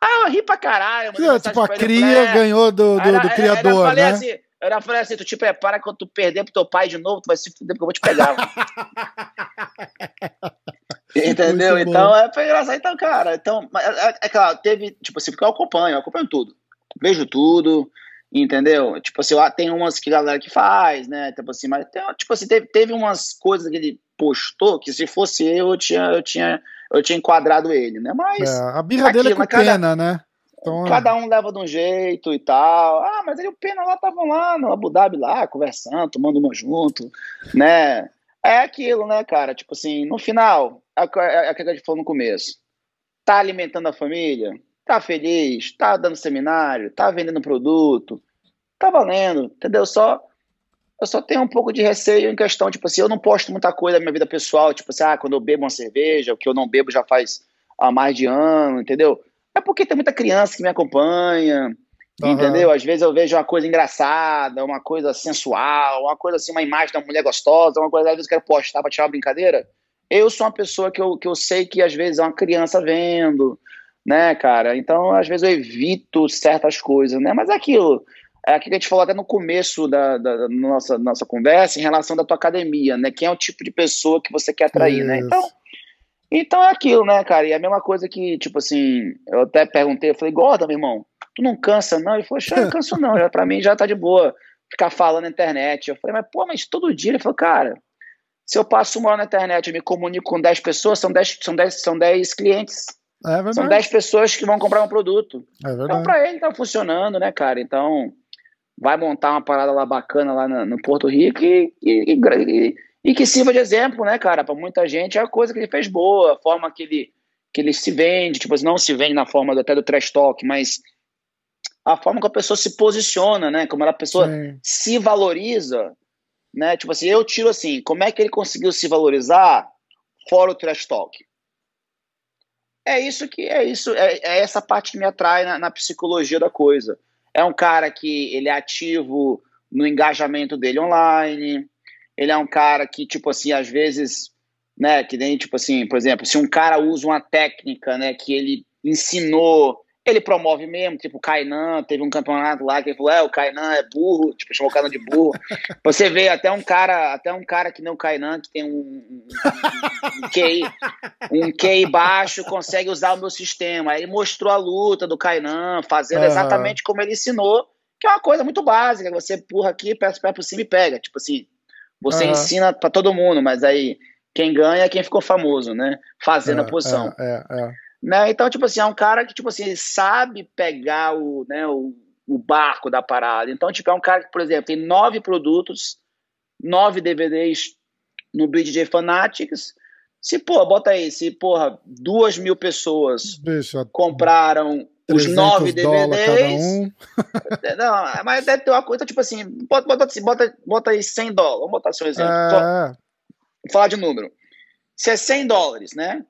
Ah, eu ri pra caralho. Tipo, a cria falei, ganhou do, do, era, do criador, né? Assim, eu falei assim, tu te prepara quando tu perder pro teu pai de novo, tu vai se fuder porque eu vou te pegar. Entendeu? então, é, foi engraçado. Então, cara, então, é, é, é, claro, teve, tipo assim, porque eu acompanho, eu acompanho tudo. Vejo tudo, entendeu? Tipo assim, tem umas que a galera que faz, né? Tipo assim, mas tem, tipo assim, teve, teve umas coisas que ele postou que se fosse eu, eu tinha, eu tinha, eu tinha enquadrado ele, né? Mas. É, a birra aquilo, dele é com cada, pena, né? Então, cada um leva de um jeito e tal. Ah, mas ele o Pena lá estavam lá no Abu Dhabi lá, conversando, tomando uma junto, né? É aquilo, né, cara? Tipo assim, no final, é, aquilo que a gente falou no começo. Tá alimentando a família, tá feliz, tá dando seminário, tá vendendo produto, tá valendo, entendeu? Só eu só tenho um pouco de receio em questão, tipo assim, eu não posto muita coisa da minha vida pessoal, tipo assim, ah, quando eu bebo uma cerveja, o que eu não bebo já faz há mais de ano, entendeu? É porque tem muita criança que me acompanha, uhum. entendeu? Às vezes eu vejo uma coisa engraçada, uma coisa sensual, uma coisa assim, uma imagem da mulher gostosa, uma coisa, às vezes eu quero postar pra tirar uma brincadeira. Eu sou uma pessoa que eu, que eu sei que às vezes é uma criança vendo, né, cara? Então, às vezes eu evito certas coisas, né? Mas é aquilo é aquilo que a gente falou até no começo da, da, da nossa, nossa conversa em relação da tua academia, né? Quem é o tipo de pessoa que você quer atrair, né? Isso. né? Então, então é aquilo, né, cara? E é a mesma coisa que, tipo assim, eu até perguntei, eu falei, gorda, meu irmão, tu não cansa, não? Ele falou, eu não canso, não, já, pra mim já tá de boa ficar falando na internet. Eu falei, mas pô, mas todo dia? Ele falou, cara, se eu passo uma hora na internet e me comunico com 10 pessoas, são 10, são 10, são 10 clientes. É são 10 pessoas que vão comprar um produto. É então, pra ele tá funcionando, né, cara? Então, vai montar uma parada lá bacana lá no, no Porto Rico e, e, e, e, que sirva de exemplo, né, cara, para muita gente. É a coisa que ele fez boa, a forma que ele, que ele se vende, tipo, não se vende na forma do, até do trash talk, mas a forma que a pessoa se posiciona, né, como a pessoa Sim. se valoriza, né, tipo assim, eu tiro assim, como é que ele conseguiu se valorizar fora o trash talk? É isso que é isso, é, é essa parte que me atrai na, na psicologia da coisa é um cara que ele é ativo no engajamento dele online. Ele é um cara que, tipo assim, às vezes, né, que nem, tipo assim, por exemplo, se um cara usa uma técnica, né, que ele ensinou ele promove mesmo, tipo, o Kainan, teve um campeonato lá que ele falou, é, o Kainan é burro, tipo, chamou o Kainan de burro. Você vê até um cara, até um cara que nem o Kainan, que tem um, um, um, QI, um QI baixo, consegue usar o meu sistema. Aí ele mostrou a luta do Kainan, fazendo uhum. exatamente como ele ensinou, que é uma coisa muito básica, você empurra aqui, pega o pé por cima e pega. Tipo assim, você uhum. ensina para todo mundo, mas aí quem ganha é quem ficou famoso, né? Fazendo é, a posição. É, é, é. Né? Então, tipo assim, é um cara que, tipo assim, sabe pegar o, né, o, o barco da parada. Então, tipo, é um cara que, por exemplo, tem nove produtos, nove DVDs no BJ Fanatics. Se, pô, bota aí, se, porra, duas mil pessoas Deixa, compraram os nove DVDs. Um. não, mas deve ter uma coisa, tipo assim, bota, bota, assim, bota, bota aí 100 dólares. Vamos botar seu exemplo. É... Vou falar de número. Se é 100 dólares, né?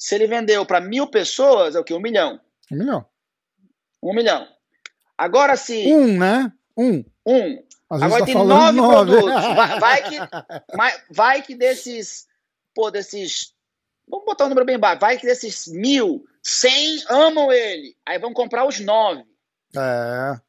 Se ele vendeu para mil pessoas, é o que? Um milhão. Um milhão. Um milhão. Agora se. Um, né? Um. Um. Às Agora tá tem nove, nove, produtos. Vai, vai, que, vai que desses. Pô, desses. Vamos botar um número bem baixo. Vai que desses mil, cem amam ele. Aí vão comprar os nove. É.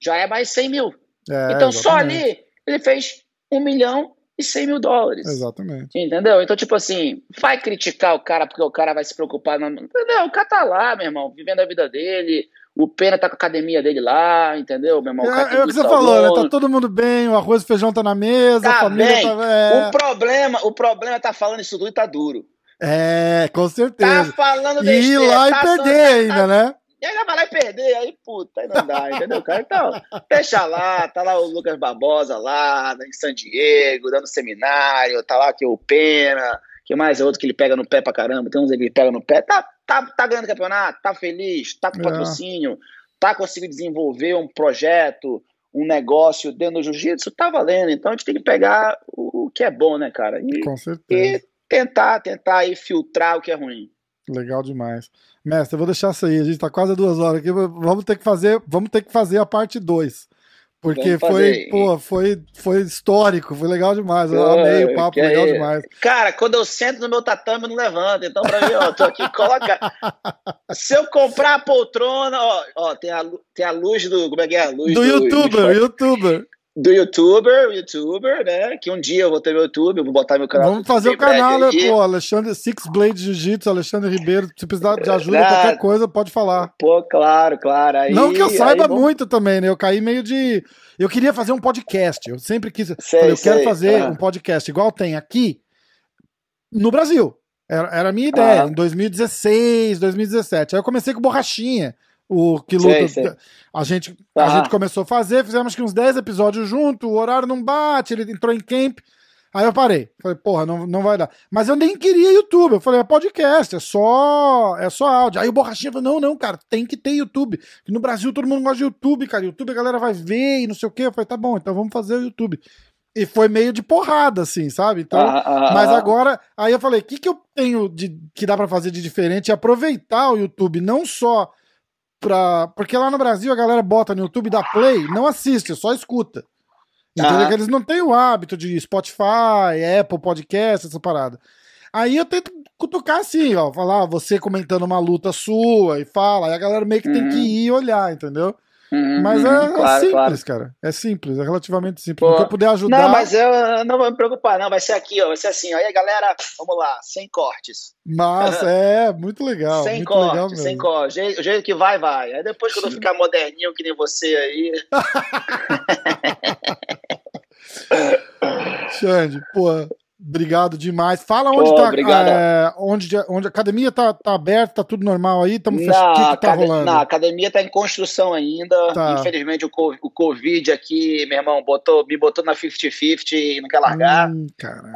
Já é mais cem mil. É, então exatamente. só ali ele fez um milhão e 100 mil dólares. Exatamente. Entendeu? Então, tipo assim, vai criticar o cara porque o cara vai se preocupar. No... Entendeu? O cara tá lá, meu irmão, vivendo a vida dele. O Pena tá com a academia ddele lá, entendeu, meu irmão? É, é o que você falou, né? Tá todo mundo bem, o arroz e feijão tá na mesa, tá a família bem. tá. É... O, problema, o problema é tá falando isso tudo e tá duro. É, com certeza. Tá falando besteira. E ir lá tá e perder ainda, tá... né? E ainda vai lá e perder, aí puta, aí não dá, entendeu, cara? Então, deixa lá, tá lá o Lucas Barbosa lá, em San Diego, dando seminário, tá lá aqui o Pena, que mais é outro que ele pega no pé pra caramba, tem uns que ele pega no pé, tá, tá, tá ganhando campeonato, tá feliz, tá com é. patrocínio, tá conseguindo desenvolver um projeto, um negócio dentro do jiu-jitsu, tá valendo. Então a gente tem que pegar o, o que é bom, né, cara? E, Com certeza. E tentar, tentar aí filtrar o que é ruim. Legal demais. Mestre, eu vou deixar isso aí. A gente tá quase duas horas aqui. Vamos ter que fazer, vamos ter que fazer a parte 2. Porque foi, pô, foi, foi histórico, foi legal demais. Eu amei o papo, legal é... demais. Cara, quando eu sento no meu tatame, eu não levanto. Então, pra mim, ó, tô aqui, coloca. Se eu comprar a poltrona, ó, ó tem, a, tem a luz do. Como é que é a luz? Do, do youtuber, do, youtuber do youtuber, youtuber, né? Que um dia eu vou ter meu YouTube, eu vou botar meu canal. Vamos fazer o canal, né? Pô, Alexandre, Six Blade Jiu-Jitsu, Alexandre Ribeiro, se precisar de ajuda, ah, qualquer coisa, pode falar. Pô, claro, claro. Aí, Não que eu saiba aí, muito também, né? Eu caí meio de. Eu queria fazer um podcast. Eu sempre quis. Sei, falei, eu sei. quero fazer ah. um podcast igual tem aqui no Brasil. Era, era a minha ideia, ah. em 2016, 2017. Aí eu comecei com borrachinha o que luta. Sei, sei. A, gente, a gente começou a fazer, fizemos que uns 10 episódios junto, o horário não bate, ele entrou em camp. Aí eu parei. Falei, porra, não, não vai dar. Mas eu nem queria YouTube. Eu falei, é podcast, é só, é só áudio. Aí o Borrachinha falou, não, não, cara, tem que ter YouTube. No Brasil todo mundo gosta de YouTube, cara. YouTube a galera vai ver e não sei o quê. Eu falei, tá bom, então vamos fazer o YouTube. E foi meio de porrada, assim, sabe? Então, ah, ah, mas ah. agora, aí eu falei, o que, que eu tenho de que dá para fazer de diferente? É aproveitar o YouTube, não só pra. Porque lá no Brasil a galera bota no YouTube, dá play, não assiste, só escuta. Entendeu? Ah. Eles não têm o hábito de Spotify, Apple Podcast, essa parada. Aí eu tento cutucar assim, ó, falar, você comentando uma luta sua e fala, aí a galera meio que uhum. tem que uhum. ir olhar, entendeu? Uhum, mas é, é claro, simples, claro. cara. É simples, é relativamente simples. Pô, que eu puder ajudar. Não, mas eu não vou me preocupar, não. Vai ser aqui, ó. Vai ser assim, ó. Aí, galera, vamos lá, sem cortes. Mas é, muito legal. Sem muito corte, legal sem corte. O jeito que vai, vai. Aí depois, quando eu ficar moderninho que nem você aí. Xande, pô, Obrigado demais. Fala onde Pô, tá. É, onde, onde a academia tá, tá aberta, tá tudo normal aí? Estamos. O que, que tá rolando? Na academia tá em construção ainda. Tá. Infelizmente, o, o Covid aqui, meu irmão, botou, me botou na 50-50 e não quer largar. Hum,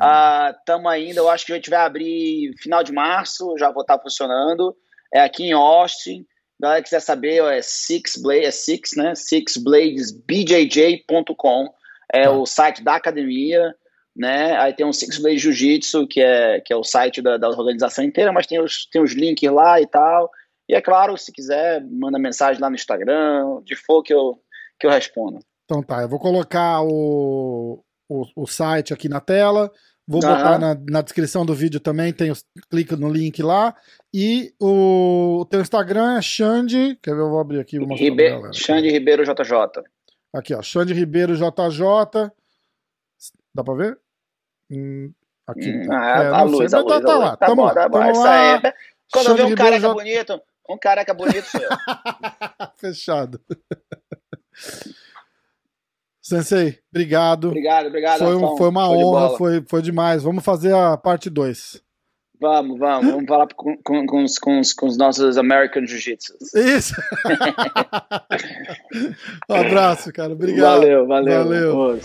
ah, tamo ainda, eu acho que a gente vai abrir final de março, já vou estar tá funcionando. É aqui em Austin. Galera quiser saber, é Six Blade, é Six, né? Sixbladesbjj.com. É tá. o site da academia né? Aí tem o Six Blade Jiu-Jitsu, que é, que é o site da, da organização inteira, mas tem os, tem os links lá e tal. E é claro, se quiser, manda mensagem lá no Instagram, de for que eu, que eu respondo. Então tá, eu vou colocar o, o, o site aqui na tela, vou uhum. botar na, na descrição do vídeo também, tem os, clica no link lá. E o, o teu Instagram é Xande, quer ver, eu vou abrir aqui. Vou Ribe Xande Ribeiro JJ. Aqui, ó, Xande Ribeiro JJ. Dá pra ver? Aqui. Hum, ah, é, a luz, sei, a luz, tá, tá lá. Tá tamo bom, tá bom. Tamo lá. É. Quando eu ver um careca já... bonito, um careca bonito sou eu. Fechado. Sensei, obrigado. Obrigado, obrigado. Foi, um, foi uma honra, foi, foi demais. Vamos fazer a parte 2. Vamos, vamos, vamos falar com, com, com, os, com, os, com os nossos American Jiu-Jitsu. Isso! um abraço, cara. Obrigado. Valeu, valeu. valeu.